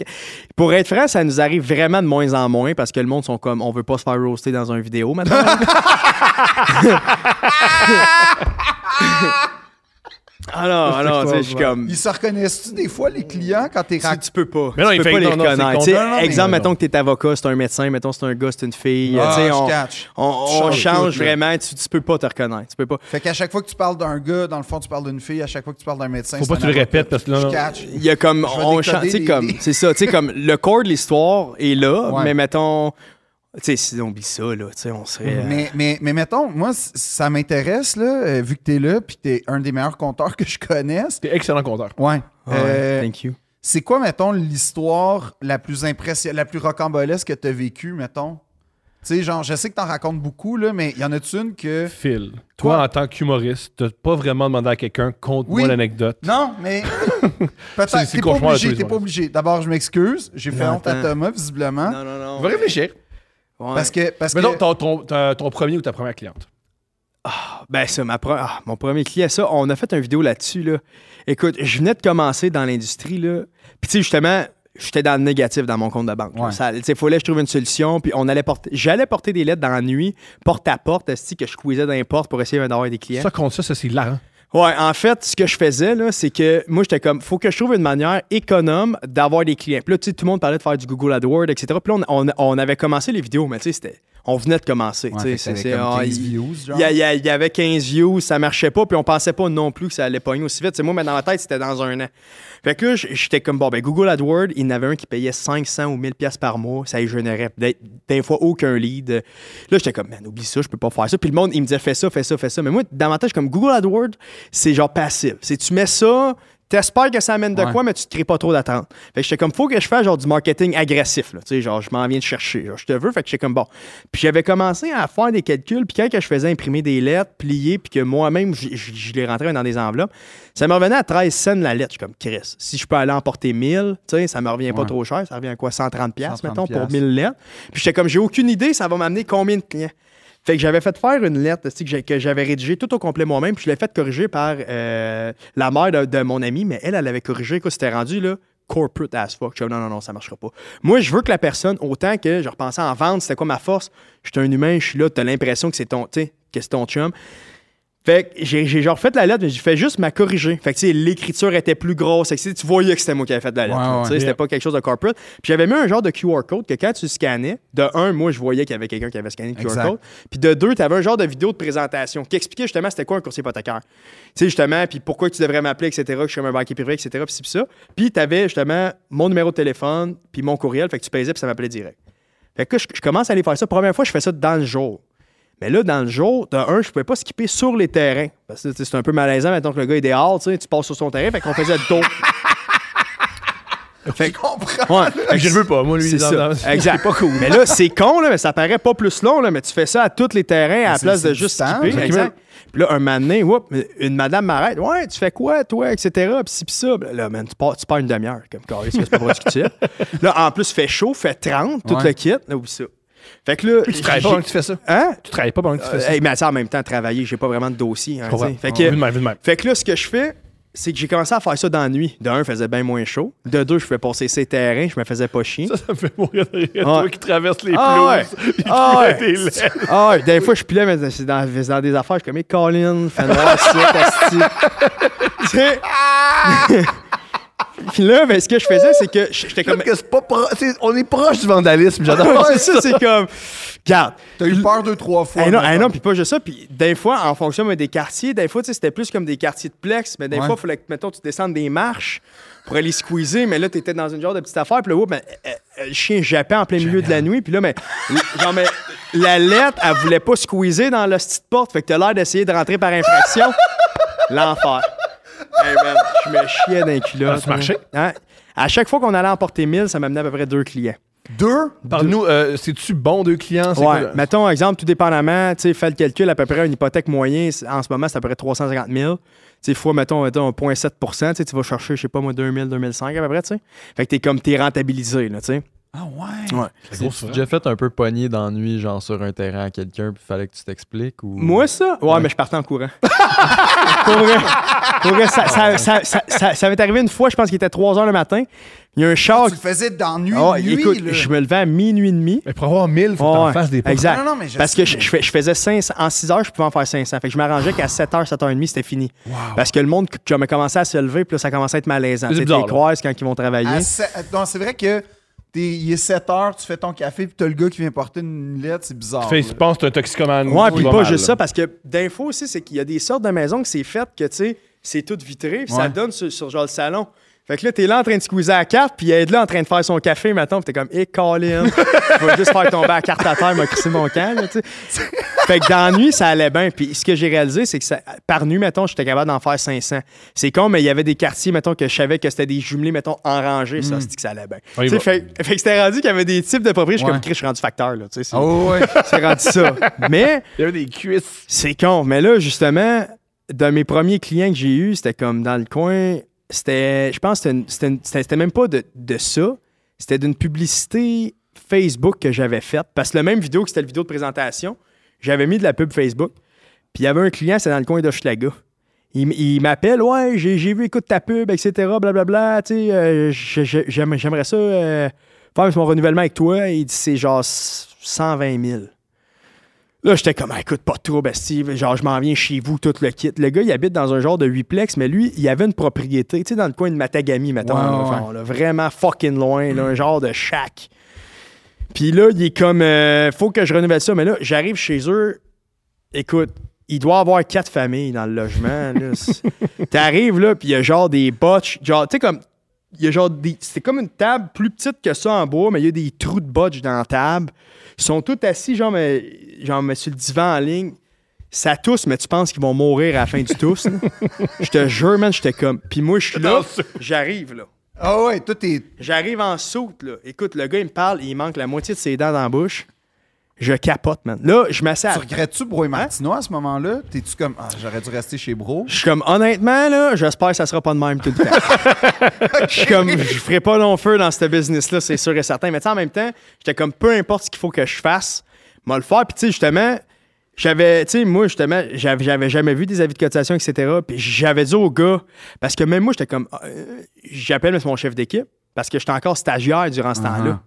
Pour être franc, ça nous arrive vraiment de moins en moins parce que le monde sont comme, on veut pas se faire roaster dans une vidéo maintenant. alors, alors, tu sais, je suis comme... Ils se reconnaissent-tu des fois, les clients, quand t'es Tu, rac- tu peux pas. Mais non, tu il peux fait pas les reconnaître. exemple, mettons que t'es avocat, c'est un médecin, mettons c'est un gars, c'est une fille. Ah, on, catch. on, on change change vraiment. Tu, tu peux pas te reconnaître. Tu peux pas. Fait qu'à chaque fois que tu parles d'un gars, dans le fond, tu parles d'une fille. À chaque fois que tu parles d'un médecin, Faut c'est pas un que tu le répètes parce que là, Je non. catch. Il y a comme on les- comme c'est ça, tu sais comme le corps de l'histoire est là, mais mettons tu sais si on oublie ça là, tu sais on serait euh, Mais, mais, mais mettons, moi, ça m'intéresse, là, euh, vu que t'es là, puis que t'es un des meilleurs compteurs que je connaisse. T'es excellent compteur. Ouais. ouais, Euh, thank you. c'est quoi, mettons, l'histoire la plus impressionnante, la plus rocambolesque que t'as vécue, mettons? Tu sais, genre, je sais que t'en racontes beaucoup, là, mais y en a-tu une que. Phil, toi, Quoi? en tant qu'humoriste, t'as pas vraiment demandé à quelqu'un, conte-moi Oui. l'anecdote. Non, mais. C'est- Peut-être. T'es pas obligé, t'es pas obligé. D'abord, je m'excuse. J'ai fait honte à. Thomas, visiblement. Non non non. Va réfléchir. Ouais. Parce que. Parce Mais que non, ton, ton, ton- ton premier ou ta première cliente? Ben ça, ma pre- ah, mon premier client, ça, on a fait une vidéo là-dessus. Là. Écoute, je venais de commencer dans l'industrie. là. Puis tu sais, justement, j'étais dans le négatif dans mon compte de banque. Ouais. Sais, fallait que je trouve une solution. Puis on allait porter, j'allais porter des lettres dans la nuit, porte à porte, que je squeezais dans les portes pour essayer d'avoir des clients. Ça contre ça, ça c'est hilarant. Ouais, en fait, ce que je faisais, là, c'est que moi, j'étais comme, faut que je trouve une manière économe d'avoir des clients. Puis là, tu sais, tout le monde parlait de faire du Google AdWords, etc. Puis là, on, on- avait commencé les vidéos, mais tu sais, c'était. On venait de commencer. Ouais, tu fait sais, que c'est- t'avais c'est- comme ah, 15 il- views, genre. il y, il avait 15 views, ça marchait pas, puis on pensait pas non plus que ça allait pogner aussi vite. C'est moi, mais dans ma tête, c'était dans un an. Fait que là, j'étais comme, bon, ben Google AdWords, il y en avait un qui payait 500 ou 1000 pièces par mois, ça y générait des, des fois aucun lead. Là, j'étais comme, man, oublie ça, je peux pas faire ça. Puis le monde, il me disait, fais ça, fais ça, fais ça. Mais moi, dans ma tête, comme, Google AdWords, c'est genre passif. C'est tu mets ça, T'espères que ça amène de Ouais. quoi, mais tu te crées pas trop d'attente. Fait que j'étais comme, faut que je fasse genre du marketing agressif, là. Tu sais, genre, je m'en viens de chercher. Genre, je te veux, fait que j'étais comme, bon. Puis j'avais commencé à faire des calculs, puis quand je faisais imprimer des lettres, plier, puis que moi-même, je, les rentrais dans des enveloppes, ça me revenait à 13 cents la lettre. Je suis comme, Chris, si je peux aller emporter 1000, tu sais, ça me revient pas Ouais. trop cher. Ça revient à quoi, 130 pièces 130 mettons, pour piastres. 1000 lettres. Puis j'étais comme, j'ai aucune idée, ça va m'amener combien de clients. Fait que j'avais fait faire une lettre que j'avais rédigée tout au complet moi-même, puis je l'ai fait corriger par euh, la mère de, mon ami, mais elle, elle avait corrigé, quoi, c'était rendu là, corporate as fuck. Je suis non, non, non, ça marchera pas. Moi, je veux que la personne, autant que je repensais en vente, c'était quoi ma force? Je suis un humain, je suis là, t'as l'impression que c'est ton, que c'est ton chum. Fait que j'ai j'ai genre fait la lettre, mais j'ai fait juste ma corriger. Fait que tu sais, l'écriture était plus grosse. Fait que, tu sais, tu voyais que c'était moi qui avais fait la lettre. Ouais, là, ouais. tu sais, C'était pas quelque chose de corporate. Puis j'avais mis un genre de QR code que quand tu scannais, de un, moi je voyais qu'il y avait quelqu'un qui avait scanné le QR code. Puis de deux, tu avais un genre de vidéo de présentation qui expliquait justement c'était quoi un courtier hypothécaire. Tu sais, justement, puis pourquoi tu devrais m'appeler, etc., que je suis un banquier privé, etc., puis puis ça. Puis tu avais justement mon numéro de téléphone, puis mon courriel, fait que tu payais, puis ça m'appelait direct. Fait que je, je commence à aller faire ça. Première fois, je fais ça dans le jour. Mais là, dans le jour, de un, je pouvais pas skipper sur les terrains. Parce que c'est un peu malaisant maintenant que le gars est dehors, tu passes sur son terrain, fait qu'on faisait le tour. Je comprends. Ouais. Je le veux pas, moi, lui. C'est ça. dans- Exact. pas cool. Mais là, c'est con, là, mais ça paraît pas plus long, là, mais tu fais ça à tous les terrains à la place de juste skipper. fait Exact. Puis là, un whoop, une madame m'arrête. Ouais, tu fais quoi, toi, etc. Puis ci, puis ça. Là, man, tu pars, tu pars une demi-heure. Comme carré, c'est pas productif. là, en plus, fait chaud, fait 30, tout Ouais. le kit. Là, oublie ça. Fait que là. Tu travailles pas pendant que tu fais ça. Hein? Tu travailles pas pendant que tu fais Euh, ça. hey, mais attends, en même temps, travailler, j'ai pas vraiment de dossier. hein, fait, de que, même, même. fait que là, ce que je fais, c'est que j'ai commencé à faire ça dans la nuit. De un, il faisait bien moins chaud. De deux, je fais passer ces terrains, je me faisais pas chier. Ça, ça me fait mourir de rire. Toi Ouais. qui traverses les Ah ouais. pelouses. puis Ah ouais. lettres. Ah, ouais, des fois, je pilais, mais c'est dans, dans des affaires, je suis comme, Colin, fais noir, ça. Puis là, ben, ce que je faisais, c'est que j'étais comme. que c'est pas pro- c'est- on est proche du vandalisme, j'adore. c'est ça, c'est comme. Regarde. T'as eu peur deux, trois fois. Eh non, eh non, puis pas juste ça. Puis des fois, en fonction mais des quartiers, des fois, tu sais, c'était plus comme des quartiers de plex, mais des Ouais. fois, il fallait que, mettons, tu descendes des marches pour aller squeezer, mais là, t'étais dans une genre de petite affaire, puis là, ben, euh, euh, le chien jappait en plein milieu de la nuit, puis là, mais, genre, mais, la lettre, elle voulait pas squeezer dans la petite porte, fait que t'as l'air d'essayer de rentrer par infraction. L'enfer. Hey, man, je me chiais dans les culottes. Ça a marché? Hein? À chaque fois qu'on allait emporter 1000, ça m'amenait à peu près deux clients. Deux? Parle-nous, euh, c'est-tu bon deux clients? C'est quoi, Ouais. là? Mettons, exemple, tout dépendamment, tu sais, fais le calcul, à peu près une hypothèque moyenne, en ce moment, c'est à peu près 350 000. Tu sais, fois, mettons, mettons 0,7 tu sais, tu vas chercher, je sais pas moi, 2000, 2005 à peu près, tu sais. Fait que t'es comme, t'es rentabilisé, là, tu sais. Ah ouais? Ouais. Tu déjà fait un peu pogné d'ennui, genre sur un terrain à quelqu'un, puis fallait que tu t'expliques ou? Moi, ça? Ouais, mais je partais en courant. pour vrai. Pour vrai, ça, ça, ça, ça, ça- ça m'est arrivé une fois, je pense qu'il était 3 h le matin. Il y a un char. Tu le faisais d'ennui, Ah, nuit, écoute, là. je me levais à minuit et demi. Mais pour avoir 1000, faut que Ouais, t'en fasses des pas. Exact. Non, non, mais je Parce que je, je je faisais 500. En 6 heures, je pouvais en faire 500. Fait que je m'arrangeais qu'à 7 h, 7 h 30, c'était fini. Parce que le monde a commencé à se lever, puis là, ça commençait à être malaisant. T'es là. croises quand ils vont travailler. Sept- Non, c'est vrai que il est 7 heures, tu fais ton café, puis t'as le gars qui vient porter une lettre, c'est bizarre. Tu penses que t'es un toxicomane. Ouais, puis pas mal, juste là. ça, parce que d'info aussi, c'est qu'il y a des sortes de maisons que c'est fait que, tu sais, c'est tout vitré, puis ça donne sur, sur genre le salon. Fait que là, t'es là en train de squeezer à la carte, puis elle est là en train de faire son café, maintenant, puis t'es comme, hé, Colin, je vais juste faire tomber la carte à terre, m'a crissé mon camp, là, tu sais. Fait que dans la nuit, ça allait bien. Puis ce que j'ai réalisé, c'est que ça- par nuit, mettons, j'étais capable d'en faire 500. C'est con, mais il y avait des quartiers, mettons, que je savais que c'était des jumelés, mettons, en rangée. Ça, c'est que ça allait bien. Fait, fait que c'était rendu qu'il y avait des types de propriétaires. Je suis comme, je suis rendu facteur, là. Tu sais, Oh, ouais. c'est rendu ça. Mais Il y avait des cuisses. c'est con. Mais là, justement, de mes premiers clients que j'ai eus, c'était comme dans le coin. C'était, je pense c'était même pas de, de ça. C'était d'une publicité Facebook que j'avais faite. Parce que la même vidéo que c'était la vidéo de présentation, j'avais mis de la pub Facebook. Puis il y avait un client, c'était dans le coin d'Hochelaga. Il, il m'appelle, ouais, j'ai vu, écoute ta pub, etc., blablabla, tu sais, euh, j'aimerais ça euh, faire mon renouvellement avec toi. Il dit, c'est genre 120 000. Là, j'étais comme, Ah, écoute, pas trop, Steve. Genre, je m'en viens chez vous, tout le kit. Le gars, il habite dans un genre de huitplex, mais lui, il avait une propriété, tu sais, dans le coin de Matagami, mettons. Là, là, vraiment fucking loin, là, un genre de shack. Puis là, il est comme, euh, faut que je renouvelle ça. Mais là, j'arrive chez eux. Écoute, il doit avoir quatre familles dans le logement. T'arrives là, puis il y a genre des botches. Genre, tu sais, comme. Il y a genre des. C'est comme une table plus petite que ça en bois, mais il y a des trous de botches dans la table. Ils sont tous assis, genre, mais, genre mais sur le divan en ligne. Ça tousse, mais tu penses qu'ils vont mourir à la fin du tousse. là. Je te jure, man, j'étais comme. Puis moi, je suis là, j'arrive là. Ah ouais, tout est. J'arrive en soute, là. Écoute, le gars, il me parle, il manque la moitié de ses dents dans la bouche. Je capote, man. Là, je m'assieds à... Tu regrettes-tu Bro et Martino à ce moment-là? T'es-tu comme, ah, j'aurais dû rester chez Bro? Je suis comme, honnêtement, là, j'espère que ça sera pas de même tout le temps. Je suis comme, je ferai pas long feu dans ce business-là, c'est sûr et certain. Mais tu sais, en même temps, j'étais comme, peu importe ce qu'il faut que je fasse, moi le faire. Puis tu sais, justement, j'avais, tu sais, moi, justement, j'avais, j'avais jamais vu des avis de cotisation, etc. Puis j'avais dit au gars, parce que même moi, j'étais comme, euh, j'appelle mon chef d'équipe, parce que j'étais encore stagiaire durant ce temps-là.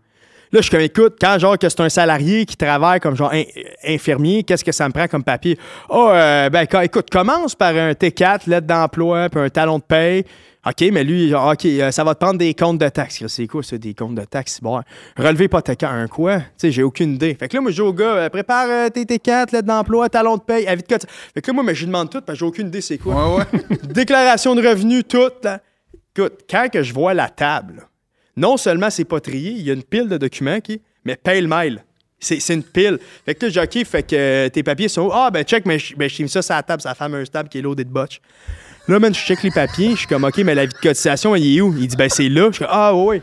Là, je suis comme, écoute, quand genre que c'est un salarié qui travaille comme genre in- infirmier, qu'est-ce que ça me prend comme papier? Oh, euh, ben, quand- écoute, commence par un T4, lettre d'emploi, puis un talon de paye. OK, mais lui, genre, OK, euh, ça va te prendre des comptes de taxes. C'est quoi, ça, des comptes de taxes? Bon, relevé hypothécaire, un quoi? Tu sais, j'ai aucune idée. Fait que là, moi, je dis au gars, euh, prépare euh, tes T4, lettre d'emploi, talon de paye, avis de cotisation. Fait que là, moi, mais je lui demande tout, parce que j'ai aucune idée c'est quoi. Ouais, ouais. Déclaration de revenus, tout. Là. Écoute, quand que je vois la table, là, non seulement c'est pas trié, il y a une pile de documents qui, mais pile-mail. C'est c'est une pile. Fait que là, fait que euh, tes papiers sont. Ah, ben check, mais je ben, mis ça sur la table, sa fameuse table qui est loadée de botch. Là, man, je check les papiers, je suis comme OK, mais la vie de cotisation, il est où? Il dit, ben c'est là. Je suis comme, ah, ouais.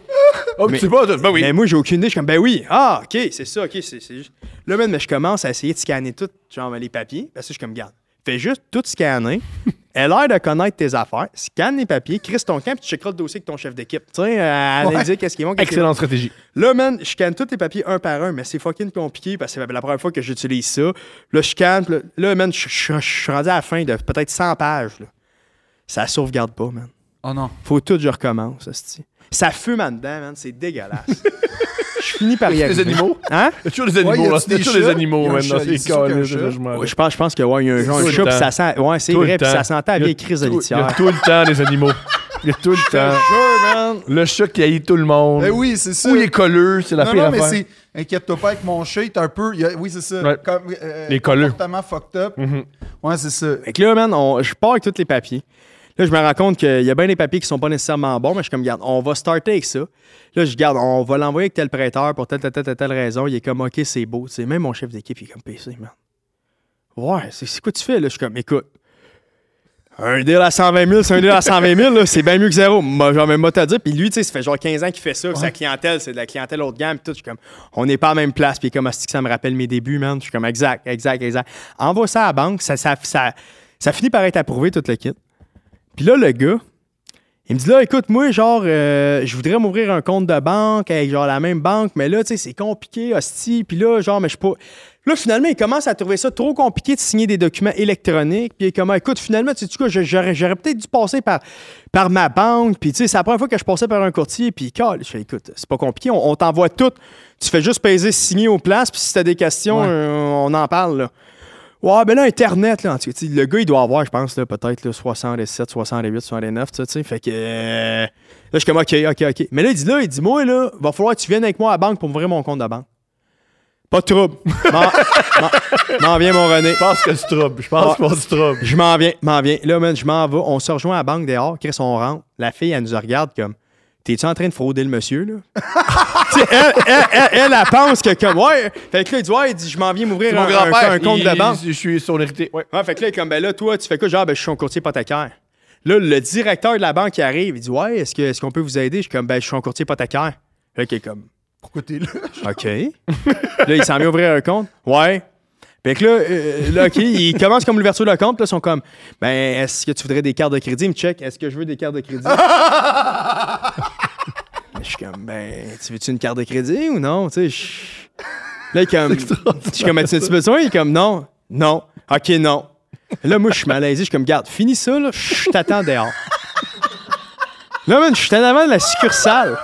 Oh, Mais- tu pas, ben oui. Mais moi, j'ai aucune idée. Je suis comme, ben oui. Ah, OK, c'est ça, OK, c'est c'est juste. Là, man, mais je commence à essayer de scanner tout, genre, les papiers. Parce que je suis comme, garde, fais juste tout scanner. Elle a l'air de connaître tes affaires. Scanne les papiers, crisse ton camp, puis tu checkeras le dossier avec ton chef d'équipe. Tu sais, à analyser qu'est-ce qui est bon, qu'est-ce qui est Excellente stratégie. Là, man, je scanne tous les papiers un par un, mais c'est fucking compliqué parce que c'est la première fois que j'utilise ça. Là, je scanne, là, là, man, je je- je suis rendu à la fin de peut-être 100 pages. Là. Ça sauvegarde pas, man. Oh non. Faut tout que je recommence, hostie. Ça fume en dedans, man. C'est dégueulasse. Je finis par y Les arriver. animaux? Hein? Il y a toujours des Ouais, animaux, là. a-tu Il y a des toujours des animaux, ces c'est. Ouais, je pense, je pense que ouais, il y a un genre Tout de le chat, puis ça sent. Ouais, c'est vrai, puis ça sentait la Il y a vieille crise de tout- Il y a tout le temps des animaux. Il y a tout le temps. jure, man. Le chat qui haït tout le monde. Ben oui, c'est ça. Ou il est colleux, c'est la non, pire non, mais affaire. c'est. Inquiète-toi pas avec mon chat, il est un peu. il y a- oui, c'est ça. Ouais. Comme, euh, Les colleux. Comportement fucked up. Mhm. Ouais, c'est ça. Fait que là, man, on- je pars avec tous les papiers. Là, je me rends compte qu'il y a bien des papiers qui sont pas nécessairement bons, mais je suis comme, garde, on va starter avec ça. Là, je garde, on va l'envoyer avec tel prêteur pour telle, telle, telle, telle, raison. Il est comme, OK, c'est beau. Même mon chef d'équipe, il est comme PC, man. Ouais, c'est quoi tu fais, là? Je suis comme, écoute, un deal à 120 000, c'est un deal à 120 000, là, c'est bien mieux que zéro. Moi, genre, même moi, t'as dit. Puis lui, tu sais, ça fait genre 15 ans qu'il fait ça. Sa clientèle, c'est de la clientèle haut de gamme. Puis tout, je suis comme, on n'est pas à la même place. Puis il est comme, Asti que ça me rappelle mes débuts, man. Je suis comme, exact, exact, exact. Envoie ça à la banque. Ça, ça, ça, ça finit par être approuvé, tout le kit. Puis là, le gars, il me dit là, écoute, moi, genre, euh, je voudrais m'ouvrir un compte de banque avec genre la même banque, mais là, tu sais, c'est compliqué, hostie. Puis là, genre, mais je suis pas. Là, finalement, il commence à trouver ça trop compliqué de signer des documents électroniques. Puis il est comme, écoute, finalement, tu sais quoi, j'aurais, j'aurais peut-être dû passer par, par ma banque. Puis tu sais, c'est la première fois que je passais par un courtier. Puis, cal, je fais, écoute, c'est pas compliqué, on, on t'envoie tout. Tu fais juste peser signer aux places. Puis si t'as des questions, Ouais. euh, on en parle, là. Ouais, ben là, Internet, là, en tout cas, tu sais, le gars, il doit avoir, je pense, là, peut-être là, 67, 68, 69, ça, tu sais. Fait que. euh, là, je suis comme, OK, OK, OK. Mais là, il dit, là, il dit, moi, là, va falloir que tu viennes avec moi à la banque pour m'ouvrir mon compte de banque. Pas de trouble. M'en- viens, mon René. Je pense que c'est trouble. Je pense que c'est trouble. Je m'en viens, m'en viens. Là, man, je m'en vais. On se rejoint à la banque dehors. Chris, on rentre. La fille, elle nous regarde comme T'es-tu en train de frauder le monsieur, là? Elle, elle, elle, elle, elle pense que comme Ouais. Fait que là, il dit Ouais, il dit Je m'en viens m'ouvrir un, mon un- grand-père. un compte il- de banque. Je suis son hérité. Ouais. Ouais, fait que là, il est comme, ben là, toi, tu fais quoi? Genre, ben, je suis un courtier hypothécaire. Là, le directeur de la banque qui arrive, il dit, ouais, est-ce que- est-ce qu'on peut vous aider? Je suis comme, ben, je suis un courtier hypothécaire. Là, qui est comme, Pourquoi t'es là? OK. là, il s'en vient ouvrir un compte. Ouais. Fait que là, euh, là, OK, il commence comme l'ouverture de compte. Là, ils sont comme, ben, est-ce que tu voudrais des cartes de crédit? Il me check, est-ce que je veux des cartes de crédit? je suis comme, ben, tu veux-tu une carte de crédit ou non? Tu sais, je- Là, il est comme, je suis comme, as-tu besoin? Il est comme, non, non. OK, non. Là, moi, je suis malaisé. Je suis comme, garde, finis ça, là, je t'attends dehors. Là, man, je suis en avant de la succursale.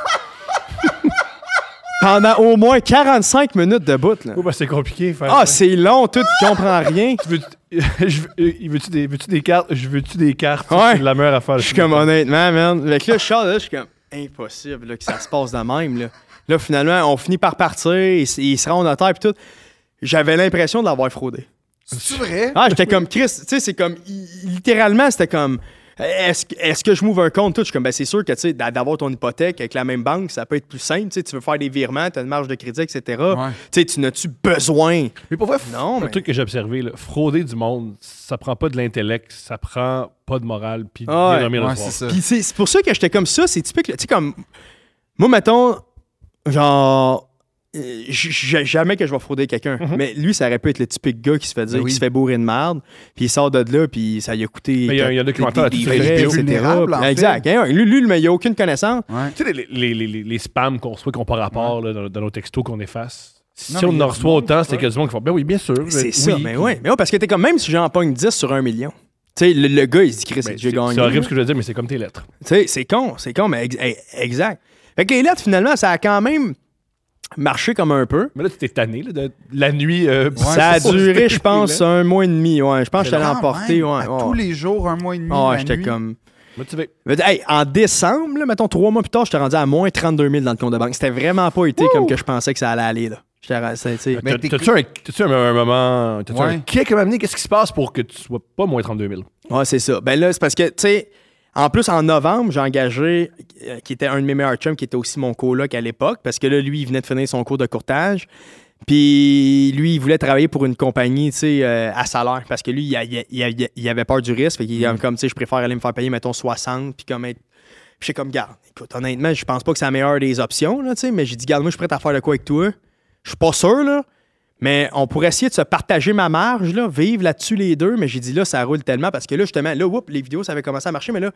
Pendant au moins 45 minutes de bout, là. Oh, ben, c'est compliqué. Faire Ah, c'est long, tout, il comprend rien. Tu veux- je veux- veux-tu des, cartes? Je veux-tu des cartes? Ouais. C'est de la meilleure affaire. Je suis comme, honnêtement, man. Fait que là, je sors de là, je suis comme, impossible là, que ça se passe de même, là. Là, finalement, on finit par partir, ils, ils se rendent à terre, puis tout. J'avais l'impression de l'avoir fraudé. C'est vrai? Ah, j'étais comme Chris, tu sais, c'est comme littéralement, c'était comme est-ce que, est-ce que je m'ouvre un compte? Tout? Je suis comme ben c'est sûr que tu sais, d'a- d'avoir ton hypothèque avec la même banque, ça peut être plus simple. Tu sais, tu veux faire des virements, tu as une marge de crédit, etc. Ouais. Tu sais, tu n'as-tu besoin? Mais pour vrai, Non, un mais. truc que j'ai observé, là, frauder du monde, ça prend pas de l'intellect, ça prend pas de morale, puis Ah ouais. c'est c'est pour ça que j'étais comme ça, c'est typique. Tu sais, comme. Moi, mettons, genre. Euh, Jamais que je vais frauder quelqu'un. Mais lui, ça aurait pu être le typique gars qui se fait dire, Ben oui. qui se fait bourrer de merde, puis il sort de là, puis ça lui a coûté. Mais il y a- il y a un documentaire des- là-dessus. Exact. Hein, Lui, lui, mais il a aucune connaissance. Ouais. Tu sais, les, les, les, les, les spams qu'on reçoit, qu'on n'a pas rapport là, dans, dans nos textos qu'on efface. Si Non, on en reçoit autant, c'est a du monde qui font Ben oui, bien sûr. C'est oui, ça, mais ouais. Mais ouais, parce que t'es comme, même si j'en pogne 10 sur un million, tu sais, le, le gars, il se dit, Chris, Ben, j'ai c'est gagné. c'est horrible ce que je veux dire, mais c'est comme tes lettres. Tu sais, c'est con, c'est con, mais ex- eh, exact. Fait que les lettres, finalement, ça a quand même marché comme un peu. Mais là, tu t'es tanné là, de la nuit. euh, ça a duré, je pense, là. un mois et demi. Ouais, je pense que je t'allais emporter. Ouais, à ouais. Tous les jours, un mois et demi. La j'étais nuit. comme. Motivé. Hey, en décembre, là, mettons trois mois plus tard, j'étais rendu à moins 32 000 dans le compte de banque. C'était vraiment pas été comme que je pensais que ça allait aller. Là. J'étais ra- c'est- tu sais, Mais T'as- t'es- T'as-tu un, t'as-tu un, un moment. T'as-tu Ouais. un kick à m'amener? Qu'est-ce qui se passe pour que tu sois pas moins 32 000 Ouais, c'est ça. Ben là, c'est parce que, tu sais, en plus, en novembre, j'ai engagé, euh, qui était un de mes meilleurs chums, qui était aussi mon coloc à l'époque, parce que là, lui, il venait de finir son cours de courtage. Puis lui, il voulait travailler pour une compagnie, tu sais, euh, à salaire, parce que lui, il, a- il a- il a- il avait peur du risque. Fait qu'il Mm. comme, tu sais, je préfère aller me faire payer, mettons, 60, puis comme être. Puis comme, garde, écoute, honnêtement, je pense pas que c'est la meilleure des options, là, tu sais, mais j'ai dit, garde, moi, je suis prêt à faire de quoi avec toi. Je suis pas sûr, là. Mais on pourrait essayer de se partager ma marge, là, vivre là-dessus les deux. Mais j'ai dit là, ça roule tellement parce que là, justement, là, whoop, les vidéos, ça avait commencé à marcher. Mais là,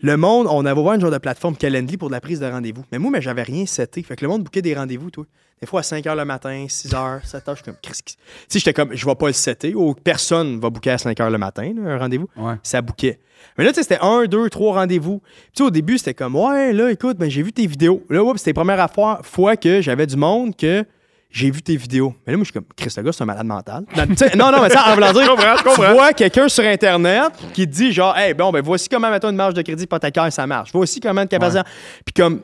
le monde, on avait ouvert une genre de plateforme Calendly pour de la prise de rendez-vous. Mais moi, mais j'avais rien seté. Fait que le monde bouquait des rendez-vous, toi. Des fois à 5 h le matin, 6 h, 7 h. Je suis comme, Tu sais, j'étais comme, je vais pas le setter. Ou personne va bouquer à 5 h le matin, là, un rendez-vous. Ouais. Ça bouquait. Mais là, tu sais, c'était un, deux, trois rendez-vous. Puis tu sais, au début, c'était comme, ouais, là, écoute, ben, j'ai vu tes vidéos. Là, whoop, c'était la première fois, fois que j'avais du monde que j'ai vu tes vidéos. Mais là, moi, je suis comme, Chris, le gars, c'est un malade mental. Non, non, non, mais ça, en voulant dire, Je comprends, je tu vois quelqu'un sur Internet qui te dit, genre, hey, bon, ben, voici comment, mettons, une marge de crédit hypothécaire, ça marche. Voici comment une capacité. Puis comme,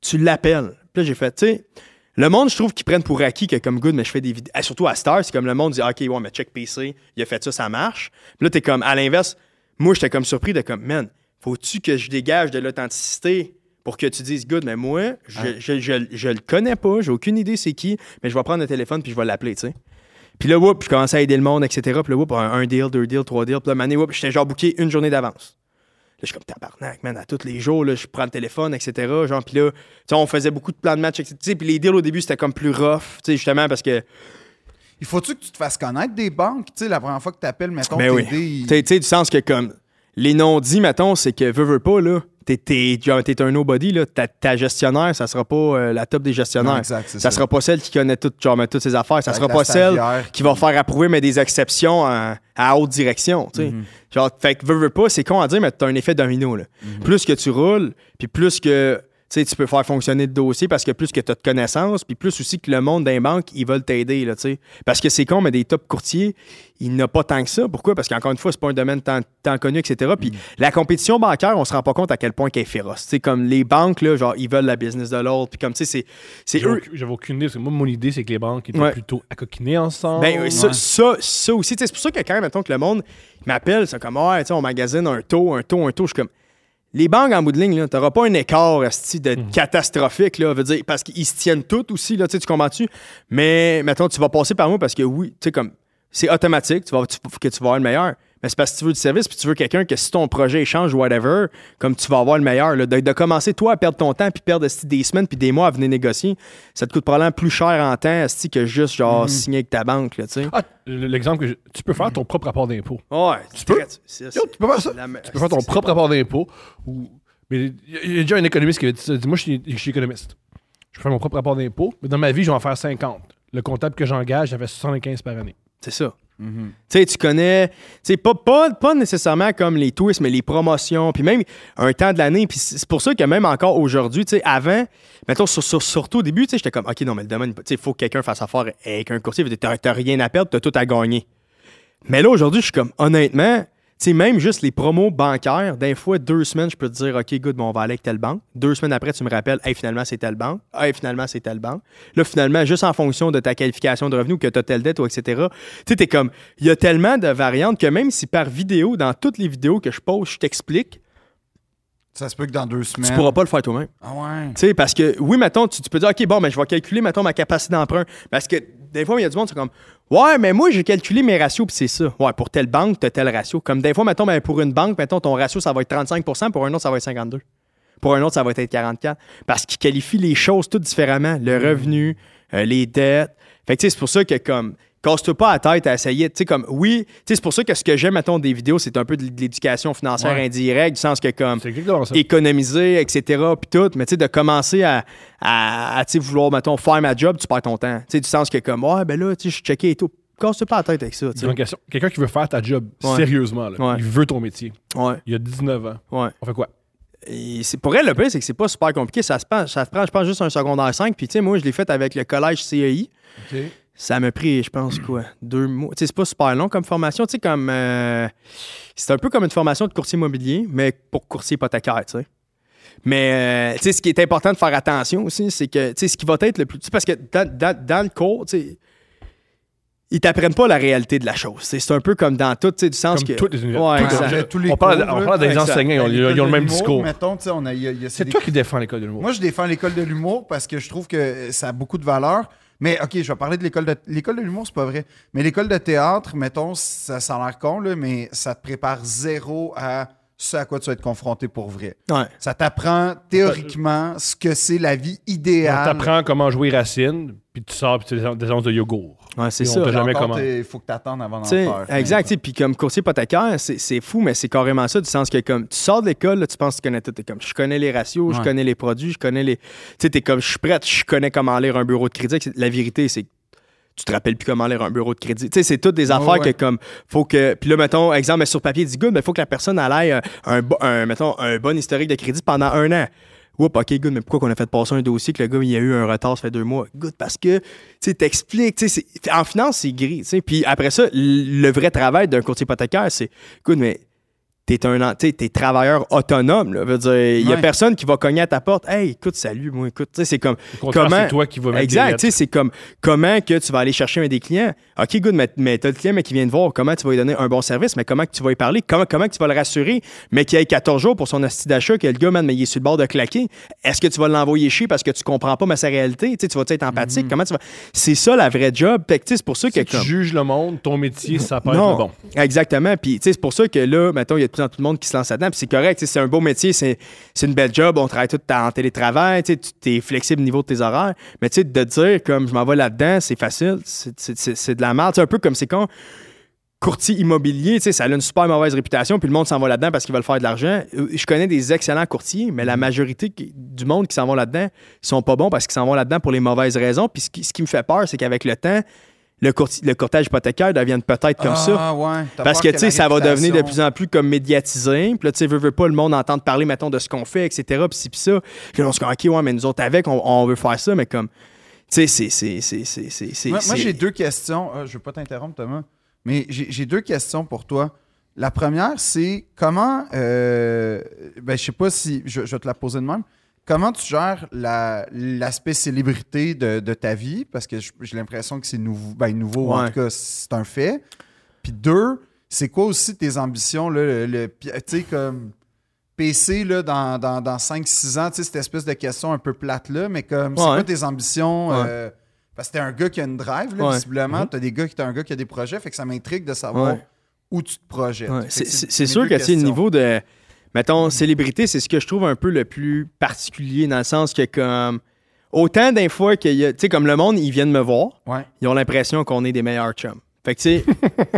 tu l'appelles. Puis là, j'ai fait, tu sais, le monde, je trouve qu'ils prennent pour acquis que comme good, mais je fais des vidéos. Surtout à Star, c'est comme le monde dit, OK, ouais, mais check PC, il a fait ça, ça marche. Puis là, t'es comme, à l'inverse, moi, j'étais comme surpris de comme, man, faut-tu que je dégage de l'authenticité? Pour que tu dises, good, mais moi, je, je, je- je le connais pas, j'ai aucune idée c'est qui, mais je vais prendre le téléphone puis je vais l'appeler, tu sais. Puis là, whoop, je commençais à aider le monde, etc. Puis là, whoop, un, un deal, deux deals, trois deals. Puis là, mané, whoop, j'étais genre booké une journée d'avance. Là, je suis comme tabarnak, man, à tous les jours, là, je prends le téléphone, etc. Genre, puis là, tu sais, on faisait beaucoup de plans de match, etc. Puis les deals au début, c'était comme plus rough, tu sais, justement, parce que, Il faut-tu que tu te fasses connaître des banques? Tu sais, la première fois que tu appelles, mettons, Ben oui. Tu sais, du sens que comme, les non-dits, mettons, c'est que veux, veux pas, là, t'es, un nobody, là, ta, ta gestionnaire, ça sera pas euh, la top des gestionnaires. Non, exact, ça, ça. sera pas celle qui connaît tout, genre, mais toutes ses affaires. Ça Avec sera pas celle qui va faire approuver, mais des exceptions à, à haute direction. Mhm. Genre, fait que veux, veux pas, c'est con à dire, mais t'as un effet domino. Là. Mhm. Plus que tu roules, puis plus que sais, tu peux faire fonctionner le dossier parce que plus que tu as de connaissances, puis plus aussi que le monde d'un banque, ils veulent t'aider. Là, parce que c'est con, mais des top courtiers, il n'y a pas tant que ça. Pourquoi? Parce qu'encore une fois, c'est pas un domaine tant, tant connu, etc. Puis la compétition bancaire, on se rend pas compte à quel point qu'elle est féroce. Tu sais, comme les banques, là, genre, ils veulent la business de l'autre. Puis comme, tu sais, c'est- J'avais eux. aucune- j'avais aucune idée. Parce que moi, mon idée, c'est que les banques étaient Ouais. plutôt à coquiner ensemble. Ben, euh, ça, ça, ça aussi, c'est pour ça que quand même, mettons que le monde m'appelle, c'est comme, ouais, tu sais, on magasine un taux, un taux, un taux. Je suis comme, les banques en bout de ligne, là, t'auras pas un écart asti, de catastrophique, là, veut dire, parce qu'ils se tiennent toutes aussi, là, tu tu comprends-tu? Mais, mettons, tu vas passer par moi parce que oui, tu sais, comme, c'est automatique, tu vas, tu- que tu vas avoir le meilleur. Mais c'est parce que tu veux du service, puis tu veux quelqu'un que si ton projet échange ou whatever, comme tu vas avoir le meilleur. là. de, de commencer, toi, à perdre ton temps, puis perdre des semaines, puis des mois à venir négocier, ça te coûte probablement plus cher en temps que juste, genre, signer avec ta banque, là. Ah, l'exemple que je- tu peux faire ton propre rapport d'impôt. Ouais, Tu peux? Yo, tu peux faire ça. la Tu peux faire ton propre rapport d'impôt. Ou... Mais il y a- déjà un économiste qui avait dit ça. Dit, Moi, je suis, je suis économiste. Je fais mon propre rapport d'impôt, mais dans ma vie, je vais en faire 50. Le comptable que j'engage, j'avais 75 par année. C'est ça. Mhm. Tu sais, tu connais, tu pas, pas, pas nécessairement comme les twists, mais les promotions, puis même un temps de l'année. Puis c'est pour ça que même encore aujourd'hui, tu avant, mettons, sur- sur- surtout au début, tu j'étais comme, OK, non, mais le domaine, tu il faut que quelqu'un fasse affaire avec un courtier, t'as t'as rien à perdre, t'as tout à gagner. Mais là, aujourd'hui, je suis comme, honnêtement, tu sais, même juste les promos bancaires, d'un fois, deux semaines, je peux te dire, OK, good, bon, on va aller avec telle banque. Deux semaines après, tu me rappelles, hey, finalement, c'est telle banque. Hey, finalement, c'est telle banque. Là, finalement, juste en fonction de ta qualification de revenu, que tu as telle dette ou etc., tu sais, t'es comme, il y a tellement de variantes que même si par vidéo, dans toutes les vidéos que je pose, je t'explique, Ça se peut que dans deux semaines. tu pourras pas le faire toi-même. Ah ouais. Tu sais, parce que, oui, mettons, tu, tu peux dire, OK, bon, mais je vais calculer, mettons, ma capacité d'emprunt. Parce que, des fois, il y a du monde, c'est comme, ouais, mais moi, j'ai calculé mes ratios, puis c'est ça. Ouais, pour telle banque, tu as tel ratio. Comme des fois, mettons, ben, pour une banque, mettons, ton ratio, ça va être 35 pour un autre, ça va être 52 Pour un autre, ça va être 44 Parce qu'ils qualifient les choses toutes différemment. Le revenu, euh, les dettes. Fait que, tu sais, c'est pour ça que, comme, casse-toi pas la tête à essayer. Tu sais, comme, oui, tu sais, c'est pour ça que ce que j'aime, mettons, des vidéos, c'est un peu de l'éducation financière Ouais. indirecte, du sens que, comme, économiser, etc., puis tout, mais tu sais, de commencer à, à, à, tu sais, vouloir, mettons, faire ma job, tu perds ton temps. Tu sais, du sens que comme, ouais, ben là, tu sais, je suis checké et tout. Casse-toi pas la tête avec ça, tu J'ai une sais. question. Quelqu'un qui veut faire ta job Ouais. sérieusement, là, Ouais. il veut ton métier. Ouais, Il a 19 ans. ouais. On fait quoi? C'est pour elle, le pire, c'est que c'est pas super compliqué. Ça se prend, ça se prend, je pense, juste un secondaire 5. Puis, tu sais, moi, je l'ai fait avec le collège CEI. Ça m'a pris, je pense, quoi, deux mois. Tu sais, c'est pas super long comme formation. Tu sais, comme. euh, c'est un peu comme une formation de courtier immobilier, mais pour courtier hypothécaire, tu sais. Mais, euh, tu sais, ce qui est important de faire attention aussi, c'est que, tu sais, ce qui va être le plus. tu sais, parce que dans, dans- dans le cours, tu sais, ils t'apprennent pas la réalité de la chose. C'est un peu comme dans tout, tu sais, du sens Comme que. toutes les universités. Ouais, tous les on parle, cours, on là. parle des enseignants, ils ont, ils ont l'école le même discours. C'est des- toi qui défends l'école de l'humour. Moi, je défends l'école de l'humour parce que je trouve que ça a beaucoup de valeur. Mais OK, je vais parler de l'école de l'école de l'humour, c'est pas vrai. Mais l'école de théâtre, mettons, ça, ça a l'air con, là, mais ça te prépare zéro à ce à quoi tu vas être confronté pour vrai. Ouais. Ça t'apprend théoriquement ce que c'est la vie idéale. t'apprend comment jouer Racine, puis tu sors, puis tu des de yogourt. Ouais, c'est ça. jamais Il faut que tu attendes avant d'en faire. exact. tu sais, Puis comme courtier hypothécaire, c'est c'est fou, mais c'est carrément ça, du sens que comme tu sors de l'école, tu penses que tu connais tout. T'es comme, je connais les ratios, je connais les produits, je connais les. Tu sais, t'es comme, je suis prête, je connais comment lire un bureau de crédit. La vérité, c'est que tu te rappelles plus comment lire un bureau de crédit. Tu sais, c'est toutes des affaires ouais. que comme, faut que. Puis là, mettons, exemple, sur papier, dit good, mais faut que la personne ait euh, un, mettons, un bon historique de crédit pendant un an. Oups, ok, good, mais pourquoi qu'on a fait passer un dossier que le gars, il a eu un retard, ça fait deux mois? Good, parce que, tu sais, t'expliques, tu sais, en finance, c'est gris. Puis après ça, le vrai travail d'un courtier hypothécaire, c'est, good, mais t'es un, t'es travailleur autonome, là. Veut dire, il y a Ouais. personne qui va cogner à ta porte. Hey, écoute, salut, moi, écoute, c'est comme, Comment- c'est toi qui vas Exact, lettres. tu sais, c'est comme comment que tu vas aller chercher un des clients. OK, good, mais, mais t'as le client mais qui vient te voir, comment tu vas lui donner un bon service, mais comment que tu vas lui parler, comment, comment que tu vas le rassurer, mais qu'il ait 14 jours pour son hostie d'achat, que le gars, man, mais il est sur le bord de claquer. Est-ce que tu vas l'envoyer chier parce que tu comprends pas mais sa réalité? Tu vas être empathique? Comment tu vas? C'est ça la vraie job. C'est pour ça que. Si tu comme- juges le monde, ton métier, ça peut être non, le bon. exactement. Puis, c'est pour ça que là, mettons, il y a de plus de monde qui se lance là-dedans. C'est correct. C'est un beau métier, c'est une belle job. On travaille tout en télétravail. Tu es flexible au niveau de tes horaires. Mais, tu sais, de dire comme je m'en vais là-dedans, c'est facile. C'est- de la merde. C'est un peu comme c'est con. Courtier immobilier, tu sais, ça a une super mauvaise réputation, puis le monde s'en va là-dedans parce qu'ils veulent faire de l'argent. Euh, Je connais des excellents courtiers, mais la majorité du monde qui s'en vont là-dedans, ils sont pas bons parce qu'ils s'en vont là-dedans pour les mauvaises raisons. Puis ce qui me fait peur, c'est qu'avec le temps, le, courtage hypothécaire devienne peut-être comme ça. Ah, ouais. T'as Parce que, tu sais, ça va devenir de plus en plus comme médiatisé. Puis là, tu sais, veut, veut pas le monde entendre parler, mettons, de ce qu'on fait, etc. Puis ci, puis ça. Puis là, on se dit, OK, ouais, mais nous autres, avec, on, on veut faire ça, mais comme, tu sais, c'est. Moi, moi, j'ai deux questions. Euh, je veux pas t'interrompre, Thomas, mais j'ai j'ai deux questions pour toi. La première, c'est comment. euh, ben, je sais pas si. Je, je vais te la poser de même. Comment tu gères la- l'aspect célébrité de, de ta vie? Parce que j'ai l'impression que c'est nouveau. Ben, nouveau, en tout cas, c'est un fait. Puis deux, c'est quoi aussi tes ambitions? Là, le, le- pi- tu sais, comme. PC là, dans, dans, dans 5-6 ans, tu sais, cette espèce de question un peu plate-là, mais comme, c'est Ouais. quoi tes ambitions? Ouais. euh, parce que t'es un gars qui a une drive, là, visiblement. Mhm. T'as des gars qui t'as un gars qui a des projets, fait que ça m'intrigue de savoir où tu te projettes. C'est que c'est- c'est sûr que, tu sais, le niveau de. Mettons, célébrité, c'est ce que je trouve un peu le plus particulier dans le sens que, comme. Autant d'un fois qu'il y a. Tu sais, comme le monde, ils viennent me voir, Ouais. ils ont l'impression qu'on est des meilleurs chums. Fait que, tu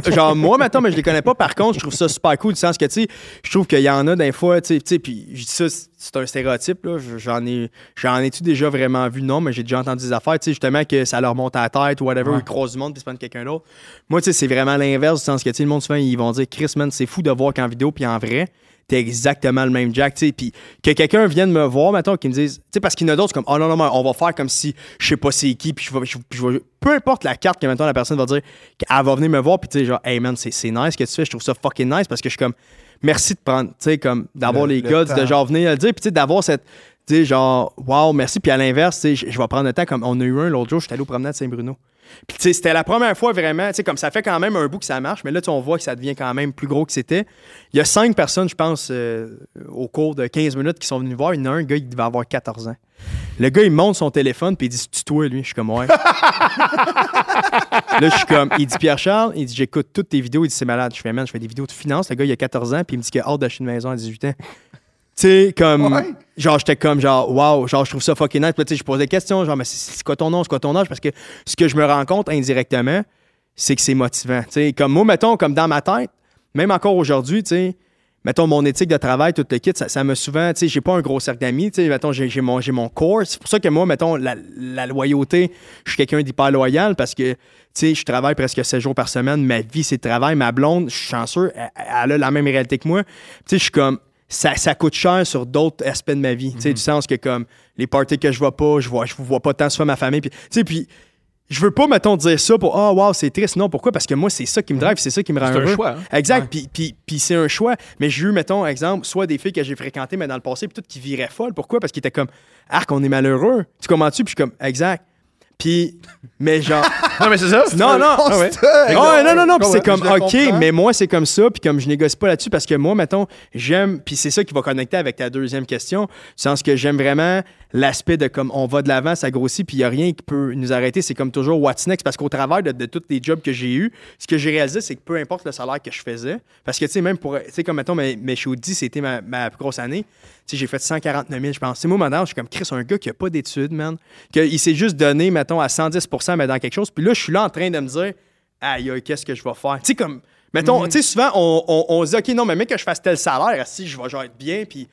sais, genre, moi, maintenant, mais je les connais pas. Par contre, je trouve ça super cool, du sens que, tu sais, je trouve qu'il y en a des fois, tu sais, puis je dis ça, c'est un stéréotype, là. J'en ai, j'en ai-tu déjà vraiment vu? Non, mais j'ai déjà entendu des affaires, tu sais, justement, que ça leur monte à la tête ou whatever, Ouais. ils croisent du monde puis ils se prennent quelqu'un d'autre. Moi, tu sais, c'est vraiment l'inverse, du sens que, tu sais, le monde, souvent, ils vont dire, Chris, man, c'est fou de voir qu'en vidéo puis en vrai, t'es exactement le même Jack, tu sais, puis que quelqu'un vienne me voir, maintenant, qui me dise, tu sais, parce qu'il y en a d'autres, comme, oh non, non, non, on va faire comme si je sais pas c'est qui, puis je vais, je- puis je vais- peu importe la carte que maintenant la personne va dire, qu'elle va venir me voir, puis tu sais, genre, hey man, c'est nice ce que tu fais, je trouve ça fucking nice parce que je suis comme, merci de prendre, tu sais, comme, d'avoir Le- les le temps. de genre venir le dire, puis tu sais, d'avoir cette, tu sais, genre, wow, merci, puis à l'inverse, tu sais, je je vais prendre le temps, comme on a eu un l'autre jour, je suis allé au promenade Saint-Bruno. Puis, c'était la première fois vraiment, tu sais, comme ça fait quand même un bout que ça marche, mais là, on voit que ça devient quand même plus gros que c'était. Il y a cinq personnes, je pense, euh, au cours de 15 minutes qui sont venus voir. Il y en a un gars, il devait avoir 14 ans. Le gars, il monte son téléphone, puis il dit toi, lui Je suis comme Ouais. là, je suis comme Il dit Pierre-Charles, il dit J'écoute toutes tes vidéos. Il dit C'est malade. Je fais Man, je fais des vidéos de finance. Le gars, il a 14 ans, puis il me dit qu'il a hâte d'acheter une maison à 18 ans. Tu sais, comme. Ouais. Genre, j'étais comme, genre, wow, genre, je trouve ça fucking nice. Puis là, tu sais, je posais des questions, genre, mais c'est quoi ton nom, c'est quoi ton âge? Parce que ce que je me rends compte indirectement, c'est que c'est motivant. Tu sais, comme moi, mettons, comme dans ma tête, même encore aujourd'hui, tu sais, mettons, mon éthique de travail, tout le kit, ça, ça me souvent, tu sais, j'ai pas un gros cercle d'amis, tu sais, mettons, j'ai mon, mon core. C'est pour ça que moi, mettons, la, la loyauté, je suis quelqu'un d'hyper loyal parce que, tu sais, je travaille presque 7 jours par semaine. Ma vie, c'est le travail. Ma blonde, je suis chanceux, elle, elle a la même réalité que moi. Tu sais, je suis comme, ça, ça coûte cher sur d'autres aspects de ma vie. Tu sais, du sens que, comme, les parties que je vois pas, je vois, je vois pas tant souvent ma famille. Puis, tu sais, puis, je veux pas, mettons, dire ça pour Ah, wow, c'est triste. Non, pourquoi? Parce que moi, c'est ça qui me drive, c'est ça qui me rend C'est un heureux. choix, hein? Exact. Ouais. Puis, puis c'est un choix. Mais j'ai eu, mettons, exemple, soit des filles que j'ai fréquentées, mais dans le passé, puis toutes qui viraient folles. Pourquoi? Parce qu'ils étaient comme Arc, on est malheureux. Tu comprends-tu? Puis je suis comme Exact. Puis, mais genre. Non, mais c'est ça. non, non. Ah ouais. Ouais, non, non, non, puis c'est comme, OK, comprends. mais moi, c'est comme ça, puis comme je négocie pas là-dessus, parce que moi, mettons, j'aime, puis c'est ça qui va connecter avec ta deuxième question, sens que j'aime vraiment l'aspect de comme on va de l'avant, ça grossit, puis il y a rien qui peut nous arrêter, c'est comme toujours what's next, parce qu'au travers de, de tous les jobs que j'ai eus, ce que j'ai réalisé, c'est que peu importe le salaire que je faisais, parce que, tu sais, même pour, tu sais, comme, mettons, mes, mes 10, c'était ma, ma plus grosse année, tu sais, j'ai fait 149 000, je pense. C'est moi, maintenant, je suis comme, Chris, un gars qui a pas d'études, man, qu'il s'est juste donné, mettons, à 110 mais dans quelque chose, puis là, je suis là en train de me dire, aïe, qu'est-ce que je vais faire? Tu sais, comme, mettons, tu sais, souvent, on, on, on se dit, OK, non, mais mec, que je fasse tel salaire, si je vais genre être bien, puis.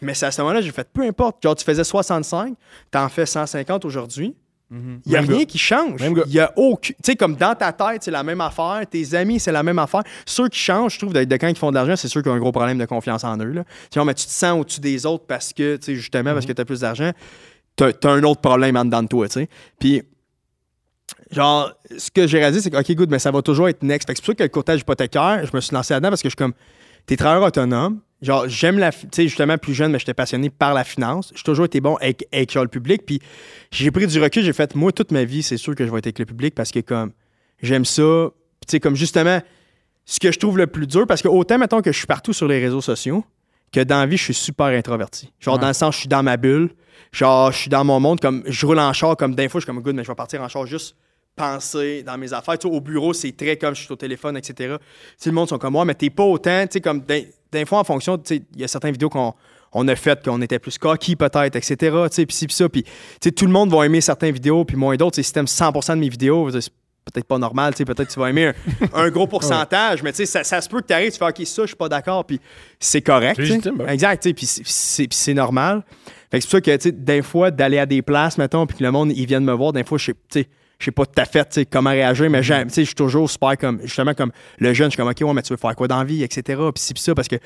Mais c'est à ce moment-là, j'ai fait, peu importe. Genre, tu faisais 65, t'en fais 150 aujourd'hui. Il n'y a Même rien gars. qui change. Il y a aucun. Tu sais, comme dans ta tête, c'est la même affaire. Tes amis, c'est la même affaire. Ceux qui changent, je trouve, de, de quand ils font de l'argent, c'est ceux qui ont un gros problème de confiance en eux. Là. Mais tu te sens au-dessus des autres parce que, tu sais, justement, parce que tu as plus d'argent. Tu as, un autre problème en dedans de toi, tu sais. Puis, genre, ce que j'ai réalisé, c'est que, OK, good, mais ça va toujours être next. C'est pour ça que le courtage hypothécaire, je me suis lancé là-dedans parce que je suis comme, t'es travailleur autonome. Genre, j'aime la. Tu sais, justement, plus jeune, mais j'étais passionné par la finance. J'ai toujours été bon avec, avec genre, le public. Puis, j'ai pris du recul, j'ai fait, moi, toute ma vie, c'est sûr que je vais être avec le public parce que, comme, j'aime ça. Puis, tu sais, comme, justement, ce que je trouve le plus dur, parce que autant, mettons, que je suis partout sur les réseaux sociaux, que dans la vie, je suis super introverti. Genre, Ouais. dans le sens, je suis dans ma bulle. Genre, je suis dans mon monde, comme, je roule en char, comme, d'un fois, je suis comme, good, mais je vais partir en char juste penser dans mes affaires. Tu sais, au bureau, c'est très comme je suis au téléphone, etc. Tu sais, le monde sont comme moi, mais t'es pas autant, tu sais, comme d'un d'un fois en fonction, tu sais, il y a certaines vidéos qu'on on a faites qu'on était plus cocky peut-être, etc. Tu sais, puis ci, puis ça. Puis, tu sais, tout le monde va aimer certaines vidéos, puis moins d'autres. Tu Si t'aimes 100% de mes vidéos, c'est peut-être pas normal, tu sais, peut-être que tu vas aimer un, un gros pourcentage, mais tu sais, ça, ça se peut que tu arrives, tu fais, OK, ça, je suis pas d'accord, puis c'est correct. Tu légitime, ben. Exact, tu sais, puis c'est- c'est puis c'est normal. Fait que c'est pour ça que, tu sais, des fois, d'aller à des places, mettons, puis que le monde, ils viennent me voir, des fois, je sais, tu sais, je sais pas tout à fait comment réagir, mais je suis toujours super comme, justement, comme le jeune, je suis comme, OK, ouais, mais tu veux faire quoi dans la vie, etc. Puis ci, puis ça, parce que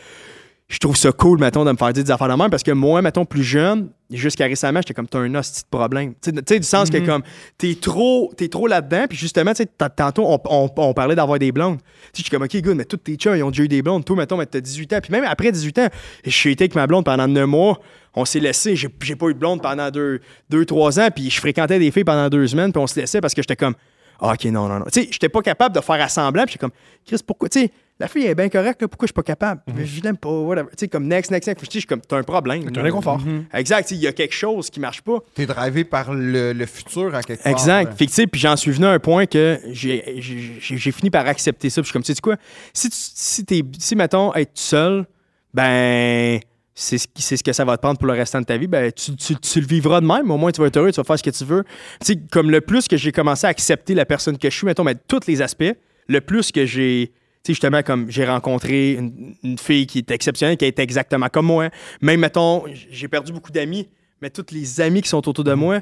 je trouve ça cool, mettons, de me faire dire des affaires de même, parce que moi, mettons, plus jeune, jusqu'à récemment, j'étais comme, t'as un hostie de problème. Tu sais, du sens que, comme, t'es trop, t'es trop là-dedans, puis justement, tu sais, tantôt, on, on- on parlait d'avoir des blondes. Tu sais, je suis comme, OK, good, mais tous tes chums, ils ont déjà eu des blondes. Toi, mettons, mais t'as 18 ans. Puis même après 18 ans, j'ai été avec ma blonde pendant 9 mois. On s'est laissé. J'ai j'ai pas eu de blonde pendant 2-3 deux, trois ans. Puis je fréquentais des filles pendant deux semaines. Puis on se laissait parce que j'étais comme, ah, OK, non, non, non. Tu sais, j'étais pas capable de faire assemblant. Puis j'étais comme, Chris, pourquoi, tu sais, la fille est bien correcte, là, pourquoi je suis pas capable? Mais je l'aime pas, whatever. Tu sais, comme next, next, next. Tu sais, je suis comme, t'as un problème. T'as un inconfort. Exact. tu sais, Il y a quelque chose qui marche pas. T'es drivé par le, le futur à quelque part. Exact. là. Fait que, tu sais, puis j'en suis venu à un point que j'ai- j'ai j'ai- j'ai fini par accepter ça. Puis je suis comme, tu sais quoi, si, tu, si, t'es, si, mettons, être seul, ben, c'est ce, que ça va te prendre pour le restant de ta vie, ben, tu, tu- tu le vivras de même. Au moins, tu vas être heureux, tu vas faire ce que tu veux. Tu sais, comme le plus que j'ai commencé à accepter la personne que je suis, mettons, mais tous les aspects, le plus que j'ai. Tu sais, justement, comme j'ai rencontré une, une fille qui est exceptionnelle, qui est exactement comme moi. Même, mettons, j'ai perdu beaucoup d'amis, mais tous les amis qui sont autour de moi,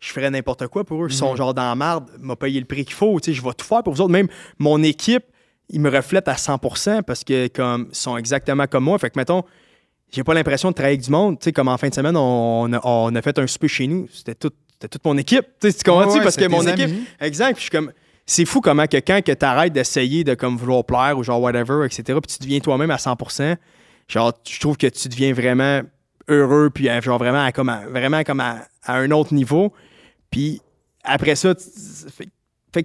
je ferais n'importe quoi pour eux. Ils sont genre dans la marde, m'a payé le prix qu'il faut. Tu sais, je vais tout faire pour vous autres. Même mon équipe, ils me reflètent à 100% parce que comme ils sont exactement comme moi. Fait que, mettons, j'ai pas l'impression de travailler avec du monde. Tu sais, comme en fin de semaine, on a, on a fait un souper chez nous. C'était tout, c'était toute mon équipe. Tu sais, tu comprends? Ouais, parce que mon équipe. amis. Exact. Puis je suis comme. C'est fou comment que quand que t'arrêtes d'essayer de comme vouloir plaire ou genre whatever, etc., puis tu deviens toi-même à 100%, genre, je trouve que tu deviens vraiment heureux, puis euh, genre vraiment à, comme à- vraiment comme à, à un autre niveau. Puis après ça, fait,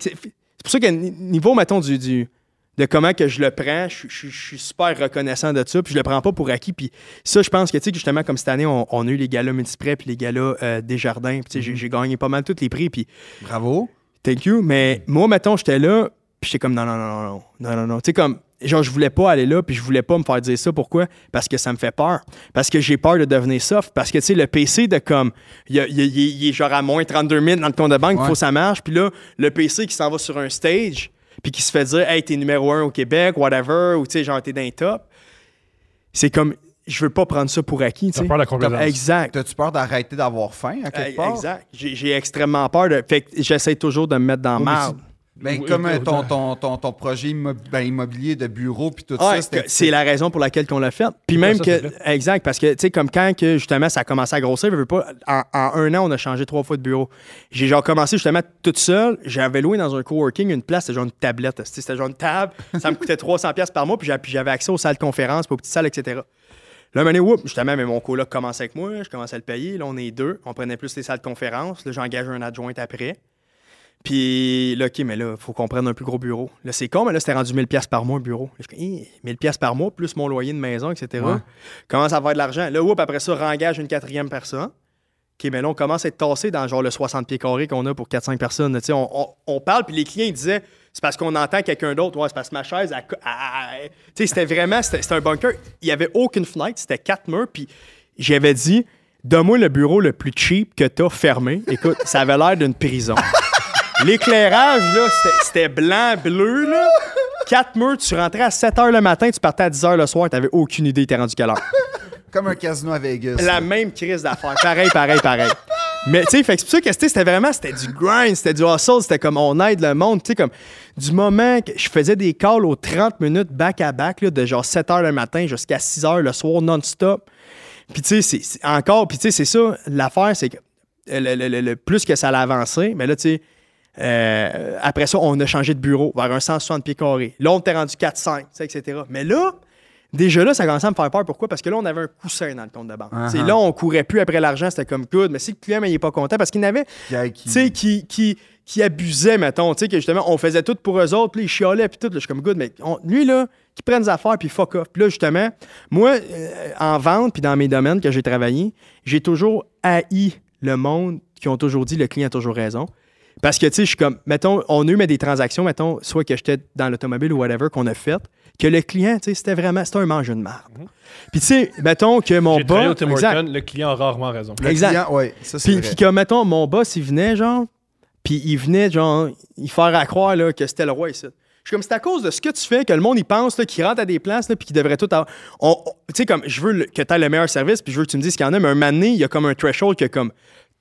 c'est pour ça que ni- niveau, mettons, du, du- de comment que je le prends, je, je- je suis super reconnaissant de ça, puis je le prends pas pour acquis. Puis ça, je pense que, tu sais, justement, comme cette année, on, on a eu les galas multiprès, puis les galas euh, Desjardins, puis tu sais, j'ai- gagné pas mal tous les prix, puis Bravo. Thank you. Mais moi, mettons, j'étais là, puis j'étais comme non, non, non, non, non, non, non, non. Tu sais, comme, genre, je voulais pas aller là, puis je voulais pas me faire dire ça. Pourquoi? Parce que ça me fait peur. Parce que j'ai peur de devenir soft. Parce que, tu sais, le PC de comme, il, est- il est genre à moins 32 000 dans le compte de banque, il Ouais. faut que ça marche. Puis là, le PC qui s'en va sur un stage, puis qui se fait dire, hey, t'es numéro un au Québec, whatever, ou tu sais, genre, t'es dans les top. C'est comme, je veux pas prendre ça pour acquis, tu T'as sais. peur de la complaisance. Exact. T'as-tu peur d'arrêter d'avoir faim à quelque part? Exact. J'ai extrêmement peur de. Fait que j'essaie toujours de me mettre dans Oui, mais marde. Ben, Oui, comme oui, euh, ton, oui. ton, ton, ton projet ben, immobilier de bureau puis tout Ouais, ça, c'est la raison pour laquelle qu'on l'a fait. Puis même ça, que, exact, parce que, tu sais, comme quand que, justement, ça a commencé à grossir, je veux pas, en, en un an, on a changé trois fois de bureau. J'ai genre commencé justement toute seule. J'avais loué dans un coworking une place, c'était genre une tablette. C'était genre une table. Ça me coûtait 300$ piastres par mois, puis j'a- puis j'avais accès aux salles de conférence, puis aux petites salles, etc. Là, un moment donné, whoop, justement, mais mon coloc commençait avec moi, je commençais à le payer. Là, on est deux. On prenait plus les salles de conférence. Là, j'engage un adjoint après. Puis là, OK, mais là, il faut qu'on prenne un plus gros bureau. Là, c'est con, mais là, c'était rendu 1000$ piastres par mois, un bureau. Là, je Hi, 1000$ par mois, plus mon loyer de maison, etc. Ouais. Commence à avoir de l'argent? Là, whoop, après ça, rengage une quatrième personne. OK, mais là, on commence à être tassé dans genre le 60 pieds carrés qu'on a pour 4-5 personnes. Tu sais, On, on- on parle, puis les clients, ils disaient, c'est parce qu'on entend quelqu'un d'autre. Ouais, c'est parce que ma chaise, elle co- elle- elle- tu sais, c'était vraiment, c'était un bunker. Il n'y avait aucune fenêtre, c'était quatre murs, puis j'avais dit, donne-moi le bureau le plus cheap que tu as fermé. Écoute, ça avait l'air d'une prison. L'éclairage, là, c'était- blanc, bleu, là. Quatre murs, tu rentrais à 7 h le matin, tu partais à 10 h le soir, t'avais aucune idée, t'es rendu quelle heure. Comme un casino à Vegas. La même crise d'affaires. Pareil, pareil, pareil. Mais tu sais, c'est pour ça que c'était vraiment, c'était du grind, c'était du hustle, c'était comme on aide le monde. Tu sais, comme du moment que je faisais des calls aux 30 minutes back à back, là, de genre 7 h le matin jusqu'à 6 h le soir non-stop. Puis tu sais, c'est- encore, puis tu sais, c'est ça, l'affaire, c'est que le, le- le- le plus que ça allait avancer, mais là, tu sais, euh, après ça, on a changé de bureau vers un 160 pieds carrés. Là, on était rendu 4-5, tu sais, etc. Mais là, déjà là, ça commençait à me faire peur. Pourquoi? Parce que là, on avait un coussin dans le compte de banque. Uh-huh. Là, on courait plus après l'argent, c'était comme good. Mais si le client n'est pas content, parce qu'il n'avait, tu sais, qui, qui, qui abusait, mettons, tu sais, que justement, on faisait tout pour eux autres, puis ils chialaient, puis tout. là, je suis comme good, mais on- lui, là, qui prenne des affaires, puis fuck off. Puis là, justement, moi, euh, en vente, puis dans mes domaines que j'ai travaillé, j'ai toujours haï le monde qui ont toujours dit le client a toujours raison. Parce que, tu sais, je suis comme, mettons, on a eu mais des transactions, mettons, soit que j'étais dans l'automobile ou whatever, qu'on a fait, que le client, tu sais, c'était vraiment, c'était un mange de marde. Puis, tu sais, mettons que mon boss. le client a rarement raison. Le exact. client, ouais, ça c'est Puis, vrai. puis que, mettons, mon boss, il venait, genre, puis il venait, genre, il faire à croire, là, que c'était le roi ici. Je suis comme, c'est à cause de ce que tu fais que le monde, il pense, là, qu'il rentre à des places, là, puis qu'il devrait tout avoir. Tu sais, comme, je veux le- que tu aies le meilleur service, puis je veux que tu me dises qu'il y en a, mais un moment donné, il y a comme un threshold que, comme,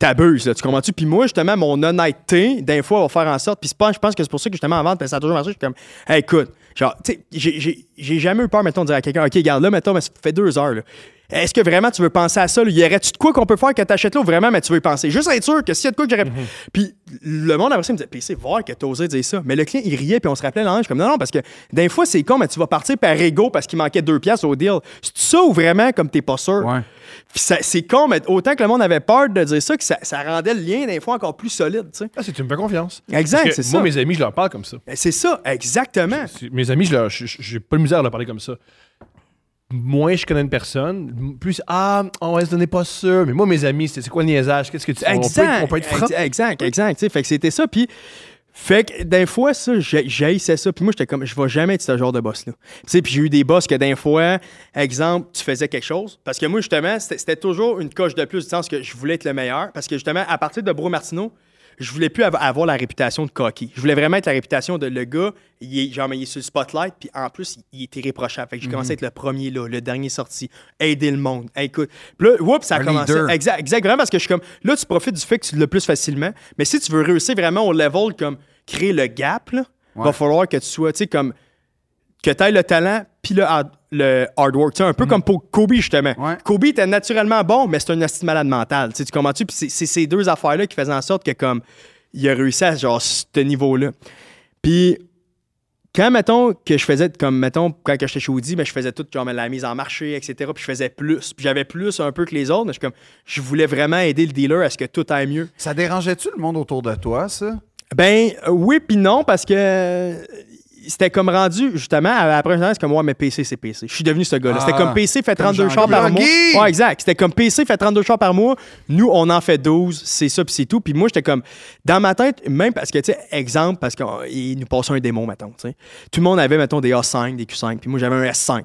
t'abuses, là, tu comprends-tu? Puis moi, justement, mon honnêteté, des fois, va faire en sorte, puis je pense que c'est pour ça que, justement, parce que ça a toujours marché, je suis comme, écoute, genre, tu sais, j'ai- jamais eu peur, mettons, de dire à quelqu'un, OK, regarde, là, mettons, mais ça fait deux heures, là. Est-ce que vraiment tu veux penser à ça? Là? Y aurait-tu de quoi qu'on peut faire que t'achètes là ou vraiment, mais tu veux y penser? Juste être sûr que s'il y a de quoi que j'aurais. Puis le monde après ça il me disait, PC, voir que t'as osé dire ça. Mais le client, il riait, puis on se rappelait l'ange. comme, non, non, parce que des fois, c'est con, mais tu vas partir par ego parce qu'il manquait deux pièces au deal. C'est ça ou vraiment comme t'es pas sûr? Ouais. Puis ça- c'est con, mais autant que le monde avait peur de dire ça, que ça, ça rendait le lien des fois encore plus solide, tu sais. Ah, c'est tu me fais confiance. Exact, c'est moi, ça. mes amis, je leur parle comme ça. Ben, C'est ça, exactement. C'est- Mes amis, je leur- j'ai pas de misère à leur parler comme ça. Moins je connais une personne, plus ah, on va se donner pas sûr. Mais moi, mes amis, c'est quoi le niaisage? Qu'est-ce que tu on peut, Exact. on peut être franc? ex- Exact, exact. Fait que c'était ça. Puis, fait que des fois, ça, j'ai- j'haïssais ça. Puis moi, j'étais comme, je vais jamais être ce genre de boss-là. Tu sais, puis j'ai eu des boss que des fois, exemple, tu faisais quelque chose. Parce que moi, justement, c'était c'était toujours une coche de plus du sens que je voulais être le meilleur. Parce que justement, à partir de Bro Martineau, je voulais plus av- avoir la réputation de cocky. Je voulais vraiment être la réputation de le gars, il est, genre, il est sur le spotlight, puis en plus, il, était irréprochable. Fait que j'ai Mhm. commencé à être le premier là, le dernier sorti, aider le monde. Hey, écoute, puis là, whoops, ça a Un commencé. leader. Exact, exact, vraiment, parce que je suis comme, là, tu profites du fait que tu l'as plus facilement, mais si tu veux réussir vraiment au level, comme, créer le gap, là, Ouais. va falloir que tu sois, tu sais, comme, que tu aies le talent, puis le hard, le hard work. Tu sais, un peu comme pour Kobe, justement. Mhm. Ouais. Kobe était naturellement bon, mais c'est un asti malade mental. Tu comprends-tu? Puis c'est- c'est ces deux affaires-là qui faisaient en sorte que, comme, il a réussi à, genre, ce niveau-là. Puis, quand, mettons, que je faisais, comme, mettons, quand j'étais chez Audi, ben, je faisais toute, genre, la mise en marché, etc. Puis je faisais plus. Puis j'avais plus un peu que les autres, mais je, suis comme, je voulais vraiment aider le dealer à ce que tout aille mieux. Ça dérangeait-tu le monde autour de toi, ça? Ben oui puis non parce que c'était comme rendu justement à- après un c'est comme ouais mais PC c'est PC. Je suis devenu ce gars-là. Ah, c'était comme PC fait comme 32 Jean chars par mois. Ouais exact. C'était comme PC fait 32 chars par mois. Nous on en fait 12, c'est ça puis c'est tout. Puis moi j'étais comme dans ma tête même parce que tu sais exemple parce qu'il nous passait un démon mettons, tu sais. Tout le monde avait mettons des A5, des Q5 puis moi j'avais un S5.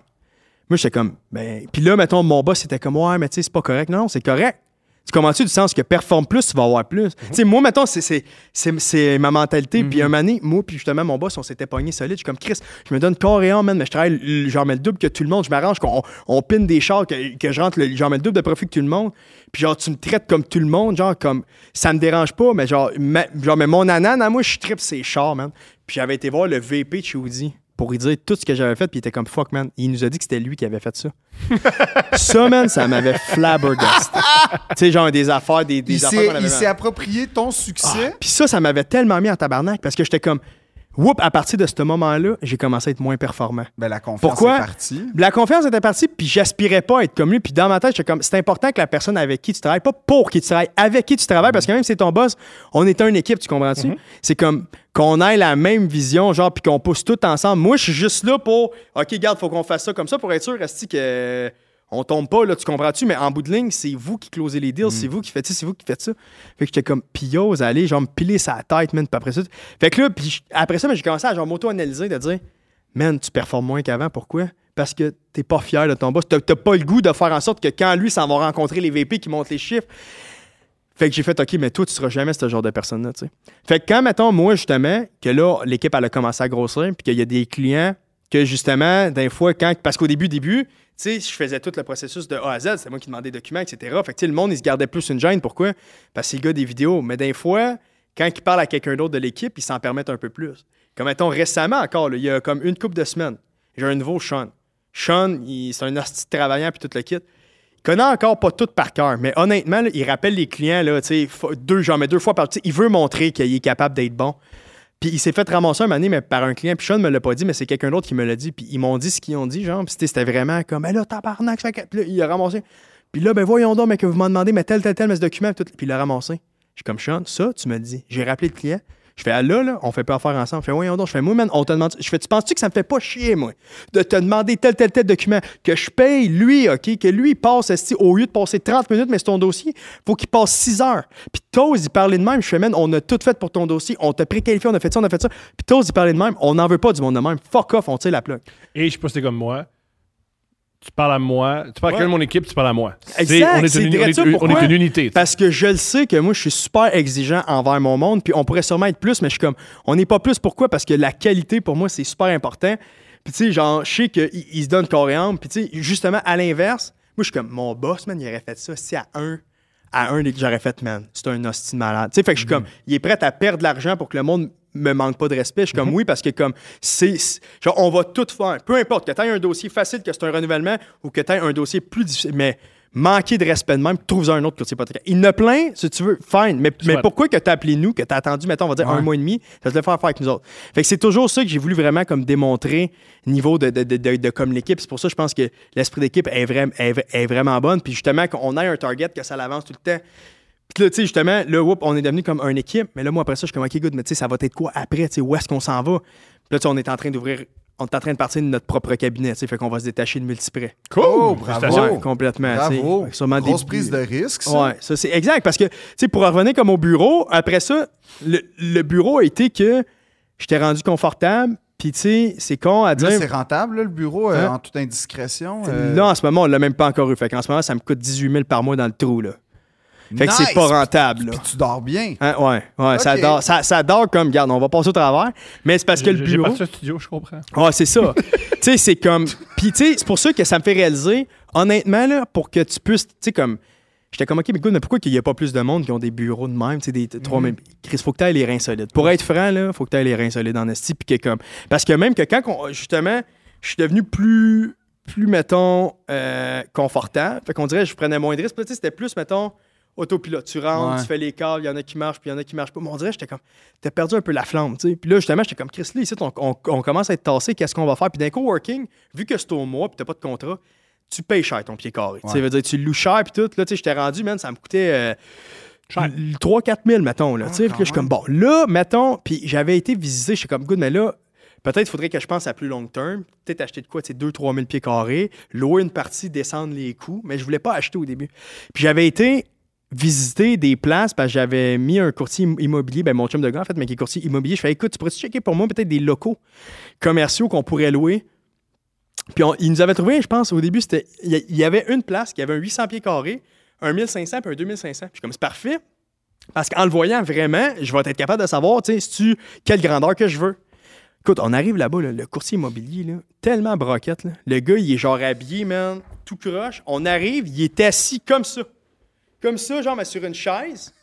Moi j'étais comme ben puis là mettons mon boss c'était comme ouais mais tu sais c'est pas correct. Non, c'est correct. Tu comprends-tu du sens que performe plus, tu vas avoir plus? Tu sais, moi, mettons, c'est- ma mentalité. Puis un moment donné, moi, puis justement, mon boss, on s'était pogné solide. Je suis comme Chris, je me donne corps et âme, man, mais je travaille, genre, mets le double que tout le monde. Je m'arrange qu'on on pine des chars, que, que je rentre, le, genre, mets le double de profit que tout le monde. Puis genre, tu me traites comme tout le monde, genre, comme, ça me dérange pas, mais genre, ma- genre mais mon anan, à moi, je tripe ces chars, man. Puis j'avais été voir le VP de chez Audi pour lui dire tout ce que j'avais fait, puis il était comme fuck, man. Il nous a dit que c'était lui qui avait fait ça. ça, man, ça m'avait flabbergast. tu sais, genre des affaires, des, des Il affaires avait il s'est approprié ton succès. Puis ça, ça m'avait tellement mis en tabarnak parce que j'étais comme, whoop, à partir de ce moment-là, j'ai commencé à être moins performant. Ben, la confiance Pourquoi? est partie. La confiance était partie, puis j'aspirais pas à être comme lui. Puis dans ma tête, j'étais comme, c'est important que la personne avec qui tu travailles, pas pour qui tu travailles, avec qui tu travailles, parce que même si c'est ton boss, on est une équipe, tu comprends-tu? C'est comme qu'on ait la même vision, genre, puis qu'on pousse tout ensemble. Moi, je suis juste là pour, OK, garde, faut qu'on fasse ça comme ça pour être sûr, Resti, que. On tombe pas, là, tu comprends-tu? Mais en bout de ligne, c'est vous qui closez les deals, c'est vous qui faites ça, c'est vous qui faites ça. Fait que j'étais comme piose, allez, genre me piler sa tête, man, puis après ça. Fait que là, puis après ça, j'ai commencé à genre m'auto-analyser, de dire, man, tu performes moins qu'avant, pourquoi? Parce que t'es pas fier de ton boss. T'as pas le goût de faire en sorte que quand lui s'en va rencontrer les VP qui montent les chiffres, fait que j'ai fait, OK, mais toi, tu seras jamais ce genre de personne-là, tu sais. Fait que quand, mettons, moi, justement, que là, l'équipe, elle a commencé à grossir, puis qu'il y a des clients que, justement, des fois, quand. Parce qu'au début, début, sais, je faisais tout le processus de A à Z, c'est moi qui demandais des documents, etc. Fait que, le monde, il se gardait plus une gêne. Pourquoi? Parce que c'est le gars des vidéos. Mais des fois, quand il parle à quelqu'un d'autre de l'équipe, ils s'en permettent un peu plus. Comme, mettons, récemment encore, il y a comme une couple de semaines, j'ai un nouveau Sean. Sean, c'est un hostie travaillant, puis tout le kit. Il connaît encore pas tout par cœur, mais honnêtement, il rappelle les clients, là, deux, genre, mais deux fois par Il veut montrer qu'il est capable d'être bon. Puis il s'est fait ramasser un donné, mais par un client. Puis Sean me l'a pas dit, mais c'est quelqu'un d'autre qui me l'a dit. Puis ils m'ont dit ce qu'ils ont dit, genre. Puis c'était- vraiment comme, mais là, tabarnak, ça fait Puis là, il a ramassé. Puis là, ben voyons donc, mais que vous m'en demandez, mais tel, tel, tel, mais ce document. Tout. puis il l'a ramassé. Je comme, Sean, ça, tu me dis. J'ai rappelé le client. Je fais, ah là, là, on fait pas affaire ensemble. Je fais, voyons donc. Je fais, moi, man, on te demande. Je fais, tu penses-tu que ça me fait pas chier, moi, de te demander tel, tel, tel document, que je paye lui, OK, que lui, il passe, au lieu de passer 30 minutes, mais c'est ton dossier, faut qu'il passe 6 heures. Puis Toz, il parlait de même. Je fais, man, on a tout fait pour ton dossier. On t'a préqualifié, on a fait ça, on a fait ça. Puis Toz, il parlait de même. On n'en veut pas du monde de même. Fuck off, on tire la plaque. Et je sais pas comme moi. Tu parles à moi. Tu parles à Ouais. quelqu'un de mon équipe, tu parles à moi. Exact, on est, une, on direct est- ça, on est pourquoi? une unité. Parce que je le sais que moi, je suis super exigeant envers mon monde, puis on pourrait sûrement être plus, mais je suis comme, on n'est pas plus. Pourquoi? Parce que la qualité, pour moi, c'est super important. Puis tu sais, genre, je sais qu'il il se donne corps et âme. Puis tu sais, justement, à l'inverse, moi, je suis comme, mon boss, man, il aurait fait ça si à un, à un, j'aurais fait, man, c'est un hostie de malade. Tu sais, fait que je suis comme, il est prêt à perdre de l'argent pour que le monde me manque pas de respect. Je suis comme, oui, parce que comme, c'est, genre, on va tout faire. Peu importe que tu aies un dossier facile, que c'est un renouvellement, ou que tu aies un dossier plus difficile. Mais manquer de respect de même, trouve un autre courtier hypothécaire. Il a plein, si tu veux, fine. Mais, mais pourquoi que tu as appelé nous, que tu as attendu, mettons, on va dire un mois et demi, ça te le faire faire avec nous autres. Fait que c'est toujours ça que j'ai voulu vraiment comme démontrer niveau de, de, de, de- de comme l'équipe. C'est pour ça que je pense que l'esprit d'équipe est, est vraiment bonne. Puis justement, qu'on ait un target, que ça l'avance tout le temps. Puis là, tu sais, justement, là, whoop, on est devenu comme une équipe. Mais là, moi, après ça, je suis comme, OK, good, mais tu sais, ça va être quoi après? Tu sais, où est-ce qu'on s'en va? Puis là, tu sais, on est en train d'ouvrir, on est en train de partir de notre propre cabinet, tu sais, fait qu'on va se détacher de multiprès. Oh, Félicitations. bravo. Ouais, complètement. tu sais. Bravo. Des- Grosse prise de risque, ça. Ouais, ça c'est exact. Parce que, tu sais, pour revenir comme au bureau, après ça, le, le bureau a été que j'étais rendu confortable. Puis, tu sais, c'est con à dire. Là, c'est rentable, là, le bureau, euh, Hein? en toute indiscrétion. euh, Là, en ce moment, on l'a même pas encore eu. Fait qu'en ce moment, ça me coûte 18 000 par mois dans le trou, là. Fait que c'est pas rentable. là. Puis tu dors bien. Hein, ouais, ouais, ça, dort, ça, ça dort comme, garde, on va passer au travers, mais c'est parce que le J'ai bureau. parti un studio, je comprends. Ouais, c'est ça. tu sais, c'est comme. Puis, tu sais, c'est pour ça que ça me fait réaliser, honnêtement, là, pour que tu puisses, tu sais, comme. J'étais comme, OK, mais écoute, mais pourquoi qu'il n'y a pas plus de monde qui ont des bureaux de même, tu sais, des 3000. Chris, faut que tu aies les reins solides. Pour être franc, là, faut que tu aies les reins solides en esti, puis que comme. Parce que même que quand, on- justement, je suis devenu plus, plus, mettons, euh, confortable, fait qu'on dirait que je prenais moins de risques. Puis, tu sais, c'était plus, mettons, autopilote. Tu rentres, Ouais. tu fais les calls, il y en a qui marchent, puis il y en a qui marchent pas. Mais on dirait, j'étais comme, t'as perdu un peu la flamme, tu sais. Puis là, justement, j'étais comme, Chris, là, ici, on, on- on commence à être tassé, qu'est-ce qu'on va faire? Puis d'un coworking, vu que c'est au mois, puis t'as pas de contrat, tu payes cher ton pied carré. Tu veut dire, tu loues cher, puis tout. Là, tu sais, j'étais rendu, man, ça me coûtait euh, Cher. 3-4 000, mettons, là. Ah, tu sais, puis là, je suis comme, bon, là, mettons, puis j'avais été visité, je suis comme, good, mais là, peut-être faudrait que je pense à plus long terme. Peut-être acheter de quoi, tu sais, 2-3 000 pieds carrés, louer une partie, descendre les coûts, mais je voulais pas acheter au début. Puis j'avais été visiter des places parce que j'avais mis un courtier im- immobilier, ben mon chum de gars en fait, mais qui est courtier immobilier. Je fais écoute, tu pourrais checker pour moi peut-être des locaux commerciaux qu'on pourrait louer? Puis on- il nous avait trouvé, je pense, au début, c'était il y, avait une place qui avait un 800 pieds carrés, un 1500 puis un 2500. Puis je suis comme c'est parfait parce qu'en le voyant vraiment, je vais être capable de savoir, tu sais, si tu quelle grandeur que je veux. Écoute, on arrive là-bas, là, le courtier immobilier, là, tellement broquette. Le gars, il est genre habillé, man, tout croche. On arrive, il est assis comme ça. Comme ça, genre, mais sur une chaise.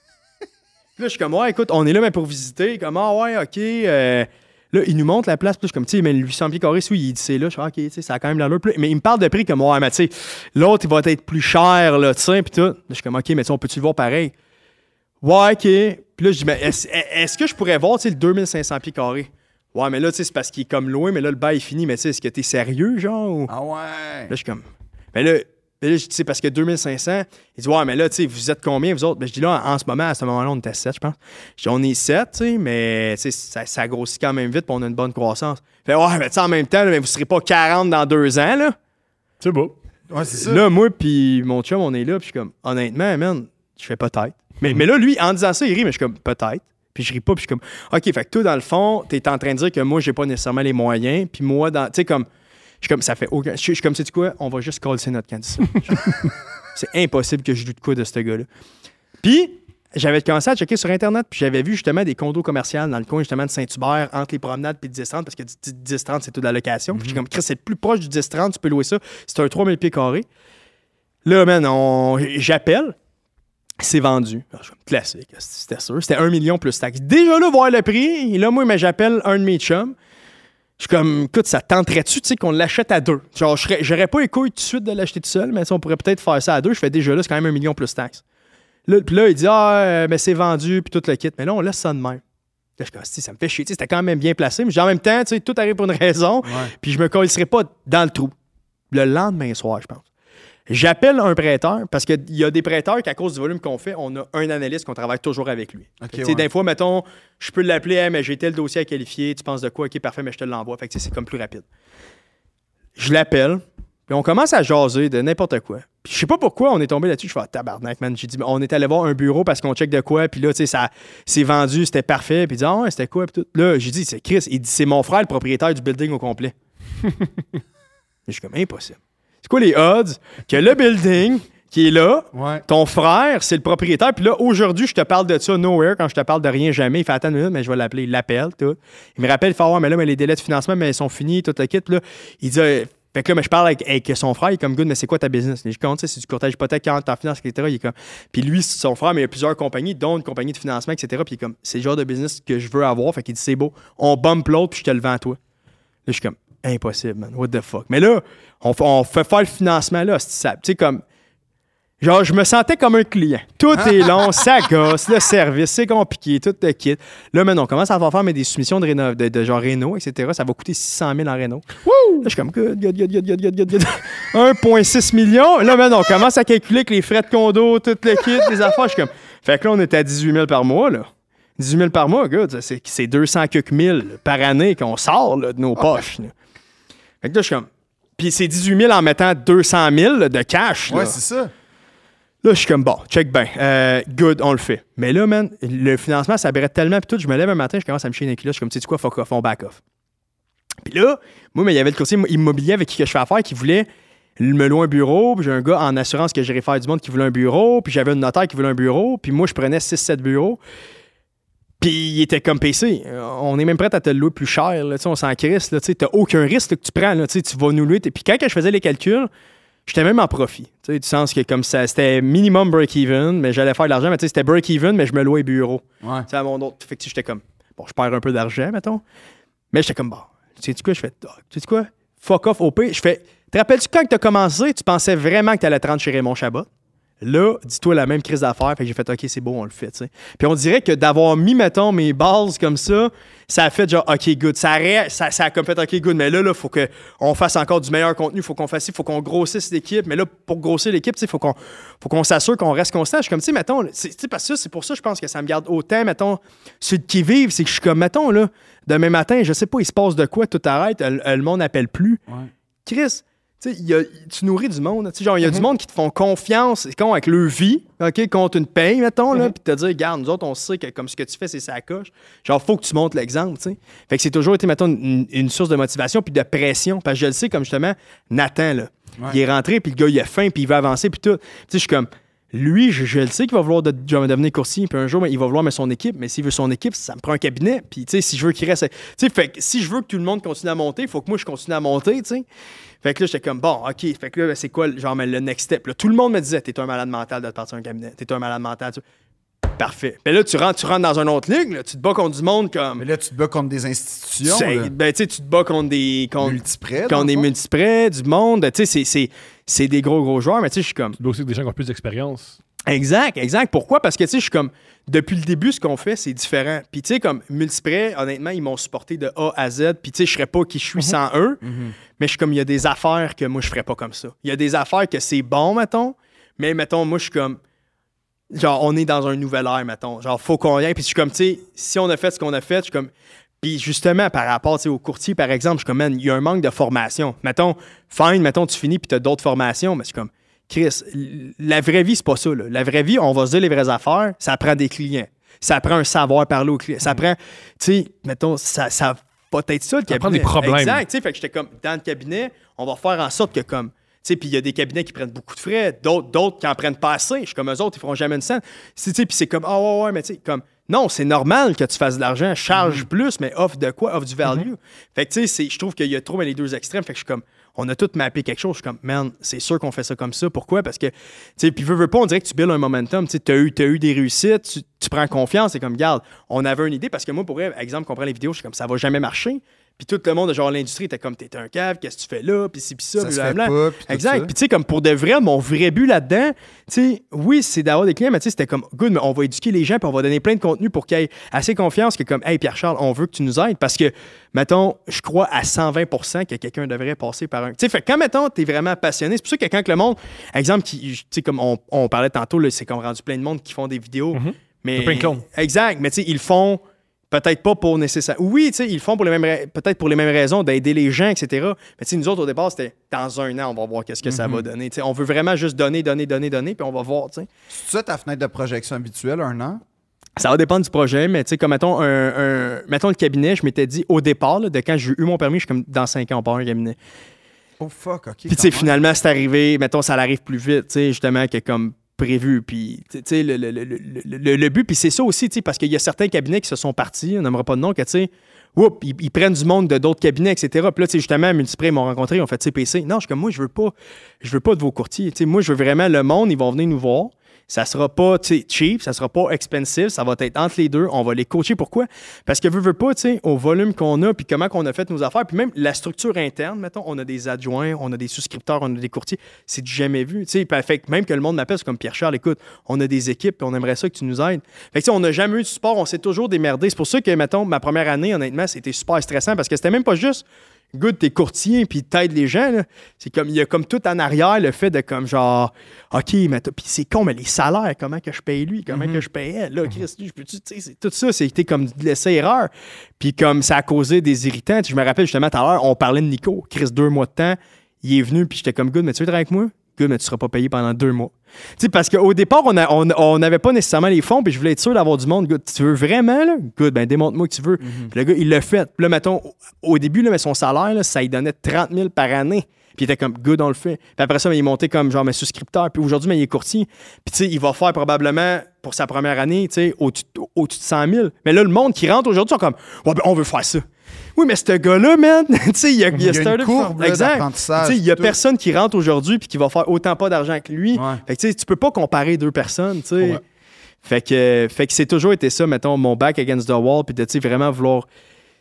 Puis là, je suis comme, ouais, écoute, on est là, mais pour visiter. Comme, ah, ouais, OK. euh, Là, il nous montre la place. Puis là, je suis comme, tu sais, mais le 800 pieds carrés, oui, il dit c'est là. Je suis, ah, OK, tu sais, ça a quand même l'allure. Mais il me parle de prix comme, ouais, mais tu sais, l'autre, il va être plus cher, là, tu sais, puis tout. Là, je suis comme, OK, mais tu on peut-tu le voir pareil? Ouais, OK. Puis là, je dis, mais est-ce que je pourrais voir, tu sais, le 2500 pieds carrés? Ouais, mais là, tu sais, c'est parce qu'il est comme loin, mais là, le bail est fini. Mais tu sais, est-ce que t'es sérieux, genre? ou- Ah ouais. Là, je suis comme. Mais là, là, je dis, c'est parce que 2500, il dit, ouais, mais là, tu sais, vous êtes combien, vous autres? Ben, je dis, là, en ce moment, à ce moment-là, on était 7, je pense. Je dis, on est 7, tu sais, mais tu sais, ça, ça grossit quand même vite, puis on a une bonne croissance. Fait, ouais, mais tu sais, en même temps, là, mais vous serez pas 40 dans deux ans, là. C'est beau. Ouais, c'est ça. Là, moi, puis mon chum, on est là, puis je suis comme, honnêtement, man, je fais peut-être. Mais, mais là, lui, en disant ça, il rit, mais je suis comme, peut-être. Puis je ris pas, puis je suis comme, OK, fait que toi, dans le fond, t'es en train de dire que moi, j'ai pas nécessairement les moyens, puis moi, dans, tu sais, comme, suis comme, ça fait aucun. Je suis- comme, sais-tu quoi, on va juste coller notre candidat. C'est impossible que je doute quoi de ce gars-là. Puis, j'avais commencé à checker sur Internet, puis j'avais vu justement des condos commerciaux dans le coin justement de Saint-Hubert, entre les promenades puis le 10-30, parce que 10-30, c'est toute la location. Puis je suis comme, Chris, c'est le plus proche du 10-30, tu peux louer ça. C'est un 3000 pieds carrés. Là, man, on... j'appelle. C'est vendu. Ah, Classique, c'était sûr. C'était 1 million plus taxes. Déjà là, voir le prix. Et là, moi, mais j'appelle un de mes chums. Je suis comme, écoute, ça tenterait-tu, tu sais, qu'on l'achète à deux? Genre, j'aurais pas les couilles tout de suite de l'acheter tout seul, mais on pourrait peut-être faire ça à deux. Je fais déjà là, c'est quand même un million plus taxes. Là, puis là, il dit, ah, euh, mais c'est vendu, puis tout le kit. Mais là, on laisse ça de même. Là, je suis comme, Si, ça me fait chier. C'était quand même bien placé, mais en même temps, tu sais, tout arrive pour une raison, puis je me collerai pas dans le trou. Le lendemain soir, je pense. J'appelle un prêteur parce qu'il y a des prêteurs qu'à cause du volume qu'on fait, on a un analyste qu'on travaille toujours avec lui. Ok, Tu sais, ouais. Des fois, mettons, je peux l'appeler, Hey, mais j'ai tel dossier à qualifier, tu penses de quoi, ok, parfait, mais je te l'envoie. Fait que c'est comme plus rapide. Je l'appelle, puis on commence à jaser de n'importe quoi. Puis je sais pas pourquoi on est tombé là-dessus. Je fais ah, tabarnak, man. J'ai dit, on est allé voir un bureau parce qu'on check de quoi, puis là, tu sais, ça c'est vendu, c'était parfait. Puis il dit, ah ouais, c'était quoi, puis tout. Là, j'ai dit, c'est Chris. Il dit, c'est mon frère, le propriétaire du building au complet. je suis comme, impossible. C'est quoi les odds que le building qui est là, Ouais. ton frère, c'est le propriétaire? Puis là, aujourd'hui, je te parle de ça nowhere quand je te parle de rien jamais. Il fait attends une minute, mais je vais l'appeler. Il l'appelle, tout. Il me rappelle, il fait ouais, mais là, mais les délais de financement, mais ils sont finis, tout le kit. Puis là, il dit, euh, fait que là, mais je parle avec, avec son frère, il est comme good, mais c'est quoi ta business? Je compte, c'est du courtage hypothèque, quand en finance, etc. Il est comme, puis lui, c'est son frère, mais il y a plusieurs compagnies, dont une compagnie de financement, etc. Puis il est comme, c'est le genre de business que je veux avoir. Fait qu'il dit, c'est beau, on bump l'autre, puis je te le vends à toi. Là, je suis comme, impossible, man. What the fuck? Mais là, on, fait faire le financement, là, Tu sais, comme. Genre, je me sentais comme un client. Tout est long, ça gosse, le service, c'est compliqué, tout te quitte. Là, maintenant, on commence à faire faire des soumissions de, réno, de, genre réno, etc. Ça va coûter 600 000 en réno. Là, je suis comme, good, good, good, good, good, good, good, 1,6 million. Là, maintenant, on commence à calculer que les frais de condo, tout le kit, les affaires. Je suis comme, fait que là, on est à 18 000 par mois, là. 18 000 par mois, good. C'est 200 quelques mille par année qu'on sort de nos ah poches. Là. Fait que là, je suis comme. Puis c'est 18 000 en mettant 200 000 là, de cash. là. Ouais, c'est ça. Là, je suis comme, bon, check bien. Euh, good, on le fait. Mais là, man, le financement, ça brette tellement. Puis tout, je me lève un matin, je commence à me chier les culottes. Je suis comme, tu sais quoi, fuck off, on back off. Puis là, moi, mais il y avait le courtier immobilier avec qui que je fais affaire qui voulait me loue un bureau, puis j'ai un gars en assurance que j'irais faire du monde qui voulait un bureau, puis j'avais un notaire qui voulait un bureau, puis moi, je prenais 6-7 bureaux. Puis il était comme PC. On est même prêt à te le louer plus cher. Là, on s'en crisse. Tu t'as aucun risque là, que tu prends. Là, tu vas nous louer. Puis quand que je faisais les calculs, j'étais même en profit. Du sens que comme ça, c'était minimum break-even, mais j'allais faire de l'argent. Mais tu sais, c'était break-even, mais je me louais bureau. Ouais. À mon autre. Fait que j'étais comme, bon, je perds un peu d'argent, mettons. Mais j'étais comme, bon, tu sais quoi, je fais, Ah, tu sais quoi, fuck off, OP. Je fais, te rappelles-tu quand tu as commencé, tu pensais vraiment que tu allais te rendre chez Raymond Chabot? Là, dis-toi la même crise d'affaires. Fait que j'ai fait, OK, c'est beau, on le fait. Puis on dirait que d'avoir mis, mettons, mes balles comme ça, ça a fait genre, OK, good. Ça a, ça, ça a comme fait, OK, good. Mais là, il faut qu'on fasse encore du meilleur contenu. faut qu'on fasse, il faut qu'on grossisse l'équipe. Mais là, pour grossir l'équipe, il faut qu'on faut qu'on s'assure qu'on reste constant. Je suis comme, tu sais, mettons, parce que c'est pour ça, je pense que ça me garde autant, mettons, ceux qui vivent, c'est que je suis comme, mettons, là, demain matin, je sais pas, il se passe de quoi, tout arrête, le monde n'appelle plus. Ouais. Chris, y a- tu nourris du monde. Sais, genre, il y a du monde qui te font confiance con, avec leur vie, OK, contre une paye, mettons, là, puis te dire, regarde, nous autres, on sait que comme ce que tu fais, c'est ça coche. Genre, faut que tu montres l'exemple, tu sais. Fait que c'est toujours été, mettons, une, une source de motivation puis de pression. Parce que je le sais, comme justement, Nathan, là, Ouais. il est rentré, puis le gars, il a faim, puis il veut avancer, puis tout. Tu sais, je suis comme, lui, je, je le sais qu'il va vouloir de- devenir coursier, puis un jour, il va vouloir mettre son équipe, mais s'il veut son équipe, ça me prend un cabinet. Puis, tu sais, si je veux qu'il reste. Tu sais, fait que si je veux que tout le monde continue à monter, il faut que moi, je continue à monter, tu sais. Fait que là, j'étais comme, bon, OK. Fait que là, ben, c'est quoi, le- genre, mais le next step? Là, tout le monde me disait, t'es un malade mental de te partir un cabinet. T'es un malade mental. tu- Parfait. Mais là, tu rentres, tu rentres dans une autre ligue, là, tu te bats contre du monde comme. Mais là, tu te bats contre des institutions. Ben, tu sais, tu te bats contre des. Contre, Multiprès. contre des multiprès, du monde. Tu sais, c'est- c'est- c'est des gros, gros joueurs, mais tu sais, je suis comme. Tu aussi des gens qui ont plus d'expérience. Exact, exact. Pourquoi? Parce que, tu sais, je suis comme, depuis le début, ce qu'on fait, c'est différent. Puis, tu sais, comme Multiprès, honnêtement, ils m'ont supporté de A à Z. Puis, tu sais, je serais pas qui je suis sans eux. Mais je suis comme, il y a des affaires que moi, je ferais pas comme ça. Il y a des affaires que c'est bon, mettons. Mais, mettons, moi, je suis comme, genre, on est dans un nouvel ère, mettons. Genre, faut qu'on y aille. Puis, je suis comme, tu sais, si on a fait ce qu'on a fait, je suis comme, puis justement, par rapport au courtier, par exemple, je suis comme, man, il y a un manque de formation. Mettons, fine, mettons, tu finis puis tu as d'autres formations, mais je suis comme, Chris, la vraie vie, c'est pas ça. là. La vraie vie, on va se dire les vraies affaires, ça prend des clients. Ça prend un savoir parler aux clients. Ça prend, tu sais, mettons, ça, ça va être ça le Ça cabinet. prend des problèmes. Exact, tu sais, fait que j'étais comme, dans le cabinet, on va faire en sorte que comme, tu sais, puis il y a des cabinets qui prennent beaucoup de frais, d'autres, d'autres qui en prennent pas assez. Je suis comme eux autres, ils feront jamais une scène. Tu sais, puis c'est comme, ah ouais, ouais, mais tu sais, comme, non, c'est normal que tu fasses de l'argent, charge Mhm. plus, mais offre de quoi? Offre du value. Fait que, tu sais, je trouve qu'il y a trop mais les deux extrêmes. Fait que je suis comme, on a tout mappé quelque chose. Je suis comme, man, c'est sûr qu'on fait ça comme ça. Pourquoi? Parce que, tu sais, puis veux, veux pas, on dirait que tu builds un momentum. Tu t'as eu, t'as eu des réussites, tu, prends confiance. C'est comme, garde, on avait une idée. Parce que moi, pour exemple, qu'on prend les vidéos, je suis comme, ça va jamais marcher. Puis tout le monde, genre l'industrie, était comme, t'es un cave, qu'est-ce que tu fais là? Puis ci, puis ça, Ça puis blablabla. pas, puis tout Exact. Puis tu sais, comme pour de vrai, mon vrai but là-dedans, tu sais, oui, c'est d'avoir des clients, mais tu sais, c'était comme, good, mais on va éduquer les gens, puis on va donner plein de contenu pour qu'ils aient assez confiance que comme, hey, Pierre-Charles, on veut que tu nous aides. Parce que, mettons, je crois à 120% que quelqu'un devrait passer par un. Tu sais, fait que quand, mettons, t'es vraiment passionné, c'est pour ça que quand le monde, exemple, qui, tu sais, comme on, on parlait tantôt, là, c'est comme rendu plein de monde qui font des vidéos. Mais, plein de clones. Exact, mais tu sais, ils font peut-être pas pour nécessaire. Oui, tu sais, ils le font pour les mêmes peut-être pour les mêmes raisons, d'aider les gens, etc. Mais tu sais, nous autres, au départ, c'était dans un an, on va voir qu'est-ce que ça va donner. Tu sais, on veut vraiment juste donner, donner, donner, donner, puis on va voir, tu sais. C'est ça ta fenêtre de projection habituelle, un an? Ça va dépendre du projet, mais tu sais, comme mettons, un, un- mettons le cabinet, je m'étais dit au départ, là, de quand j'ai eu mon permis, je suis comme dans 5 ans, on part un cabinet. Oh fuck, ok. Puis tu sais, finalement, c'est arrivé, mettons, ça arrive plus vite, tu sais, justement, que comme prévu. Puis, tu sais, le, but, puis c'est ça aussi, tu sais, parce qu'il y a certains cabinets qui se sont partis, on n'aimera pas de nom, que tu sais, ils, ils prennent du monde de d'autres cabinets, etc. Puis là, tu sais, justement, Multiprès, ils m'ont rencontré, ils ont fait CPC. Non, je suis comme, moi, je veux pas, je veux pas de vos courtiers. Tu sais, moi, je veux vraiment le monde, ils vont venir nous voir. Ça sera pas cheap, ça sera pas expensive, ça va être entre les deux. On va les coacher. Pourquoi? Parce que veux, veux pas, au volume qu'on a, puis comment qu'on a fait nos affaires, puis même la structure interne, mettons, on a des adjoints, on a des souscripteurs, on a des courtiers, c'est jamais vu. Même que le monde m'appelle, c'est comme Pierre-Charles, écoute, on a des équipes, puis on aimerait ça que tu nous aides. Fait que, on n'a jamais eu de support, on s'est toujours démerdé. C'est pour ça que, mettons, ma première année, honnêtement, c'était super stressant parce que c'était même pas juste good, t'es courtier puis t'aides les gens. C'est comme, il y a comme tout en arrière le fait de comme genre, OK, mais puis c'est con, mais les salaires, comment que je paye lui, comment que je paye elle, là, Chris, lui, je peux-tu, tu sais, tout ça, c'était comme de laisser erreur. Puis comme ça a causé des irritants. Je me rappelle justement tout à l'heure, on parlait de Nico, Chris, deux mois de temps, il est venu, puis j'étais comme, good, mais tu veux travailler avec moi? Good, mais tu seras pas payé pendant deux mois. Tu sais, parce qu'au départ, on n'avait on, on pas nécessairement les fonds, puis je voulais être sûr d'avoir du monde. Good, tu veux vraiment, là? Good, ben démontre-moi que tu veux. Puis le gars, il l'a fait. Puis là, mettons, au, au début, là, mais son salaire, là, ça lui donnait 30 000 par année. Puis il était comme, good, on le fait. Puis après ça, ben, il est monté comme genre, mais souscripteur. Puis aujourd'hui, ben, il est courtier. Puis tu sais, il va faire probablement pour sa première année, tu sais, au-dessus de 100 000. Mais là, le monde qui rentre aujourd'hui sont comme, ouais, ben, on veut faire ça. Oui, mais ce gars-là, man, tu sais, il a, il a Il y a une courbe, là, Exact. il y a tout. personne qui rentre aujourd'hui puis qui va faire autant pas d'argent que lui. Ouais. Fait que tu sais, tu peux pas comparer deux personnes, tu sais. Ouais. Fait que, fait que c'est toujours été ça, mettons, mon back against the wall, puis de, tu sais, vraiment vouloir,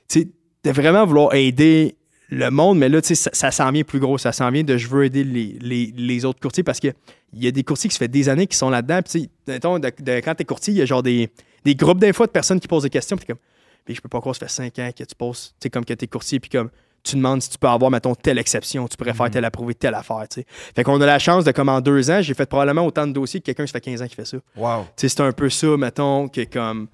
tu sais, de vraiment vouloir aider le monde, mais là, tu sais, ça, ça s'en vient plus gros, ça s'en vient de je veux aider les, les, les autres courtiers parce que il y a des courtiers qui se fait des années qui sont là-dedans, puis tu sais, quand t'es courtier, il y a genre des, des groupes d'infos de personnes qui posent des questions, puis comme, puis je peux pas croire, ça fait cinq ans que tu poses, tu sais, comme que t'es courtier, puis comme, tu demandes si tu peux avoir, mettons, telle exception, tu pourrais faire telle approuver telle affaire, tu sais. Fait qu'on a la chance de, comme en deux ans, j'ai fait probablement autant de dossiers que quelqu'un qui fait 15 ans qui fait ça. Wow. Tu sais, c'est un peu ça, mettons, que comme.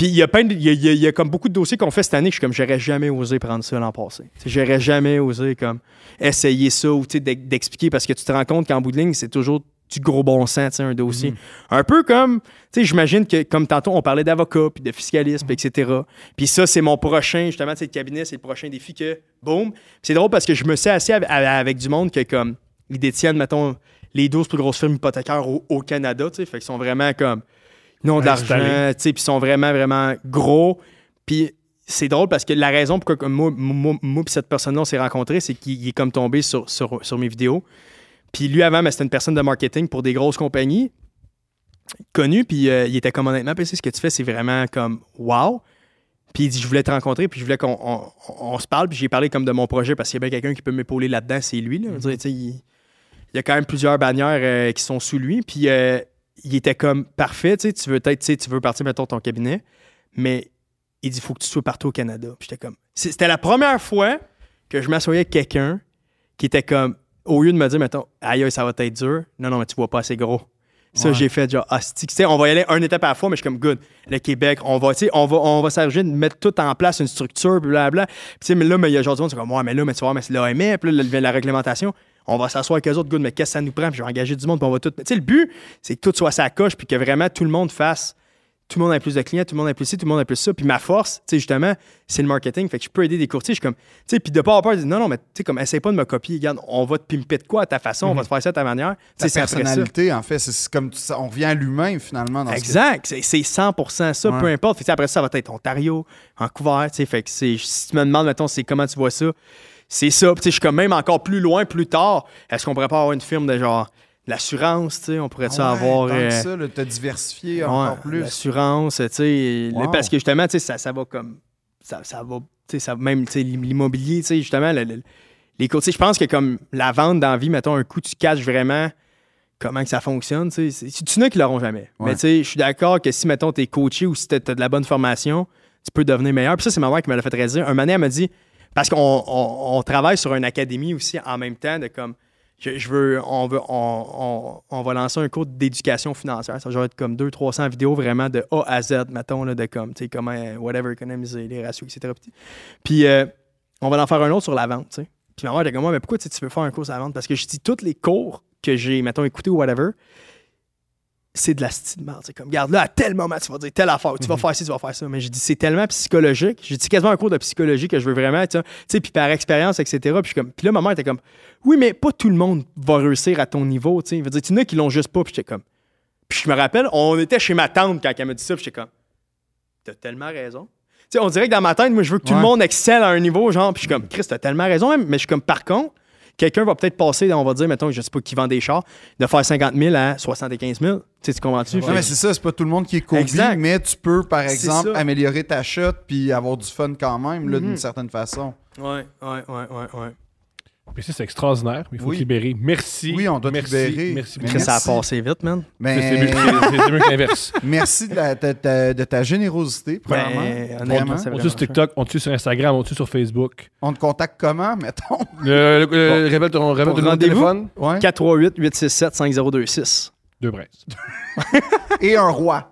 Puis il y a plein de- y a, y a- il y a comme beaucoup de dossiers qu'on fait cette année que je suis comme, j'aurais jamais osé prendre ça l'an passé. J'aurais jamais osé comme essayer ça ou d'expliquer parce que tu te rends compte qu'en bout de ligne, c'est toujours du gros bon sens, un dossier. Un peu comme, tu sais, j'imagine que comme tantôt, on parlait d'avocat, puis de fiscalisme, puis etc. Puis ça, c'est mon prochain, justement, sais, le cabinet, c'est le prochain défi que, boum. C'est drôle parce que je me suis assis avec, avec du monde que, comme, ils détiennent, mettons, les 12 plus grosses firmes hypothécaires au, au Canada, tu sais, fait qu'ils sont vraiment comme, ils ont de l'argent, tu sais, puis ils sont vraiment, vraiment gros. Puis c'est drôle parce que la raison pourquoi moi, moi, moi puis cette personne-là, on s'est rencontrés, c'est qu'il est comme tombé sur, sur, sur mes vidéos. Puis lui, avant, c'était une personne de marketing pour des grosses compagnies connues. Puis euh, il était comme honnêtement, PC, ce que tu fais, c'est vraiment comme wow. Puis il dit, je voulais te rencontrer, puis je voulais qu'on on, on se parle. Puis j'ai parlé comme de mon projet parce qu'il y a bien quelqu'un qui peut m'épauler là-dedans, c'est lui. Là. Dire, il, il y a quand même plusieurs bannières euh, qui sont sous lui. Puis euh, il était comme parfait, tu sais, tu veux peut-être, tu veux partir, mettons, ton cabinet, mais il dit, il faut que tu sois partout au Canada. Puis j'étais comme, c'était la première fois que je m'assoyais avec quelqu'un qui était comme, au lieu de me dire, mettons, aïe, aïe, ça va être dur, non, non, mais tu vois pas assez gros. Ça, Ouais. j'ai fait genre, hostie. Tu sais, on va y aller un étape à la fois, mais je suis comme, good. Le Québec, on va, tu sais, on va, on va s'arranger de mettre tout en place, une structure, puis blablabla. Puis, tu sais, mais là, mais il y a genre du monde, c'est comme, ouais, mais là, mais tu voir, mais c'est l'AMF, puis là, la réglementation. On va s'asseoir avec eux autres, good, mais qu'est-ce que ça nous prend? Puis je vais engager du monde, puis on va tout. Tu sais, le but, c'est que tout soit sa coche, puis que vraiment tout le monde fasse. Tout le monde a plus de clients, tout le monde a plus ci, tout le monde a plus ça. Puis ma force, tu sais, justement, c'est le marketing. Fait que je peux aider des courtiers. Je suis comme, tu sais, puis de pas avoir peur, de dire, non, non, mais tu sais, comme, essaye pas de me copier. Regarde, on va te pimper de quoi à ta façon, on va te faire ça à ta manière. Ta ça. personnalité, en fait, c'est comme ça, on revient à l'humain finalement dans ce Exact, c'est c'est 100% ça, Ouais. peu importe. Fait que, après ça, ça va être Ontario, Vancouver, tu sais, fait que si tu me demandes mettons c'est comment tu vois ça, c'est ça. Puis, je suis comme même encore plus loin, plus tard. Est-ce qu'on pourrait pas avoir une firme de genre l'assurance, tu sais, on pourrait Ouais, avoir tant euh, ça, t'as diversifié ouais, encore plus. l'assurance, tu sais, Wow. parce que justement, tu sais, ça, ça va comme ça, ça va, tu sais, ça même tu sais, l'immobilier, tu sais, justement le- le- les courtiers, je pense que comme la vente dans la vie, mettons un coup tu caches vraiment comment que ça fonctionne, tu sais, tu n'as qui l'auront jamais. Ouais. Mais tu sais, je suis d'accord que si mettons t'es coaché ou si t'as t'as de la bonne formation, tu peux devenir meilleur. Puis ça c'est ma mère qui me l'a fait dire. Un moment elle m'a dit parce qu'on on, on travaille sur une académie aussi en même temps de comme je, veux on on, va lancer un cours d'éducation financière. Ça va être comme 200 300 vidéos vraiment de A à Z mettons là, de comme tu sais comment whatever économiser les ratios etc. Puis euh, on va en faire un autre sur la vente, tu sais. Puis ma mère était mais pourquoi tu veux faire un cours sur la vente? Parce que je dis tous les cours que j'ai, mettons, écoutés ou whatever, c'est de la style de merde. C'est comme, regarde, là, à tel moment, tu vas dire telle affaire, tu vas faire ci, tu vas faire ça. Mais je dis, c'est tellement psychologique. J'ai dit quasiment un cours de psychologie que je veux vraiment, tu sais, puis par expérience, etc. Puis, comme, puis là, ma mère était comme, oui, mais pas tout le monde va réussir à ton niveau, tu sais. Il veut dire, tu en as qui l'ont juste pas, puis j'étais comme, puis je me rappelle, on était chez ma tante quand elle m'a dit ça, puis j'étais comme, t'as tellement raison. Tu sais, on dirait que dans ma tête, moi, je veux que tout le monde excelle à un niveau, genre, puis je suis comme, Chris, t'as tellement raison, même. Mais je suis comme, par contre, quelqu'un va peut-être passer, on va dire, mettons, je sais pas qui vend des chars, de faire 50 000 à 75 000. Tu sais, tu comprends-tu? Non, mais c'est ça, c'est pas tout le monde qui est Kobe, Exact. mais tu peux, par exemple, améliorer ta shot puis avoir du fun quand même, là, Mhm. d'une certaine façon. Ouais, ouais, ouais, ouais, ouais. Puis ça, c'est extraordinaire, mais il faut Oui. te libérer. Merci. Oui, on doit te merci, Merci. Merci. merci. Chris, ça a merci. passé vite, man. Mais C'est mieux, que l'inverse. merci de, la- de ta- de ta générosité, premièrement. Ben, c'est On tue vraiment sur TikTok, on tue sur Instagram, on tue sur Facebook. On te contacte comment, mettons? Le, le- le- révèle ton, révèle ton de téléphone. Ouais. 438-867-5026. Deux braises. Et un roi.